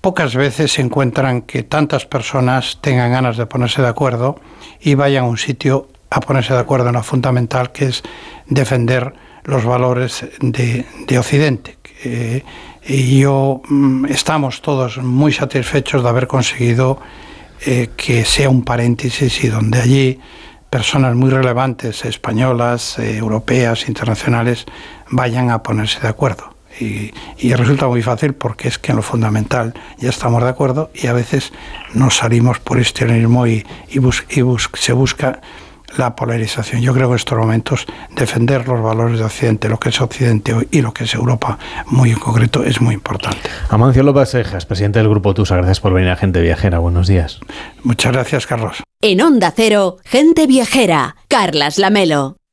Pocas veces se encuentran que tantas personas tengan ganas de ponerse de acuerdo y vayan a un sitio a ponerse de acuerdo en lo fundamental que es defender los valores de, Occidente. Y yo mm, estamos todos muy satisfechos de haber conseguido eh, que sea un paréntesis y donde allí personas muy relevantes, españolas, eh, europeas, internacionales, vayan a ponerse de acuerdo. Y, resulta muy fácil porque es que en lo fundamental ya estamos de acuerdo y a veces nos salimos por exteriorismo y, y, se busca la polarización. Yo creo que en estos momentos defender los valores de Occidente, lo que es Occidente hoy y lo que es Europa muy en concreto, es muy importante. Amancio López Cejas, presidente del Grupo TUSA, gracias por venir a Gente Viajera. Buenos días. Muchas gracias, Carlos. En Onda Cero, Gente Viajera, Carlas Lamelo.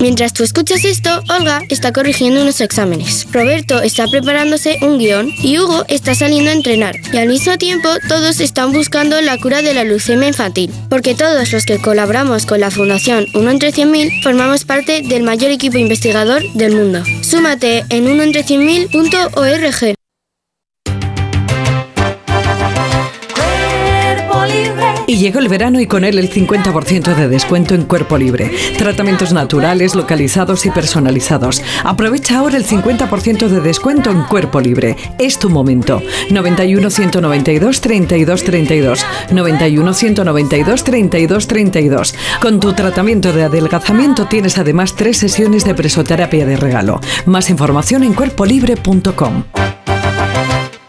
Mientras tú escuchas esto, Olga está corrigiendo unos exámenes. Roberto está preparándose un guion y Hugo está saliendo a entrenar. Y al mismo tiempo, todos están buscando la cura de la leucemia infantil. Porque todos los que colaboramos con la Fundación 1 entre 100.000 formamos parte del mayor equipo investigador del mundo. Súmate en 1entre100.000.org. Y llegó el verano y con él el 50% de descuento en cuerpo libre. Tratamientos naturales, localizados y personalizados. Aprovecha ahora el 50% de descuento en cuerpo libre. Es tu momento. 91 192 32 32. 91 192 32 32. Con tu tratamiento de adelgazamiento tienes además tres sesiones de presoterapia de regalo. Más información en cuerpolibre.com.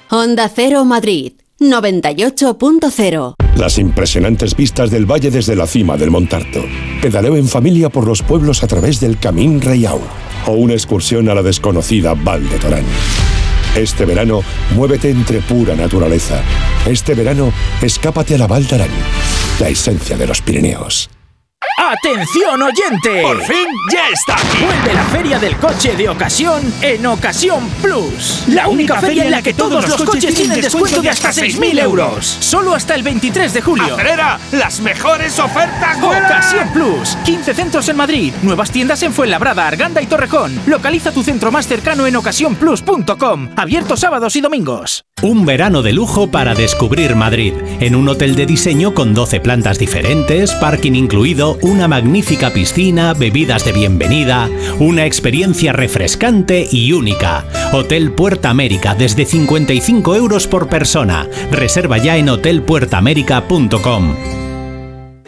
Onda Cero Madrid 98.0 las impresionantes vistas del valle desde la cima del Montarto. Pedaleo en familia por los pueblos a través del Camín Reyau. O una excursión a la desconocida Val de Torán. Este verano, muévete entre pura naturaleza. Este verano, escápate a la Val de Arán, la esencia de los Pirineos. ¡Atención oyente! ¡Por fin ya está aquí! Vuelve la feria del coche de ocasión en Ocasión Plus. La única feria en la que todos los coches tienen descuento de hasta 6.000 euros. Solo hasta el 23 de julio. ¡Acelera! ¡Las mejores ofertas Ocasión Plus. 15 centros en Madrid. Nuevas tiendas en Fuenlabrada, Arganda y Torrejón. Localiza tu centro más cercano en ocasiónplus.com. Abierto sábados y domingos. Un verano de lujo para descubrir Madrid. En un hotel de diseño con 12 plantas diferentes, parking incluido, una magnífica piscina, bebidas de bienvenida, una experiencia refrescante y única. Hotel Puerta América desde 55 euros por persona. Reserva ya en hotelpuertamérica.com.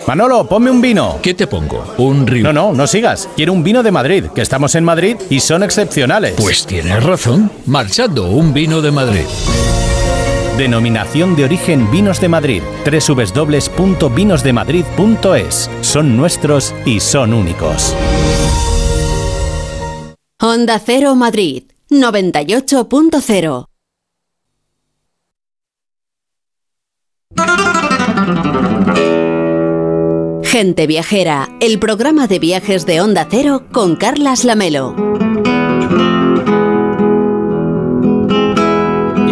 Manolo, ponme un vino. ¿Qué te pongo? ¿Un río? No, no, no sigas. Quiero un vino de Madrid, que estamos en Madrid y son excepcionales. Pues tienes razón. Marchando, un vino de Madrid. Denominación de origen Vinos de Madrid. www.vinosdemadrid.es. Son nuestros y son únicos. Honda Cero Madrid 98.0 Gente Viajera, el programa de viajes de Onda Cero con Carlas Lamelo.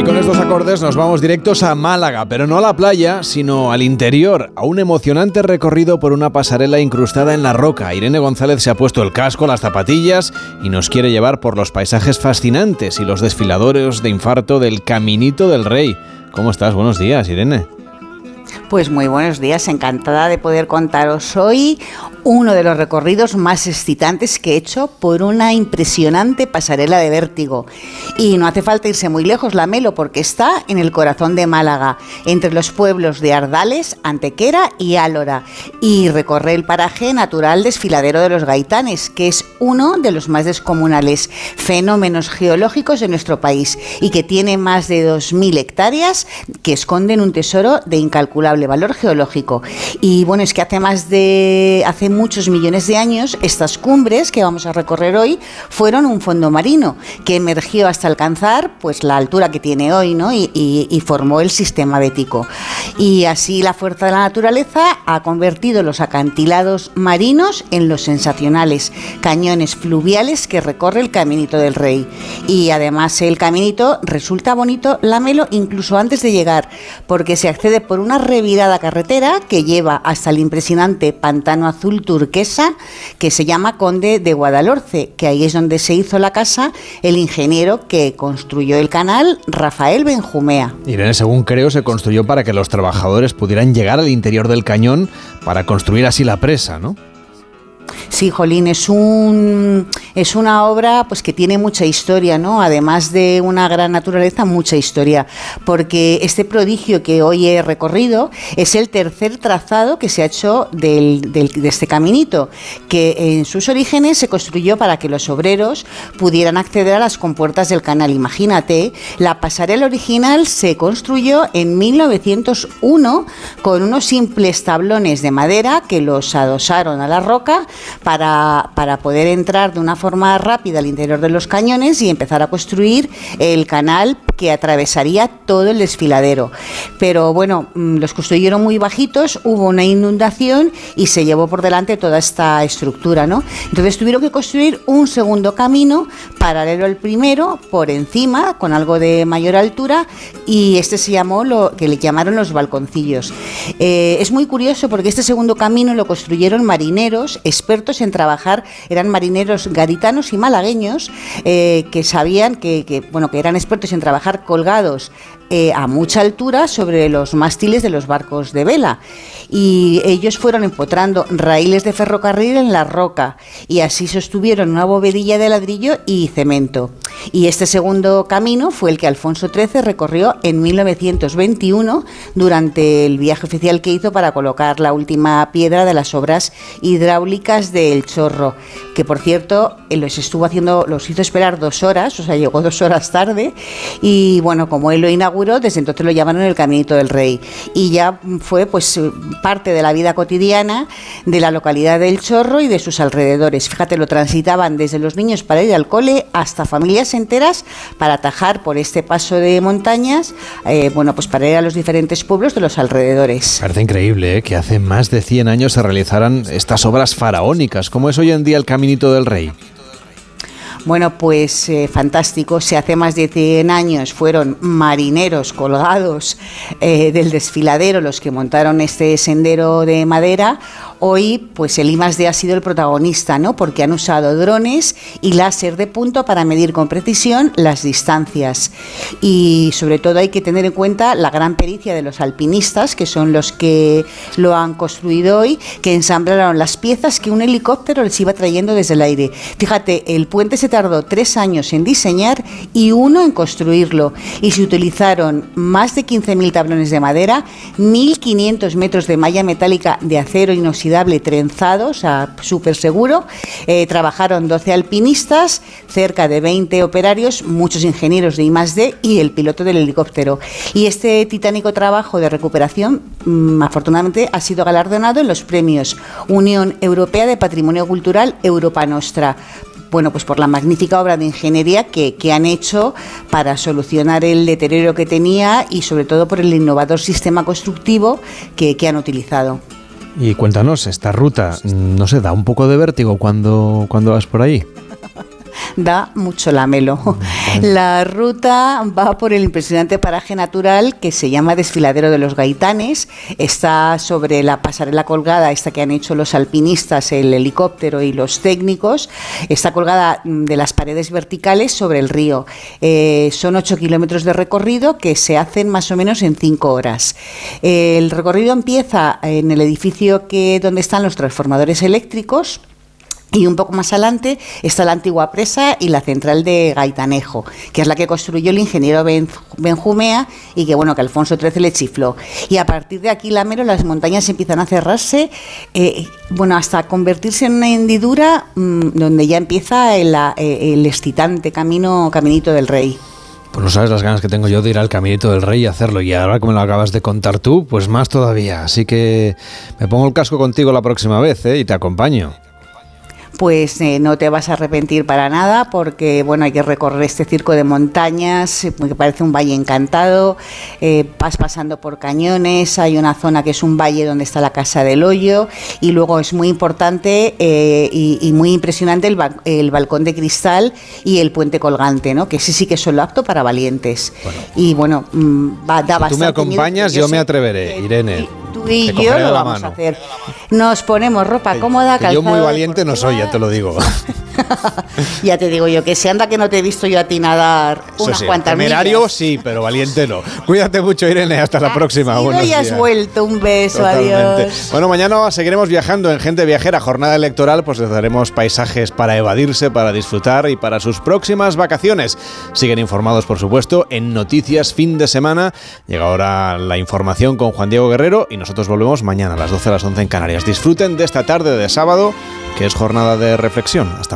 Y con estos acordes nos vamos directos a Málaga, pero no a la playa, sino al interior, a un emocionante recorrido por una pasarela incrustada en la roca. Irene González se ha puesto el casco, las zapatillas y nos quiere llevar por los paisajes fascinantes y los desfiladores de infarto del Caminito del Rey. ¿Cómo estás? Buenos días, Irene. Pues muy buenos días, encantada de poder contaros hoy uno de los recorridos más excitantes que he hecho por una impresionante pasarela de vértigo. Y no hace falta irse muy lejos, la Melo, porque está en el corazón de Málaga, entre los pueblos de Ardales, Antequera y Álora. Y recorre el paraje natural desfiladero de los Gaitanes, que es uno de los más descomunales fenómenos geológicos de nuestro país y que tiene más de 2.000 hectáreas que esconden un tesoro de incalculable valor geológico. Y bueno, es que hace más de hace muchos millones de años estas cumbres que vamos a recorrer hoy fueron un fondo marino que emergió hasta alcanzar pues la altura que tiene hoy, ¿no? Y, y formó el sistema bético. Y así la fuerza de la naturaleza ha convertido los acantilados marinos en los sensacionales cañones fluviales que recorre el Caminito del Rey. Y además el caminito resulta bonito, lámelo incluso antes de llegar, porque se accede por una revirada carretera que lleva hasta el impresionante pantano azul turquesa que se llama Conde de Guadalhorce, que ahí es donde se hizo la casa el ingeniero que construyó el canal, Rafael Benjumea. Irene, según creo, se construyó para que los trabajadores pudieran llegar al interior del cañón para construir así la presa, ¿no? Sí, Jolín, es, un, es una obra pues, que tiene mucha historia, ¿no? Además de una gran naturaleza, mucha historia, porque este prodigio que hoy he recorrido es el tercer trazado que se ha hecho del, de este caminito, que en sus orígenes se construyó para que los obreros pudieran acceder a las compuertas del canal. Imagínate, la pasarela original se construyó en 1901 con unos simples tablones de madera que los adosaron a la roca para, para poder entrar de una forma rápida al interior de los cañones y empezar a construir el canal que atravesaría todo el desfiladero. Pero bueno, mm, los construyeron muy bajitos, hubo una inundación y se llevó por delante toda esta estructura, ¿no? Entonces tuvieron que construir un segundo camino paralelo al primero, por encima, con algo de mayor altura, y este se llamó lo que le llamaron los balconcillos. Eh, es muy curioso porque este segundo camino lo construyeron marineros expertos en trabajar, eran marineros gaditanos y malagueños eh, que sabían que, que, bueno, que eran expertos en trabajar colgados eh, a mucha altura sobre los mástiles de los barcos de vela. Y ellos fueron empotrando raíles de ferrocarril en la roca y así sostuvieron una bovedilla de ladrillo y cemento. Y este segundo camino fue el que Alfonso XIII recorrió en 1921 durante el viaje oficial que hizo para colocar la última piedra de las obras hidráulicas del Chorro, que por cierto eh, los estuvo haciendo, los hizo esperar dos horas, o sea, llegó dos horas tarde. Y bueno, como él lo inauguró, desde entonces lo llamaron el Caminito del Rey. Y ya fue pues parte de la vida cotidiana de la localidad del Chorro y de sus alrededores. Fíjate, lo transitaban desde los niños para ir al cole hasta familias enteras para atajar por este paso de montañas, eh, bueno, pues para ir a los diferentes pueblos de los alrededores. Parece increíble ¿eh? que hace más de 100 años se realizaran estas obras faraónicas. ¿Cómo es hoy en día el Caminito del Rey? Bueno, pues eh, fantástico. Si hace más de 100 años fueron marineros colgados eh, del desfiladero los que montaron este sendero de madera, hoy pues el I+D ha sido el protagonista, ¿no? Porque han usado drones y láser de punto para medir con precisión las distancias. Y sobre todo hay que tener en cuenta la gran pericia de los alpinistas, que son los que lo han construido hoy, que ensamblaron las piezas que un helicóptero les iba trayendo desde el aire. Fíjate, el puente se tardó tres años en diseñar y uno en construirlo. Y se utilizaron más de 15.000 tablones de madera, 1.500 metros de malla metálica de acero inoxidable trenzado, o sea, súper seguro. Eh, trabajaron 12 alpinistas, cerca de 20 operarios, muchos ingenieros de I+D y el piloto del helicóptero. Y este titánico trabajo de recuperación, mm, afortunadamente, ha sido galardonado en los premios Unión Europea de Patrimonio Cultural Europa Nostra bueno, pues por la magnífica obra de ingeniería que, han hecho para solucionar el deterioro que tenía y sobre todo por el innovador sistema constructivo que han utilizado. Y cuéntanos, esta ruta, no se da un poco de vértigo cuando, cuando vas por ahí. da mucho lamelo. La ruta va por el impresionante paraje natural que se llama Desfiladero de los Gaitanes. Está sobre la pasarela colgada, esta que han hecho los alpinistas, el helicóptero y los técnicos. Está colgada mm, de las paredes verticales sobre el río. Eh, son 8 kilómetros de recorrido que se hacen más o menos en 5 horas. El recorrido empieza en el edificio que, donde están los transformadores eléctricos y un poco más adelante está la antigua presa y la central de Gaitanejo, que es la que construyó el ingeniero Benjumea y que bueno que Alfonso XIII le chifló. Y a partir de aquí, Lamero, las montañas empiezan a cerrarse, eh, bueno, hasta convertirse en una hendidura mm, donde ya empieza el, eh, el excitante camino, caminito del rey. Pues no sabes las ganas que tengo yo de ir al Caminito del Rey y hacerlo. Y ahora me lo acabas de contar tú, pues más todavía. Así que me pongo el casco contigo la próxima vez ¿eh? y te acompaño pues eh, no te vas a arrepentir para nada porque bueno hay que recorrer este circo de montañas eh, que parece un valle encantado eh, vas pasando por cañones hay una zona que es un valle donde está la casa del hoyo y luego es muy importante y, muy impresionante el, balcón de cristal y el puente colgante no que ese sí que es solo apto para valientes. Y bueno mm, va, da si tú me acompañas yo, me atreveré Irene tú y yo lo vamos a hacer. Nos ponemos ropa cómoda, calzado. Yo muy valiente no soy, ya te lo digo. ya te digo yo que se anda que no te he visto yo a ti nadar unas sí, cuantas Temerario sí, pero valiente no. Cuídate mucho, Irene. Hasta la próxima. Sí, ya has vuelto. Un beso. Adiós. Bueno, mañana seguiremos viajando en Gente Viajera. Jornada electoral, pues les daremos paisajes para evadirse, para disfrutar y para sus próximas vacaciones. Siguen informados, por supuesto, en Noticias Fin de Semana. Llega ahora la información con Juan Diego Guerrero y nosotros volvemos mañana a las 12 a las 11 en Canarias. Disfruten de esta tarde de sábado, que es jornada de reflexión. Hasta